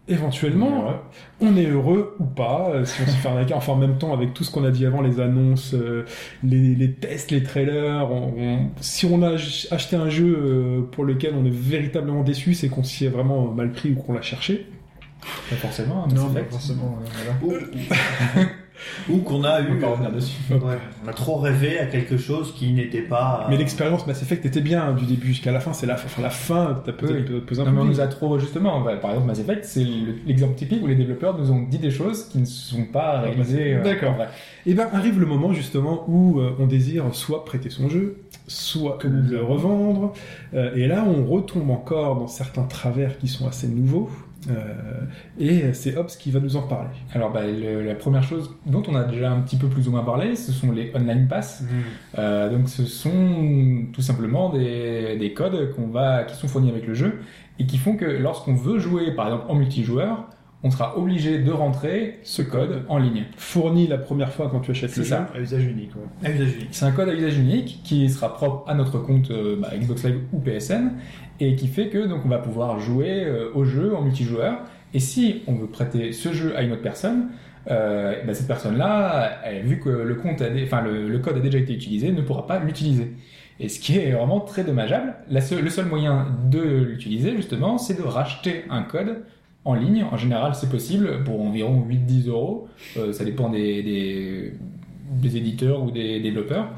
Éventuellement, Ouais. on est heureux ou pas, euh, si on se fait arnaquer. Enfin, en même temps, avec tout ce qu'on a dit avant, les annonces, euh, les, les tests, les trailers, on- on- si on a ach- acheté un jeu euh, pour lequel on est véritablement déçu, c'est qu'on s'y est vraiment mal pris ou qu'on l'a cherché. Pas forcément, hein, Non, pas forcément. voilà. *laughs* Ou qu'on a On eu. dessus. Ouais, on a trop rêvé à quelque chose qui n'était pas. euh, Mais l'expérience Mass Effect était bien hein, du début jusqu'à la fin. C'est la, enfin, la fin, t'as peut-être Oui. peut- posé un Non, mais peu on nous a trop, justement, bah, par exemple, Mass Effect, c'est le- l'exemple typique où les développeurs nous ont dit des choses qui ne sont pas réalisées. euh, D'accord. Et ben arrive le moment justement où euh, on désire soit prêter son jeu, soit le revendre. Euh, et là, on retombe encore dans certains travers qui sont assez nouveaux. Euh, et c'est Hobbs qui va nous en parler. Alors, bah, le- la première chose dont on a déjà un petit peu plus ou moins parlé, ce sont les online pass. hmm. Euh, donc, ce sont tout simplement des, des codes qu'on va, qui sont fournis avec le jeu et qui font que lorsqu'on veut jouer, par exemple, en multijoueur, on sera obligé de rentrer ce code en ligne. Fourni la première fois quand tu achètes C'est le ça. jeu. À usage unique, ouais. À usage unique. C'est un code à usage unique qui sera propre à notre compte euh, bah, Xbox Live ou PSN et qui fait que donc on va pouvoir jouer euh, au jeu en multijoueur. Et si on veut prêter ce jeu à une autre personne, euh, bah, cette personne-là, vu que le compte, a dé- enfin le, le code a déjà été utilisé, ne pourra pas l'utiliser. Et ce qui est vraiment très dommageable. La le seul moyen de l'utiliser justement, c'est de racheter un code en ligne. En général, c'est possible pour environ 8-10 euros. Euh, ça dépend des, des, des éditeurs ou des développeurs.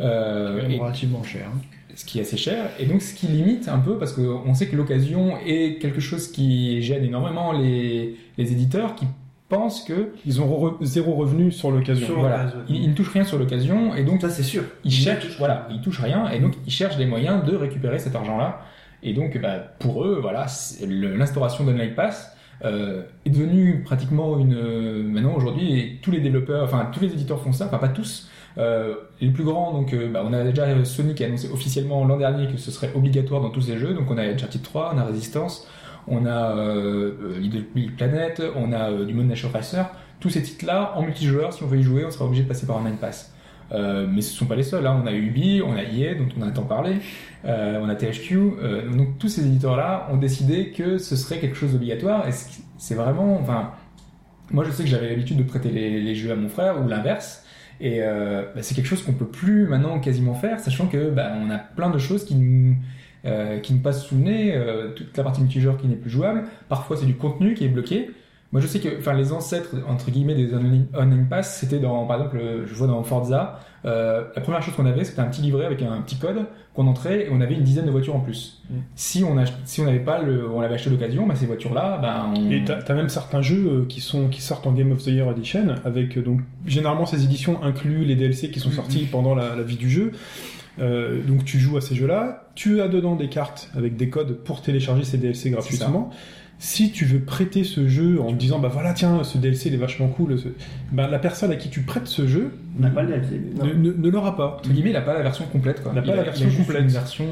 Euh, et- relativement cher. hein. ce qui est assez cher, et donc ce qui limite un peu, parce qu'on sait que l'occasion est quelque chose qui gêne énormément les, les éditeurs qui pensent que Ils ont re- zéro revenu sur l'occasion. Voilà, ils, ils ne touchent rien sur l'occasion, et donc Ça, c'est sûr. ils cherchent, voilà, ils touchent rien, et donc ils cherchent des moyens de récupérer cet argent-là. Et donc, bah, pour eux, voilà, l'instauration d'Online Pass euh, est devenue pratiquement une. euh, maintenant, aujourd'hui, tous les développeurs, enfin tous les éditeurs font ça, enfin pas tous. Euh, les plus grands, donc, euh, bah, on a déjà Sony qui a annoncé officiellement l'an dernier que ce serait obligatoire dans tous ses jeux. Donc, on a Uncharted 3, on a Resistance, on a euh, Little Planet, on a euh, du Moon Nature Racer. Tous ces titres-là, en multijoueur, si on veut y jouer, on sera obligé de passer par Online Pass. Euh, mais ce ne sont pas les seuls. Hein. On a Ubi, on a EA, dont on a tant parlé, euh, on a THQ. euh, donc tous ces éditeurs-là ont décidé que ce serait quelque chose d'obligatoire. Et c'est- vraiment, enfin, moi je sais que j'avais l'habitude de prêter les, jeux à mon frère ou l'inverse. Et euh, bah, c'est quelque chose qu'on peut plus maintenant quasiment faire, sachant que bah, on a plein de choses qui nous euh, qui nous passent sous le nez, toute la partie multijoueur qui n'est plus jouable. Parfois c'est du contenu qui est bloqué. Moi, je sais que, enfin, les ancêtres entre guillemets des online, pass, c'était dans, par exemple, euh, je vois dans Forza, euh, la première chose qu'on avait, c'était un petit livret avec un petit code qu'on entrait et on avait une dizaine de voitures en plus. Mm. Si on ach- si on n'avait pas le, on l'avait acheté d'occasion, bah, ces voitures-là, ben, on... Et t'as as même certains jeux euh, qui sont qui sortent en Game of the Year Edition avec euh, donc généralement ces éditions incluent les DLC qui sont Mhm. sortis pendant la, la vie du jeu. Euh, donc tu joues à ces jeux-là, tu as dedans des cartes avec des codes pour télécharger ces DLC gratuitement. Si tu veux prêter ce jeu en disant bah voilà tiens ce DLC il est vachement cool, ce- bah, la personne à qui tu prêtes ce jeu On n'a pas le DLC. ne, ne- ne l'aura pas. Entre guillemets, il a pas la version complète. Quoi. Il a pas la a- version complète. Version.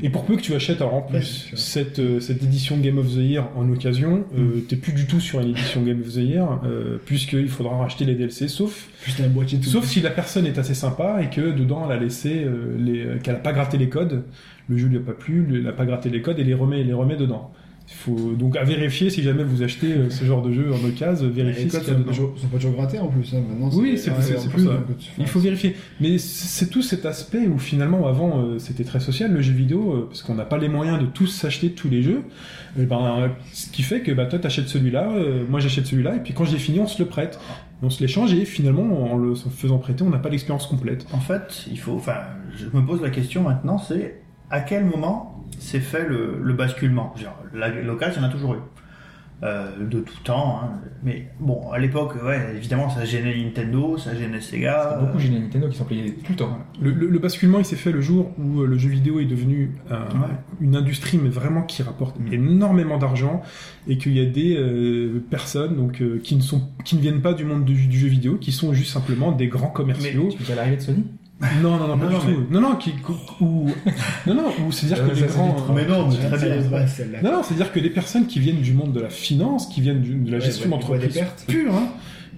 Et pour peu que tu achètes alors en plus cette, euh, cette édition Game of the Year en occasion, euh, t'es plus du tout sur une édition Game of the Year, euh, puisqu'il faudra racheter les DLC, sauf, la tout. sauf si la personne est assez sympa et que dedans elle a laissé euh, les, euh, qu'elle a pas gratté les codes, le jeu lui a pas plu, elle a pas gratté les codes et les remet, les remet dedans. Il faut donc à vérifier si jamais vous achetez euh, ce genre de jeu en occasion, vérifiez ce qu'il y a sont pas, dedans. toujours, sont pas toujours grattés en plus. Hein. Maintenant, Oui, c'est- plus, pour ça. Il faut vérifier. Mais c'est tout cet aspect où finalement avant euh, c'était très social le jeu vidéo euh, parce qu'on n'a pas les moyens de tous s'acheter tous les jeux. Et ben, euh, ce qui fait que bah, toi t'achètes celui-là, euh, moi j'achète celui-là et puis quand j'ai fini on se le prête. On se l'échange et finalement en le faisant prêter on n'a pas l'expérience complète. En fait, il faut. Enfin, je me pose la question maintenant, c'est à quel moment s'est fait le, le basculement Genre, la- L'occasion, il y en a toujours eu. Euh, de tout temps. hein. Mais bon, à l'époque, ouais, évidemment, ça gênait Nintendo, ça gênait Sega. C'est beaucoup gêné Nintendo qui sont payés tout le temps. Le, le- le basculement il s'est fait le jour où euh, le jeu vidéo est devenu Ouais. une industrie mais vraiment qui rapporte énormément d'argent et qu'il y a des euh, personnes donc euh, qui ne sont qui ne viennent pas du monde du, du jeu vidéo qui sont juste simplement des grands commerciaux. Tu veux dire l'arrivée de Sony? Non, non, non, pas Non, du non, tout. Non, non, qui, ou, non, non, ou c'est-à-dire Euh, que des c'est grands. Mais non, mais Ouais, très c'est- bien. ouais, celle-là. Non, non, c'est-à-dire que des personnes qui viennent du monde de la finance, qui viennent du- de la Ouais, gestion ouais, des d'entreprise pure, hein,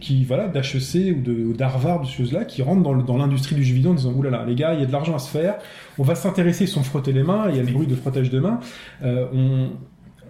qui, voilà, d'HEC ou de- d'Harvard, de ces choses-là, qui rentrent dans le- dans l'industrie du jeu vidéo en disant, oulala, les gars, il y a de l'argent à se faire, on va s'intéresser, ils sont frottés les mains, il y a le bruit de frottage de mains, euh, on...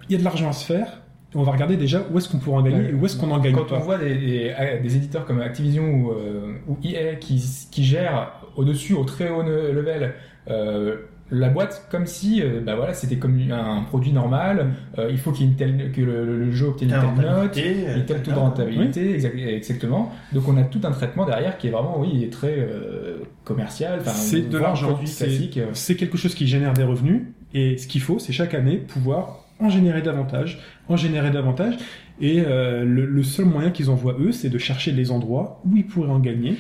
il y a de l'argent à se faire, on va regarder déjà où est-ce qu'on pourra en gagner Ouais. et où est-ce qu'on en gagne Quand pas. on voit des, des- des éditeurs comme Activision ou, euh, ou EA qui, qui gèrent au-dessus, au très haut level, euh, la boîte comme si euh, bah voilà, c'était comme un produit normal, euh, il faut qu'il y ait une telle, que le, le jeu obtienne une telle note, et tel taux de rentabilité, exact- exactement. Donc on a tout un traitement derrière qui est vraiment, oui, très euh, commercial. C'est de l'argent, c'est- classique. c'est quelque chose qui génère des revenus et ce qu'il faut c'est chaque année pouvoir en générer davantage en générer davantage et le, le seul moyen qu'ils envoient eux c'est de chercher les endroits où ils pourraient en gagner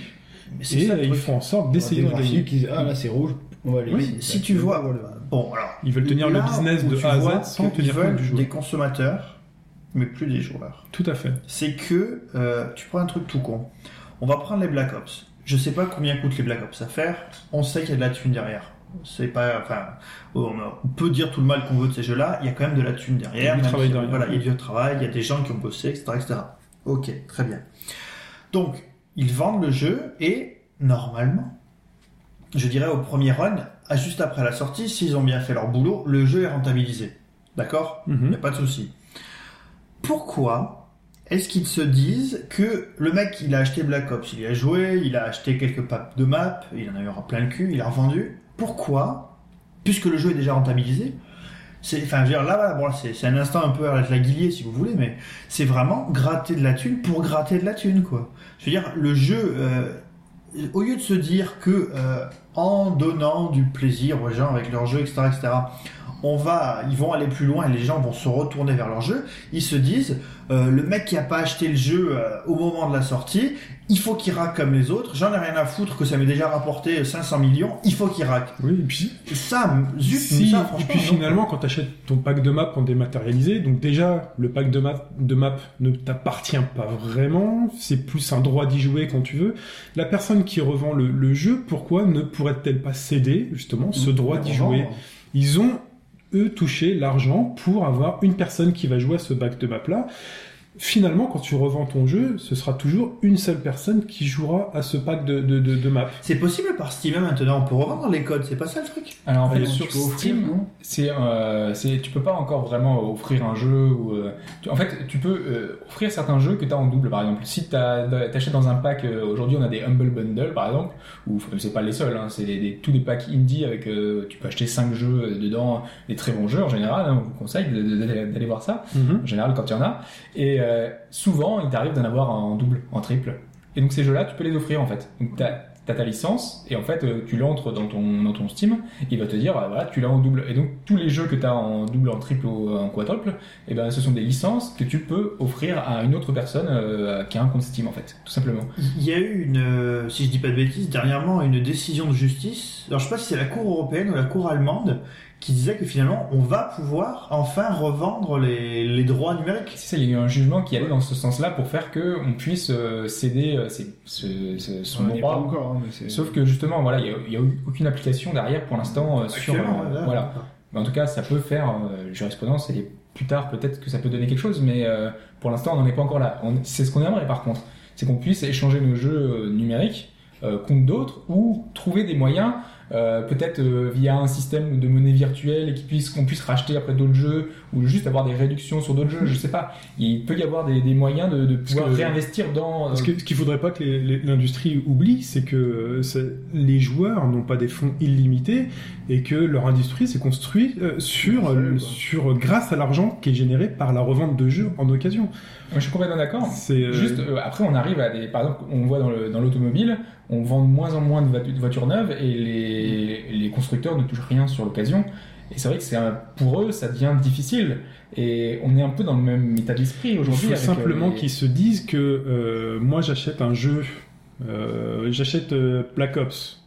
Mais c'est et ça, le ils truc. font en sorte Des d'essayer graphiques gagner qui disent, ah là c'est rouge, on va aller. Oui, si tu vois, bon alors, Ils veulent tenir le business de A à Z sans tenir compte veulent du joueur. des consommateurs, mais plus des joueurs. tout à fait C'est que euh, tu prends un truc tout con. On va prendre les Black Ops. Je sais pas combien coûtent les Black Ops à faire. On sait qu'il y a de la thune derrière. C'est pas, enfin, on, on peut dire tout le mal qu'on veut de ces jeux-là. Il y a quand même de la thune derrière. Il y a du travail si- derrière. Voilà, il y a du travail. Il y a des gens qui ont bossé, etc., etc. Ok, très bien. Donc, ils vendent le jeu et normalement, je dirais au premier run, à juste après la sortie, s'ils ont bien fait leur boulot, le jeu est rentabilisé. D'accord? Il n'y Mhm. a pas de souci. Pourquoi est-ce qu'ils se disent que le mec, il a acheté Black Ops, il y a joué, il a acheté quelques packs de maps, il en a eu plein le cul, il a revendu? Pourquoi Puisque le jeu est déjà rentabilisé. C'est, enfin, je veux dire, là, voilà, c'est, c'est un instant un peu avec la guillier, si vous voulez, mais c'est vraiment gratter de la thune pour gratter de la thune, quoi. Je veux dire, le jeu, euh, au lieu de se dire que euh, en donnant du plaisir aux gens avec leur jeu, etc., etc., on va, ils vont aller plus loin et les gens vont se retourner vers leur jeu. Ils se disent, euh, le mec qui a pas acheté le jeu euh, au moment de la sortie, il faut qu'il raque comme les autres. J'en ai rien à foutre que ça m'ait déjà rapporté 500 millions. Il faut qu'il raque. oui et puis Et ça, zut, Si, ça, et franchement, puis non. finalement, quand tu achètes ton pack de maps en dématérialisé, donc déjà, le pack de maps, de maps ne t'appartient pas vraiment, c'est plus un droit d'y jouer quand tu veux. La personne qui revend le, le jeu, pourquoi ne pourrait-elle pas céder, justement, ce droit d'y jouer? Ils ont, eux, touché l'argent pour avoir une personne qui va jouer à ce pack de maps-là. Finalement, quand tu revends ton jeu, ce sera toujours une seule personne qui jouera à ce pack de, de, de, de maps. C'est possible par Steam maintenant, on peut revendre les codes, c'est pas ça le truc? Alors en fait, sur tu peux offrir, Steam, c'est, euh, c'est, tu peux pas encore vraiment offrir un jeu. Ou, euh, tu- en fait, tu peux euh, offrir certains jeux que tu as en double, par exemple. Si tu achètes dans un pack, euh, aujourd'hui on a des Humble Bundle, par exemple, ou c'est pas les seuls, hein, c'est des, des- tous des packs indie avec, euh, tu peux acheter 5 jeux dedans, des très bons jeux en général, hein, on vous conseille d'aller d'aller voir ça, en général quand il y en a. Et euh, souvent, il t'arrive d'en avoir en double, en triple. Et donc ces jeux-là, tu peux les offrir en fait. Donc t'as t'as ta licence et en fait euh, tu l'entres dans ton dans ton Steam, il va te dire ah, voilà tu l'as en double et donc tous les jeux que tu as en double, en triple ou en quadruple, et ben ce sont des licences que tu peux offrir à une autre personne euh, qui a un compte Steam en fait, tout simplement. Il y a eu une, si je dis pas de bêtises, dernièrement une décision de justice. Alors je sais pas si c'est la Cour européenne ou la Cour allemande qui disait que finalement on va pouvoir enfin revendre les, les droits numériques. C'est ça, il y a eu un jugement qui allait dans ce sens-là pour faire que on puisse euh, céder ses- ce- ce- son On n'y est pas droit. encore, hein, mais Sauf que justement, voilà, il y a, aucune application derrière pour l'instant euh, sur. Euh, là, voilà. Mais en tout cas, ça peut faire euh, jurisprudence et plus tard peut-être que ça peut donner quelque chose, mais euh, pour l'instant, on n'en est pas encore là. C'est ce qu'on aimerait par contre, c'est qu'on puisse échanger nos jeux numériques euh, contre d'autres ou trouver des moyens. Euh, peut-être euh, via un système de monnaie virtuelle et qui puisse qu'on puisse racheter après d'autres jeux ou juste avoir des réductions sur d'autres jeux je sais pas il peut y avoir des, des moyens de, de pouvoir que- réinvestir dans que ce qu'il faudrait pas que l'industrie oublie, c'est que euh, les joueurs n'ont pas des fonds illimités et que leur industrie s'est construite euh, sur, Ouais, euh, sur grâce à l'argent qui est généré par la revente de jeux en occasion. Moi, je suis complètement d'accord C'est euh, Juste euh, après, on arrive à des. Par exemple, on voit dans le- dans l'automobile, on vend de moins en moins de voitures neuves et les, les constructeurs ne touchent rien sur l'occasion. Et c'est vrai que c'est un- pour eux, ça devient difficile. Et on est un peu dans le même état d'esprit Il aujourd'hui. faut avec, simplement euh, les- qu'ils se disent que euh, moi j'achète un jeu, euh, j'achète euh, Black Ops.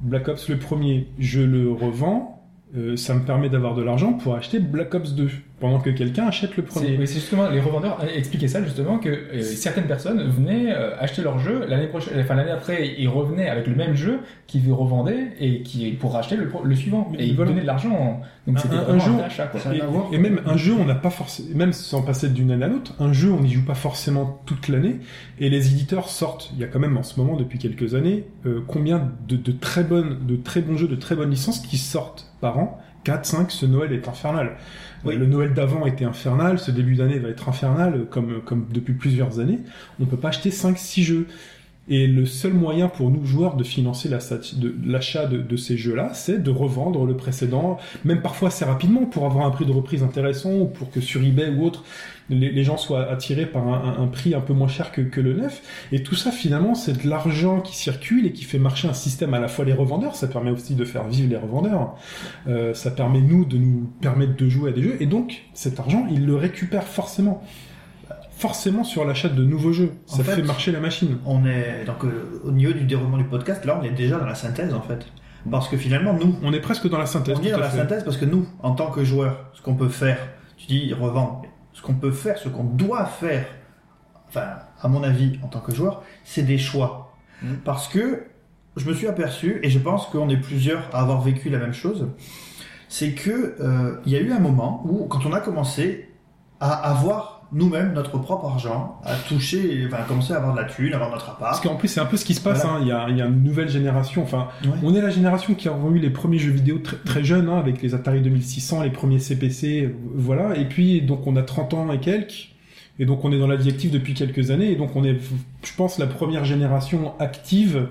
Black Ops le premier, je le revends, euh, ça me permet d'avoir de l'argent pour acheter Black Ops 2, pendant que quelqu'un achète le premier. oui, c'est justement les revendeurs expliquaient ça justement que euh, certaines personnes venaient euh, acheter leur jeu l'année prochaine, enfin l'année après ils revenaient avec le même jeu qu'ils revendaient et qui pour racheter le, pro- le suivant et ils voilà. donnaient de l'argent donc c'était un- un vraiment un, achat quoi. Et même un jeu, on n'a pas forcément, même sans passer d'une année à l'autre, un jeu, on n'y joue pas forcément toute l'année. Et les éditeurs sortent, il y a quand même en ce moment, depuis quelques années, euh, combien de, de très bonnes, de très bons jeux, de très bonnes licences qui sortent par an. 4, 5, ce Noël est infernal. Oui. Le Noël d'avant était infernal, ce début d'année va être infernal, comme, comme depuis plusieurs années. On peut pas acheter 5, 6 jeux. Et le seul moyen pour nous joueurs de financer l'achat de, ces jeux-là, c'est de revendre le précédent, même parfois assez rapidement pour avoir un prix de reprise intéressant ou pour que sur eBay ou autre, les, gens soient attirés par un, prix un peu moins cher que, le neuf. Et tout ça, finalement, c'est de l'argent qui circule et qui fait marcher un système à la fois les revendeurs, ça permet aussi de faire vivre les revendeurs, Euh, ça permet nous de nous permettre de jouer à des jeux, et donc cet argent, il le récupère forcément. Forcément sur l'achat de nouveaux jeux. En Ça fait, fait marcher la machine. On est donc euh, au niveau du déroulement du podcast, là on est déjà dans la synthèse en fait, parce que finalement nous, On est presque dans la synthèse. on est dans la fait. synthèse parce que nous, en tant que joueurs, ce qu'on peut faire, tu dis revendre, mais ce qu'on peut faire, ce qu'on doit faire, enfin à mon avis en tant que joueur, c'est des choix, Mm. parce que je me suis aperçu et je pense qu'on est plusieurs à avoir vécu la même chose, c'est que euh, il y a eu un moment où quand on a commencé à avoir nous-mêmes notre propre argent, à toucher, enfin à commencer à avoir de la thune, à avoir notre appart. Parce qu'en plus, c'est un peu ce qui se passe. Voilà. hein. Il, y a, il y a une nouvelle génération. Enfin, Ouais. on est la génération qui a eu les premiers jeux vidéo très, très jeunes, hein, avec les Atari 2600, les premiers CPC, euh, voilà. Et puis, donc, on a 30 ans et quelques. Et donc, on est dans la vie active depuis quelques années. Et donc, on est, je pense, la première génération active,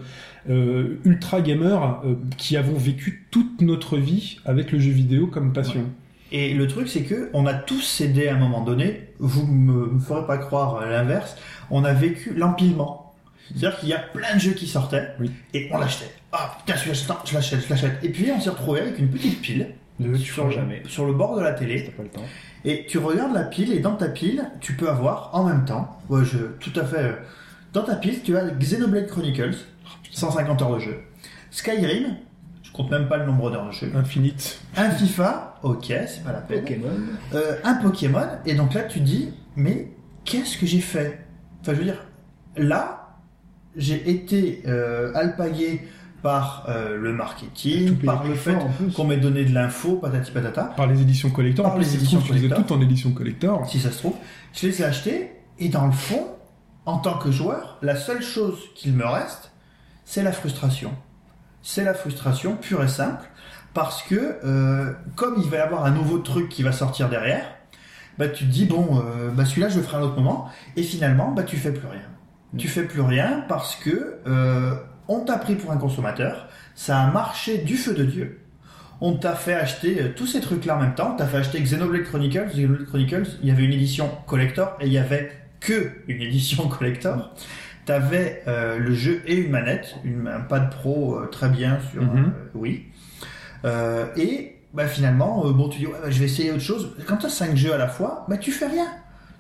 euh, ultra gamer, euh, qui avons vécu toute notre vie avec le jeu vidéo comme passion. Et le truc, c'est que on a tous cédé à un moment donné. Vous me, me ferez pas croire l'inverse. On a vécu l'empilement. C'est-à-dire qu'il y a plein de jeux qui sortaient Oui. et on l'achetait. Ah putain, celui-là, je l'achète, je l'achète. Et puis on s'est retrouvé avec une petite pile Ne sur, tuons jamais. sur le bord de la télé. T'as pas le temps. Et tu regardes la pile et dans ta pile, tu peux avoir en même temps, ouais, je, tout à fait, euh, dans ta pile, tu as Xenoblade Chronicles, 150 heures de jeu. Skyrim, compte même pas le nombre d'heures de jeu. Infinite. Un FIFA, ok, c'est pas la peine. Pokémon. Euh, un Pokémon, et donc là tu dis, mais qu'est-ce que j'ai fait? Enfin, je veux dire, là, j'ai été euh, alpagué par euh, le Tout marketing, par le fait qu'on m'ait donné de l'info, patati patata. Par les éditions collector. Par en plus, les éditions trouve, tu les as collector. toutes en édition collector. si ça se trouve. Je les ai achetés, et dans le fond, en tant que joueur, la seule chose qu'il me reste, c'est la frustration. C'est la frustration pure et simple, parce que euh, comme il va y avoir un nouveau truc qui va sortir derrière, bah tu te dis bon, euh, bah celui-là je le ferai à un autre moment, et finalement bah tu fais plus rien. Tu fais plus rien parce que euh, on t'a pris pour un consommateur, ça a marché du feu de dieu. On t'a fait acheter tous ces trucs-là en même temps. T'as fait acheter Xenoblade Chronicles. Xenoblade Chronicles, il y avait une édition collector et il y avait que une édition *laughs* collector. T'avais euh, le jeu et une manette, une, un pad pro euh, très bien sur Mhm. euh, oui. Euh, et bah, finalement, euh, bon, tu dis ouais, bah, je vais essayer autre chose. Quand t'as cinq jeux à la fois, bah tu fais rien.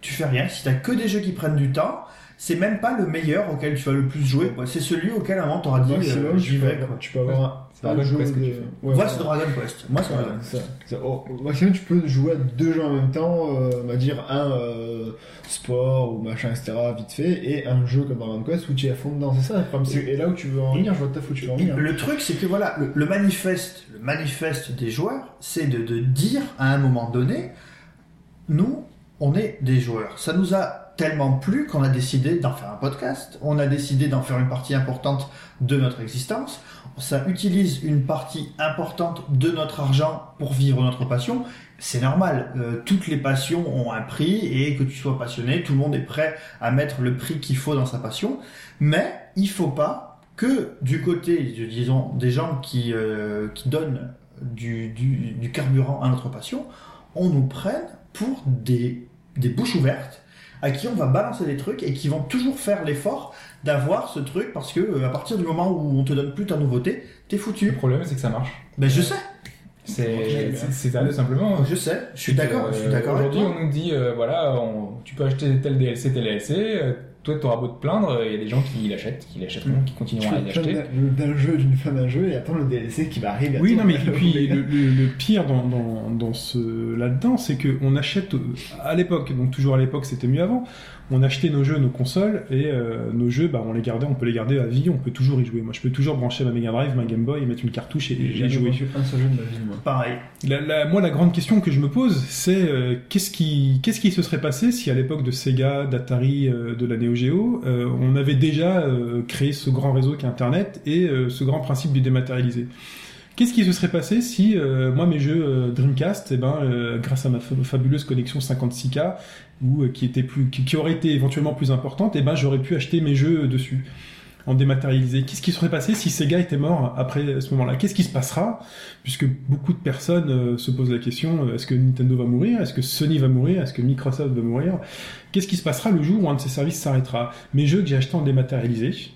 Tu fais rien. Si t'as que des jeux qui prennent du temps, c'est même pas le meilleur auquel tu vas le plus jouer. C'est celui auquel à un moment t'auras dit euh, tu, peux vais. tu peux avoir Dragon jeu Quest que de... tu fais. Ouais, Moi, voilà. c'est Dragon Quest. Moi, c'est Voilà, Dragon au maximum, tu peux jouer à deux jeux en même temps, euh, on va dire un euh, sport ou machin, etc., vite fait, et un jeu comme Dragon Quest où tu es à fond dedans, c'est ça Et là où tu veux en venir, je vois ta où tu veux en venir. Le truc, c'est que voilà, le, le manifeste, le manifeste des joueurs, c'est de, de dire à un moment donné, nous, on est des joueurs. Ça nous a tellement plu qu'on a décidé d'en faire un podcast. On a décidé d'en faire une partie importante de notre existence. Ça utilise une partie importante de notre argent pour vivre notre passion. C'est normal. Euh, toutes les passions ont un prix et que tu sois passionné, tout le monde est prêt à mettre le prix qu'il faut dans sa passion. Mais il faut pas que du côté, disons, des gens qui, euh, qui donnent du, du, du carburant à notre passion, on nous prenne pour des, des bouches ouvertes à qui on va balancer des trucs et qui vont toujours faire l'effort d'avoir ce truc parce que euh, à partir du moment où on te donne plus ta nouveauté, t'es Le foutu. problème, c'est que ça marche. Ben je sais, C'est c'est- c'est ça, tout simplement. je sais, je suis d'accord, je suis Euh, Aujourd'hui, on nous dit, euh, voilà, on- tu peux acheter tel DLC, tel DLC. Toi, t'auras beau te plaindre, il y a des gens qui l'achètent, qui l'achèteront, qui Tu continueront à l'acheter. d'un jeu, d'une fin d'un jeu, et attends le DLC qui va arriver. Oui, non, mais et puis *laughs* le, le- le pire dans, dans, dans ce là-dedans, c'est que on achète euh, à l'époque, donc toujours à l'époque, c'était mieux avant. On achetait nos jeux, nos consoles, et euh, nos jeux, bah, on les gardait, on peut les garder à vie, on peut toujours y jouer. Moi, je peux toujours brancher ma Mega Drive, ma Game Boy, et mettre une cartouche et, et jouer. un seul jeu de ma vie, moi. Pareil. La- la- moi, la grande question que je me pose, c'est euh, qu'est-ce qui, qu'est-ce qui se serait passé si à l'époque de Sega, d'Atari, euh, de la Neo Euh, on avait déjà euh, créé ce grand réseau qu'est Internet et euh, ce grand principe du dématérialisé. Qu'est-ce qui se serait passé si moi mes jeux Dreamcast, eh ben, grâce à ma fa- fabuleuse connexion 56K ou qui aurait été éventuellement plus importante, eh ben j'aurais pu acheter mes jeux dessus en dématérialisé. Qu'est-ce qui serait passé si Sega était mort après ce moment-là? Qu'est-ce qui se passera? Puisque beaucoup de personnes euh, se posent la question euh, est-ce que Nintendo va mourir? Est-ce que Sony va mourir? Est-ce que Microsoft va mourir? Qu'est-ce qui se passera le jour où un de ces services s'arrêtera? Mes jeux que j'ai achetés en dématérialisé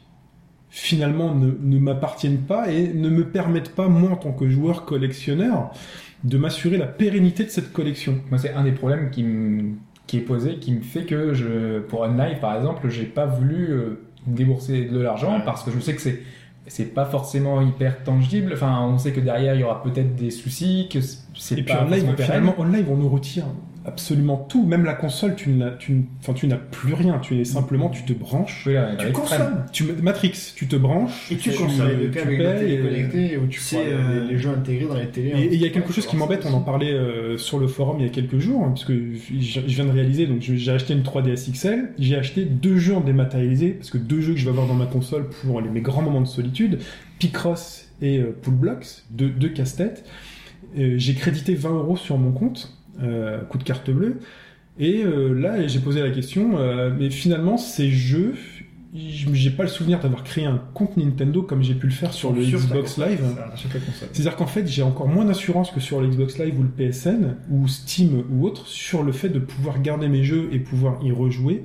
finalement ne, ne m'appartiennent pas et ne me permettent pas, moi en tant que joueur collectionneur, de m'assurer la pérennité de cette collection. Moi, c'est un des problèmes qui, qui est posé, qui me fait que je, pour Unlive, par exemple, j'ai pas voulu euh, débourser de l'argent Ouais. parce que je sais que c'est c'est pas forcément hyper tangible. Enfin, on sait que derrière il y aura peut-être des soucis, que c'est Et puis pas en live, finalement, en live, on nous retire absolument tout, même la console, tu n'as, tu, enfin, tu n'as plus rien, tu es simplement, tu te branches, Oui, là, Tu consommes. tu Matrix, tu te branches, Et tu C'est consommes. tu la payes, euh, où tu c'est, vois les, euh, les jeux intégrés dans les télés. Et et il y a quelque chose qui m'embête, on en parlait euh, sur le forum il y a quelques jours, hein, parce que je je viens de réaliser, donc je- j'ai acheté une 3DS XL, j'ai acheté deux jeux en dématérialisé, parce que deux jeux que je vais avoir dans ma console pour les- mes grands moments de solitude, Picross et euh, Pool Blocks, deux, deux casse-têtes. Euh, j'ai crédité 20 euros sur mon compte, euh, coup de carte bleue, et euh, là j'ai posé la question, euh, mais finalement ces jeux, j'ai pas le souvenir d'avoir créé un compte Nintendo comme j'ai pu le faire sur le Sur Xbox Live. C'est-à-dire qu'en fait, j'ai encore moins d'assurance que sur le Xbox Live ou le PSN ou Steam ou autre sur le fait de pouvoir garder mes jeux et pouvoir y rejouer.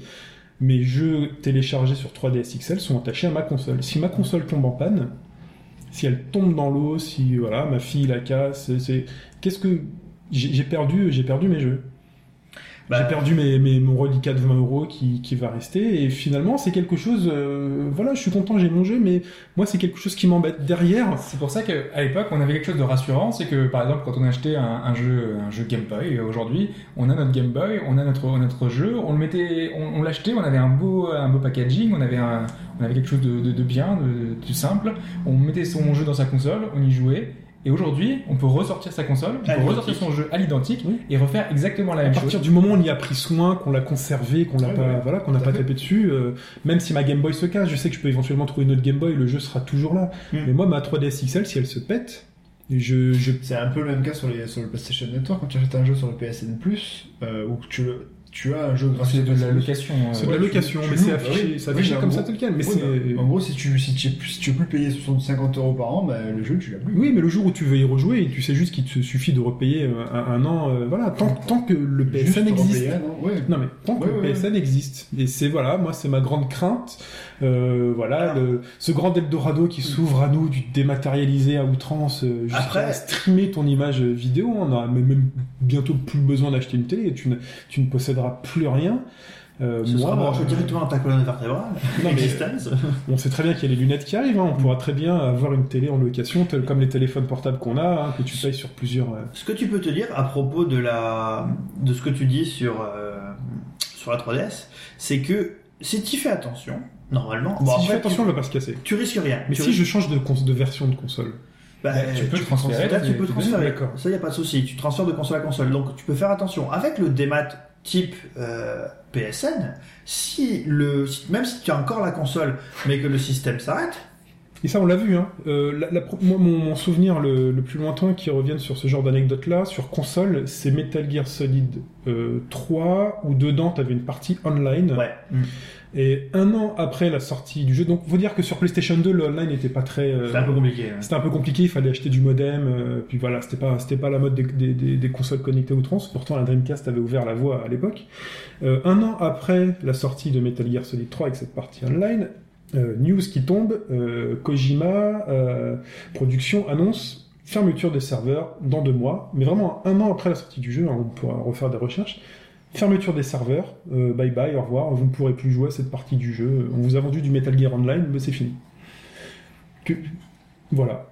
Mes jeux téléchargés sur 3DS XL sont attachés à ma console. Si ma console tombe en panne, si elle tombe dans l'eau, si voilà, ma fille la casse, c'est qu'est-ce que j'ai perdu, j'ai perdu mes jeux. Bah, J'ai perdu mes, mes- mon reliquat de 20 euros qui, qui va rester et finalement c'est quelque chose. euh, voilà, je suis content, j'ai mon jeu, mais moi c'est quelque chose qui m'embête derrière. C'est pour ça qu'à l'époque, on avait quelque chose de rassurant, c'est que par exemple, quand on achetait un, un jeu, un jeu Game Boy, et aujourd'hui, on a notre Game Boy, on a notre, notre jeu, on le mettait, on, on l'achetait, on avait un beau, un beau packaging, on avait, un, on avait quelque chose de, de, de bien, de, de simple, on mettait son jeu dans sa console, on y jouait, et aujourd'hui, on peut ressortir sa console, on À peut ressortir son jeu à l'identique Oui. et refaire exactement la À même partir chose. du moment où on y a pris soin, qu'on l'a conservé, qu'on l'a Ouais, pas, ouais. voilà, qu'on n'a à pas fait. tapé dessus, euh, même si ma Game Boy se casse, je sais que je peux éventuellement trouver une autre Game Boy, le jeu sera toujours là. Mm. Mais moi, ma 3DS XL, si elle se pète, je, je C'est un peu le même cas sur, les, sur le PlayStation Network quand tu achètes un jeu sur le PSN Plus, euh, où tu, le- tu as un jeu C'est gratuit. de la location. euh, C'est de la location, mais c'est loues, affiché, c'est Oui, affiché comme ça tel quel. Mais c'est. en gros, si tu, si, tu, si tu veux plus payer 50 euros par an, bah, le jeu, tu l'as plus. Oui, mais le jour où tu veux y rejouer, tu sais juste qu'il te suffit de repayer euh, un, an. euh, voilà, tant, tant que le PSN existe. Non mais tant que le PSN existe et c'est voilà moi c'est ma grande crainte euh, voilà le- ce grand Eldorado qui s'ouvre à nous du dématérialisé à outrance euh, jusqu'à Après- streamer ton image vidéo on aura même, bientôt plus besoin d'acheter une télé tu ne, tu ne posséderas plus rien euh, Ce sera moi, euh, directement dans ta colonne vertébrale. *laughs* Non, mais- Existence. on sait très bien qu'il y a les lunettes qui arrivent hein. on pourra très bien avoir une télé en location tel comme les téléphones portables qu'on a hein, que tu payes sur plusieurs euh, Ce que tu peux te dire à propos de la de ce que tu dis sur euh, sur la 3DS, c'est que si tu fais attention, normalement, bon, si je après, fais attention tu, elle va pas se casser tu risques rien. mais Tu si risques- je change de, cons- de version de console bah, tu peux transférer Là, tu peux transférer. Ça, y a pas de souci. Tu transfères de console à console. Donc, tu peux faire attention. Avec le démat type euh, PSN, si le, même si tu as encore la console, mais que le système s'arrête, Et ça, on l'a vu. Hein. Euh, la- la moi, mon, mon souvenir le, le plus lointain qui revient sur ce genre d'anecdote-là, sur console, c'est Metal Gear Solid euh, 3, où dedans, tu avais une partie online. ouais. Et un an après la sortie du jeu, donc faut dire que sur PlayStation 2, le online n'était pas très... euh, C'est un peu compliqué. hein. c'était un peu compliqué, il fallait acheter du modem, euh, puis voilà, c'était pas, c'était pas la mode des, des- des- des consoles connectées outrance, pourtant la Dreamcast avait ouvert la voie à l'époque. Euh, un an après la sortie de Metal Gear Solid 3 avec cette partie online, euh, news qui tombe, euh, Kojima euh, Production annonce fermeture des serveurs dans deux mois, mais vraiment un an après la sortie du jeu, hein, on pourra refaire des recherches. Fermeture des serveurs, euh, bye bye, au revoir, vous ne pourrez plus jouer à cette partie du jeu. On vous a vendu du Metal Gear Online, mais c'est fini. Que... Voilà.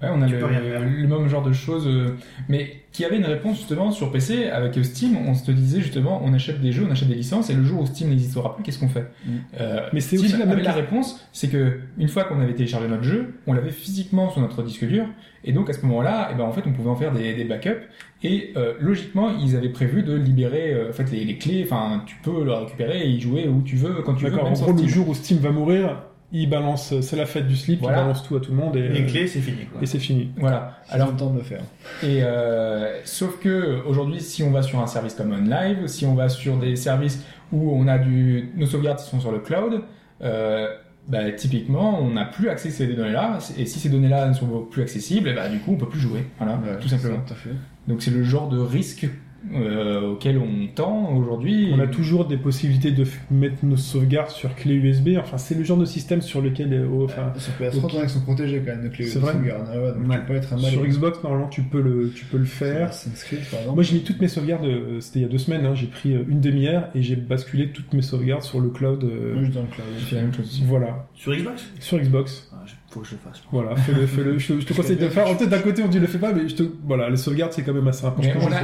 Ouais, on a le, le même genre de choses, euh, mais qui avait une réponse justement sur PC avec Steam. On se disait justement, on achète des jeux, on achète des licences, et le jour où Steam n'existera plus, qu'est-ce qu'on fait? Mm. Euh, Mais c'est aussi la même la réponse, c'est que une fois qu'on avait téléchargé notre jeu, on l'avait physiquement sur notre disque dur, et donc à ce moment-là, eh ben en fait, on pouvait en faire des, des backups. Et euh, logiquement, ils avaient prévu de libérer euh, en fait les, les clés. Enfin, tu peux le récupérer et y jouer où tu veux, quand tu veux. D'accord, en même sur gros, le jour où Steam va mourir, il balance, c'est la fête du slip, Voilà. il balance tout à tout le monde et, Les euh, clés, c'est fini. quoi. et c'est fini. Voilà. Alors, le temps de le faire. Et euh, sauf que aujourd'hui, si on va sur un service comme OnLive, si on va sur des services où on a du, nos sauvegardes qui sont sur le cloud, euh, bah, typiquement, on n'a plus accès à ces données-là. Et si ces données-là ne sont plus accessibles, eh bah, du coup, on peut plus jouer. Voilà, Ouais, tout simplement. Tout à fait. Donc c'est le genre de risque euh, auquel on tend aujourd'hui. On a toujours des possibilités de mettre nos sauvegardes sur clé USB. Enfin, c'est le genre de système sur lequel, euh, enfin, Sur PS3, Ok. t'en as qui sont protégés quand même, de clés C'est de vrai sauvegarde. Ah ouais, donc Ouais. tu peux pas être un mal. sur Xbox, normalement, tu peux le, tu peux le faire. Par exemple. Moi, j'ai mis toutes mes sauvegardes. euh, C'était il y a deux semaines. hein, j'ai pris euh, une demi-heure et j'ai basculé toutes mes sauvegardes sur le cloud. euh, Moi, je dans le cloud. La même chose voilà, Sur Xbox? Sur Xbox. Ah, Faut que je le fasse. Voilà, fais-le, fais-le. Je, te- je te *laughs* conseille de le faire. En tête, d'un côté, on dit le fais pas, mais je te, voilà, les sauvegardes, c'est quand même assez important. On a-.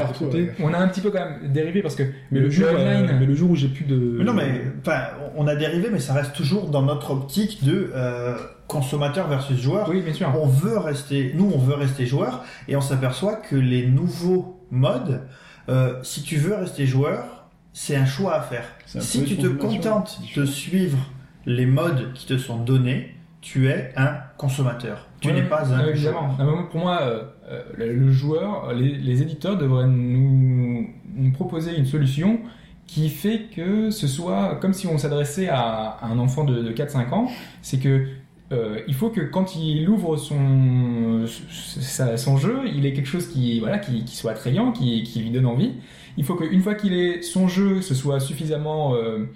On un petit peu quand même dérivé parce que Mais le, jour, online, euh, mais le jour où j'ai plus de. Mais non, mais enfin, on a dérivé, mais ça reste toujours dans notre optique de euh, consommateur versus joueur. oui, bien sûr. On veut rester, nous, on veut rester joueur, et on s'aperçoit que les nouveaux modes, euh, si tu veux rester joueur, c'est un choix à faire. Si tu te contentes de suivre les modes qui te sont donnés, tu es un consommateur. Tu Ouais, n'es pas un évidemment. Moi, pour moi, euh, euh, le, joueur, les, les éditeurs devraient nous, nous proposer une solution qui fait que ce soit comme si on s'adressait à, à un enfant de, de 4-5 ans. C'est que euh, il faut que quand il ouvre son, son jeu, il ait quelque chose qui, voilà, qui, qui soit attrayant, qui, qui lui donne envie. Il faut qu'une fois qu'il ait son jeu, ce soit suffisamment euh,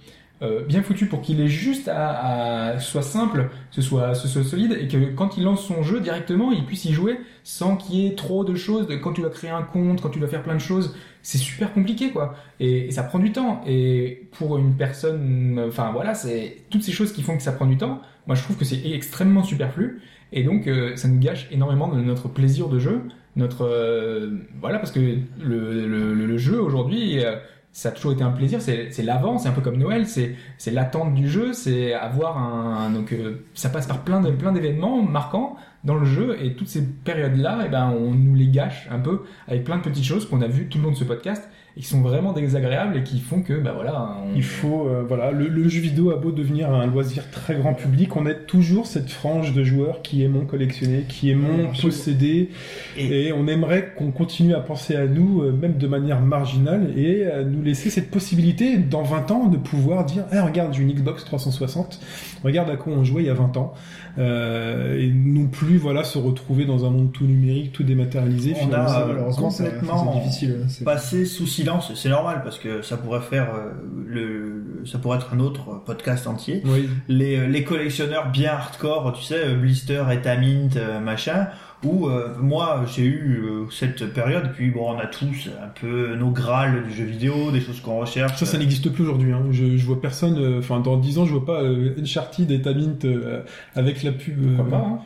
euh, bien foutu pour qu'il ait juste à, à soit simple, ce soit, ce soit solide, et que quand il lance son jeu directement, il puisse y jouer sans qu'il y ait trop de choses. Quand tu dois créer un compte, quand tu dois faire plein de choses, c'est super compliqué, quoi. Et, et ça prend du temps. Et pour une personne, enfin voilà, c'est toutes ces choses qui font que ça prend du temps. Moi, je trouve que c'est extrêmement superflu. Et donc, euh, ça nous gâche énormément de notre plaisir de jeu. Notre euh, voilà, parce que le, le, le- jeu aujourd'hui, euh, ça a toujours été un plaisir. C'est l'avant, c'est un peu comme Noël. C'est l'attente du jeu. C'est avoir un donc euh, ça passe par plein de plein d'événements marquants. dans le jeu et toutes ces périodes-là, eh ben, on nous les gâche un peu avec plein de petites choses qu'on a vues tout le long de ce podcast et qui sont vraiment désagréables et qui font que, bah voilà, on- Il faut, euh, voilà, le, le jeu vidéo a beau devenir un loisir très grand public, on a toujours cette frange de joueurs qui aimons collectionner, qui aimons posséder, Et- et, on aimerait qu'on continue à penser à nous, euh, même de manière marginale, et à nous laisser cette possibilité, dans 20 ans, de pouvoir dire, Eh, regarde, j'ai une Xbox 360, regarde à quoi on jouait il y a 20 ans, euh, et non plus, voilà, se retrouver dans un monde tout numérique, tout dématérialisé, On finalement. a, euh, complètement difficile. hein, passer sous silence, c'est normal parce que ça pourrait faire euh, le, ça pourrait être un autre podcast entier. Oui. Les, euh, les collectionneurs bien hardcore, tu sais, Blister, Etamint, euh, machin, où euh, moi j'ai eu euh, cette période, puis bon, on a tous un peu nos grâles du jeu vidéo, des choses qu'on recherche. Ça, ça n'existe plus aujourd'hui. Hein. Je, je vois personne. euh, Enfin, dans 10 ans, je vois pas euh, Uncharted et Tamint euh, avec la pub. euh, pourquoi pas hein.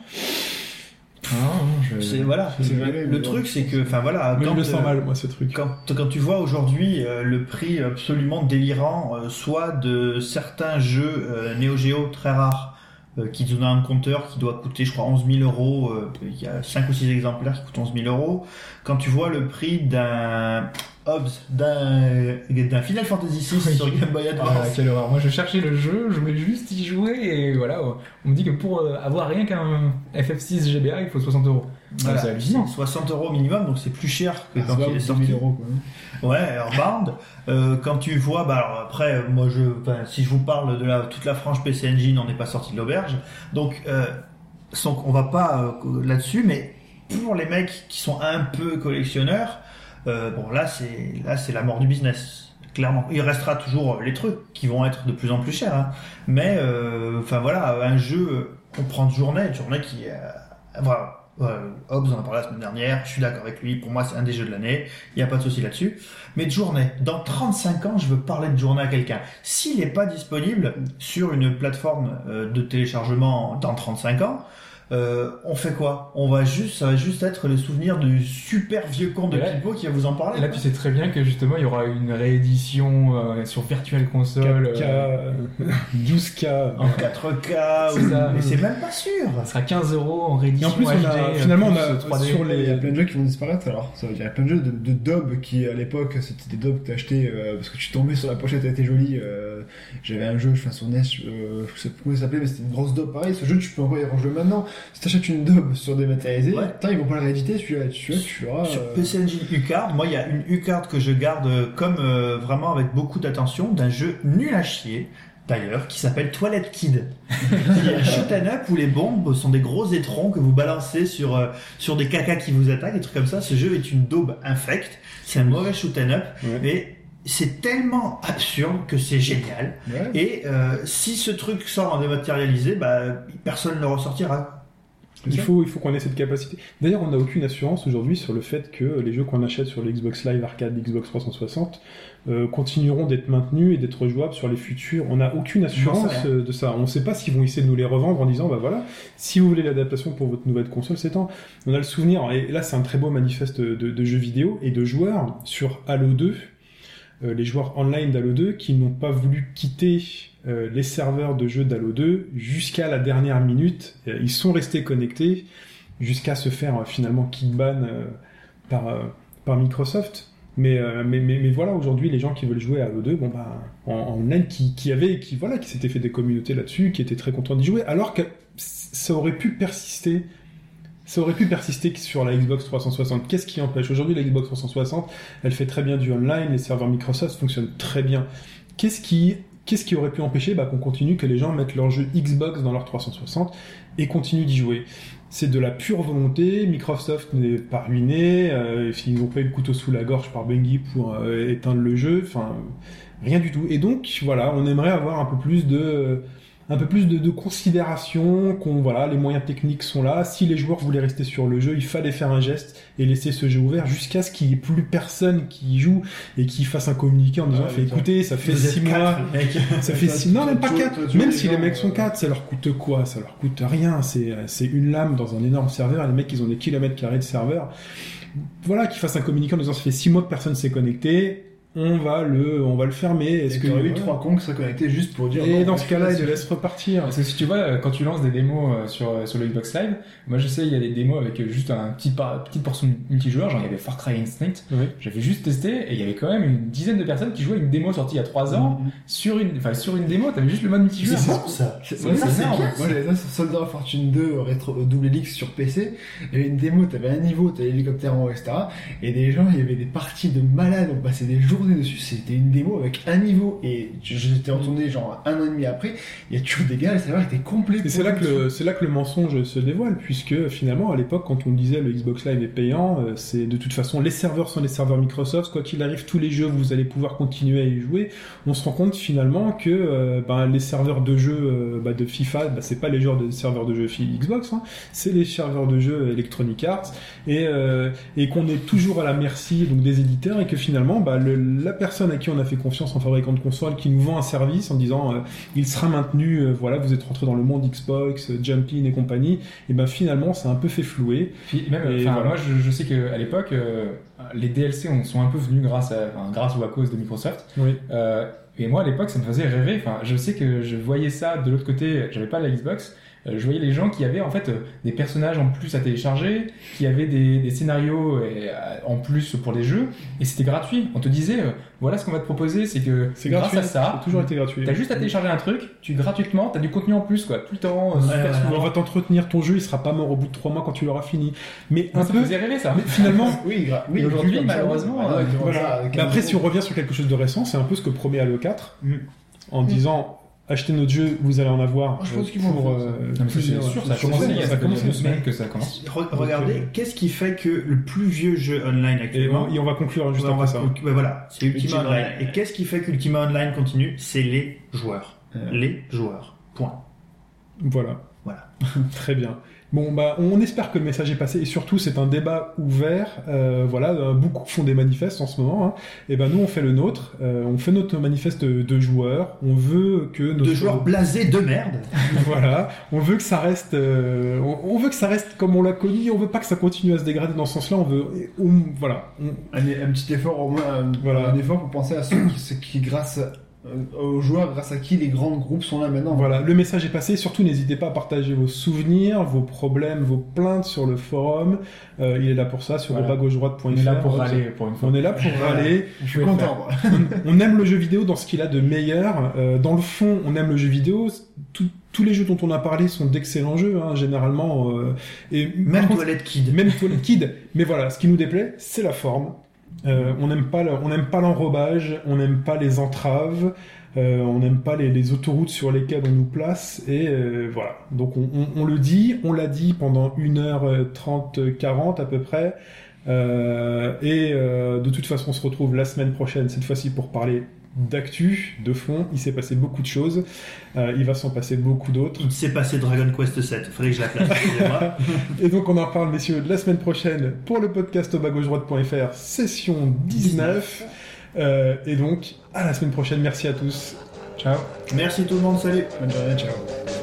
Ah, non, je- C'est voilà. C'est vrai, le truc, c'est que, enfin voilà, Mais quand, je le sens mal, moi, ce truc. Quand, quand tu vois aujourd'hui euh, le prix absolument délirant, euh, soit de certains jeux euh, Neo Geo très rares, euh, qui donnent un compteur qui doit coûter, je crois, 11 000 euros, euh, il y a 5 ou 6 exemplaires qui coûtent 11 000 euros, quand tu vois le prix d'un Hobbs, d'un Final Fantasy VI Oui. sur Game Boy Ah, Advance, quelle horreur. Moi, je cherchais le jeu, je voulais juste y jouer et voilà. On me dit que pour euh, avoir rien qu'un FF6 GBA, il faut 60 euros. Voilà, c'est hallucinant. 60 euros minimum, donc c'est plus cher que Ah, quand il est 2000 sorti. euros, quoi. Ouais, Airbound. Euh, quand tu vois, bah alors après, euh, moi je, enfin, si je vous parle de la toute la frange PC Engine, on n'est pas sorti de l'auberge. Donc, euh, donc on va pas euh, là-dessus, mais pour les mecs qui sont un peu collectionneurs, euh, bon là c'est là c'est la mort du business. Clairement, il restera toujours les trucs qui vont être de plus en plus chers, hein. mais euh, enfin voilà, un jeu, euh, on prend de journée, une journée qui, euh, voilà, euh, Hobbs on en a parlé la semaine dernière, je suis d'accord avec lui, pour moi c'est un des jeux de l'année, il n'y a pas de souci là-dessus. Mais de journée, dans 35 ans, je veux parler de journée à quelqu'un. S'il n'est pas disponible sur une plateforme euh, de téléchargement dans 35 ans, euh, on fait quoi? On va juste, ça va juste être le souvenir du super vieux con de Et Pipo qui va vous en parler. Et là, tu sais très bien que justement, il y aura une réédition euh, sur Virtual Console. 4K, euh, euh, 12K. en 4K, C'est ou... ça. mais c'est même pas sûr. ça sera 15 euros en Et réédition en plus, on a, HD, euh, finalement, on a euh, 3D. sur Il y a les. plein de jeux qui vont disparaître alors. Ça veut dire il y a plein de jeux de, de dub qui à l'époque c'était des dubs que t'achetais euh, parce que tu tombais sur la pochette, elle était jolie. euh, J'avais un jeu, je fais sur NES, euh, je sais plus comment il s'appelait, mais c'était une grosse dub pareil. Ce jeu tu peux encore y rejouer maintenant. Si t'achètes une dub sur dématérialisé, Ouais. ils vont pas le rééditer celui-là, tu l'auras. Sur euh, PC Engine U-Card, moi il y a une U-Card que je garde euh, comme euh, vraiment avec beaucoup d'attention d'un jeu nul à chier d'ailleurs qui s'appelle Toilet Kid. qui est un shoot 'em up où les bombes sont des gros étrons que vous balancez sur euh, sur des cacas qui vous attaquent, des trucs comme ça. Ce jeu est une daube infecte. C'est un mauvais shoot 'em up, Ouais. mais c'est tellement absurde que c'est génial. ouais. Et euh, si ce truc sort en dématérialisé, bah personne ne le ressortira. Il faut, il faut qu'on ait cette capacité. D'ailleurs, on n'a aucune assurance aujourd'hui sur le fait que les jeux qu'on achète sur le Xbox Live Arcade, Xbox 360, euh, continueront d'être maintenus et d'être jouables sur les futurs. On n'a aucune assurance euh, de ça. On ne sait pas s'ils vont essayer de nous les revendre en disant, bah voilà, si vous voulez l'adaptation pour votre nouvelle console, c'est temps. On a le souvenir, et là c'est un très beau manifeste de, de jeux vidéo et de joueurs sur Halo 2, euh, les joueurs online d'Halo 2 qui n'ont pas voulu quitter euh, les serveurs de jeux d'Halo 2 jusqu'à la dernière minute. Euh, Ils sont restés connectés jusqu'à se faire euh, finalement kickban euh, par, Microsoft. Mais, mais, mais, mais voilà, aujourd'hui, les gens qui veulent jouer à Halo 2, bon bah, en, en online, qui, qui avaient, qui voilà, qui s'étaient fait des communautés là-dessus, qui étaient très contents d'y jouer, alors que ça aurait pu persister. Ça aurait pu persister sur la Xbox 360. Qu'est-ce qui empêche? Aujourd'hui, la Xbox 360, elle fait très bien du online, les serveurs Microsoft fonctionnent très bien. Qu'est-ce qui, qu'est-ce qui aurait pu empêcher bah, qu'on continue, que les gens mettent leur jeu Xbox dans leur 360 et continuent d'y jouer C'est de la pure volonté. Microsoft n'est pas ruiné. Euh, ils n'ont pas eu le couteau sous la gorge par Bungie pour euh, éteindre le jeu. Enfin, rien du tout. Et donc, voilà, on aimerait avoir un peu plus de un peu plus de, de considération, qu'on voilà, les moyens techniques sont là. Si les joueurs voulaient rester sur le jeu, il fallait faire un geste et laisser ce jeu ouvert jusqu'à ce qu'il n'y ait plus personne qui joue et qui fasse un communiqué en disant fait, écoutez, ça fait six mois, ça *laughs* fait six... non même pas tu- quatre. tu- tu- Même les si les mecs sont quatre, ça leur coûte quoi? Ça leur coûte rien. C'est c'est une lame dans un énorme serveur. Les mecs, ils ont des kilomètres carrés de serveur. Voilà, qu'ils fassent un communiqué en disant ça fait six mois que personne s'est connecté. On va le, on va le fermer. Est-ce que qu'il y aurait eu trois cons qui seraient connectés juste pour dire. Et non, dans ce je cas-là, il le laisse repartir. Parce que si tu vois, euh, quand tu lances des démos euh, sur, euh, sur le Xbox Live, moi je sais, il y a des démos avec juste un petit par- petite portion multijoueur, genre il y avait Far Cry Instinct, Oui. j'avais juste testé et il y avait quand même une dizaine de personnes qui jouaient une démo sortie il y a 3 ans Mhm. sur une, enfin sur une démo, t'avais juste le mode multijoueur. C'est bon ça. C'est- Ouais. Moi j'avais ça sur Soldier of Fortune 2 rétro, double helix sur PC. Il y avait une démo, t'avais un niveau, t'avais l'hélicoptère en haut, etc. Et des gens, il y avait des parties de malades, on passait des journées dessus. C'était une démo avec un niveau. Et je- j'étais retourné genre un an et demi après. Il y a toujours des gars, le serveur était complet. Et c'est là que le, c'est là que le mensonge se dévoile, puisque finalement, à l'époque, quand on disait le Xbox Live est payant, euh, c'est de toute façon, les serveurs sont les serveurs Microsoft, quoi qu'il arrive, tous les jeux, vous allez pouvoir continuer à y jouer. On se rend compte finalement que euh, ben, les serveurs de jeux euh, bah, de FIFA, bah, c'est pas les joueurs de serveurs de jeux Xbox, hein, c'est les serveurs de jeux Electronic Arts, et, euh, et qu'on est toujours à la merci donc des éditeurs, et que finalement, bah, le- la personne à qui on a fait confiance en fabricant de console, qui nous vend un service en disant euh, il sera maintenu, euh, voilà, vous êtes rentré dans le monde Xbox, euh, Jumpin et compagnie, et ben finalement, c'est un peu fait flouer. Puis même, Et voilà. moi je, je sais qu'à l'époque, les DLC ont- sont un peu venus grâce, à, enfin, grâce ou à cause de Microsoft. Oui. Et moi à l'époque, ça me faisait rêver. Enfin, je sais que je voyais ça de l'autre côté. J'avais pas la Xbox. Euh, Je voyais les gens qui avaient en fait euh, des personnages en plus à télécharger, qui avaient des, des scénarios euh, en plus pour les jeux, et c'était gratuit. On te disait, euh, voilà ce qu'on va te proposer, c'est que C'est grâce gratuit, à ça, toujours été gratuit. t'as juste à télécharger un truc, tu gratuitement, t'as du contenu en plus quoi, tout le temps, super ouais, souvent. On va t'entretenir ton jeu, il sera pas mort au bout de trois mois quand tu l'auras fini. Mais un ça peu, faisait rêver ça. mais finalement, *laughs* Oui, gra- oui Et aujourd'hui, malheureusement, euh, vois Voilà. Mais après, si on revient sur quelque chose de récent, c'est un peu ce que promet Halo 4, Mm. en disant achetez notre jeu, vous allez en avoir je euh, pense qu'ils vont pour euh, Non, plusieurs- sûr, ça sûr, il y a deux semaines que ça commence. Re- regardez, qu'est-ce qui fait que le plus vieux jeu online Et actuellement. on, et on va conclure juste Ouais, on après va ça. ouais, voilà, c'est Ultima Ultima Online. Online. Et qu'est-ce qui fait qu'Ultima Online continue C'est les joueurs. Euh. Les joueurs. Point. Voilà. Voilà. *laughs* Très bien. Bon, bah, on espère que le message est passé et surtout c'est un débat ouvert. Euh, voilà, beaucoup font des manifestes en ce moment. Hein. Et ben nous on fait le nôtre. Euh, on fait notre manifeste de joueurs. On veut que nos De joueurs blasés de merde. *laughs* voilà, on veut que ça reste, euh, on, on veut que ça reste comme on l'a connu. On veut pas que ça continue à se dégrader dans ce sens-là. On veut, on- voilà, on- un, un petit effort au moins, un, Voilà. un effort pour penser à ceux qui, qui grâce aux joueurs, grâce à qui les grands groupes sont là maintenant. Voilà, le message est passé. Surtout, n'hésitez pas à partager vos souvenirs, vos problèmes, vos plaintes sur le forum. Euh, il est là pour ça, sur Voilà. rebagauche-droite.fr. On est là pour râler pour une fois. On est là pour râler. Je suis content. *laughs* on aime le jeu vidéo dans ce qu'il a de meilleur. Euh, dans le fond, on aime le jeu vidéo. Tout- tous les jeux dont on a parlé sont d'excellents jeux, hein, généralement. euh, et Même contre, Toilette Kid. même Toilet Kid. Mais voilà, ce qui nous déplaît, c'est la forme. Euh, on n'aime pas, l'enrobage, on n'aime pas les entraves, euh, on n'aime pas les, autoroutes sur lesquelles on nous place. Et euh, voilà. Donc on, on- le dit, on l'a dit pendant 1h30, 40 à peu près. Et de toute façon, on se retrouve la semaine prochaine, cette fois-ci pour parler d'actu, de fond. Il s'est passé beaucoup de choses. Euh, il va s'en passer beaucoup d'autres. Il s'est passé Dragon Quest 7. Faudrait que je la place. *laughs* Et donc on en reparle messieurs la semaine prochaine pour le podcast au session 19. Euh, et donc à la semaine prochaine, merci à tous. Ciao. Merci tout le monde. Salut. Bonne journée, ciao.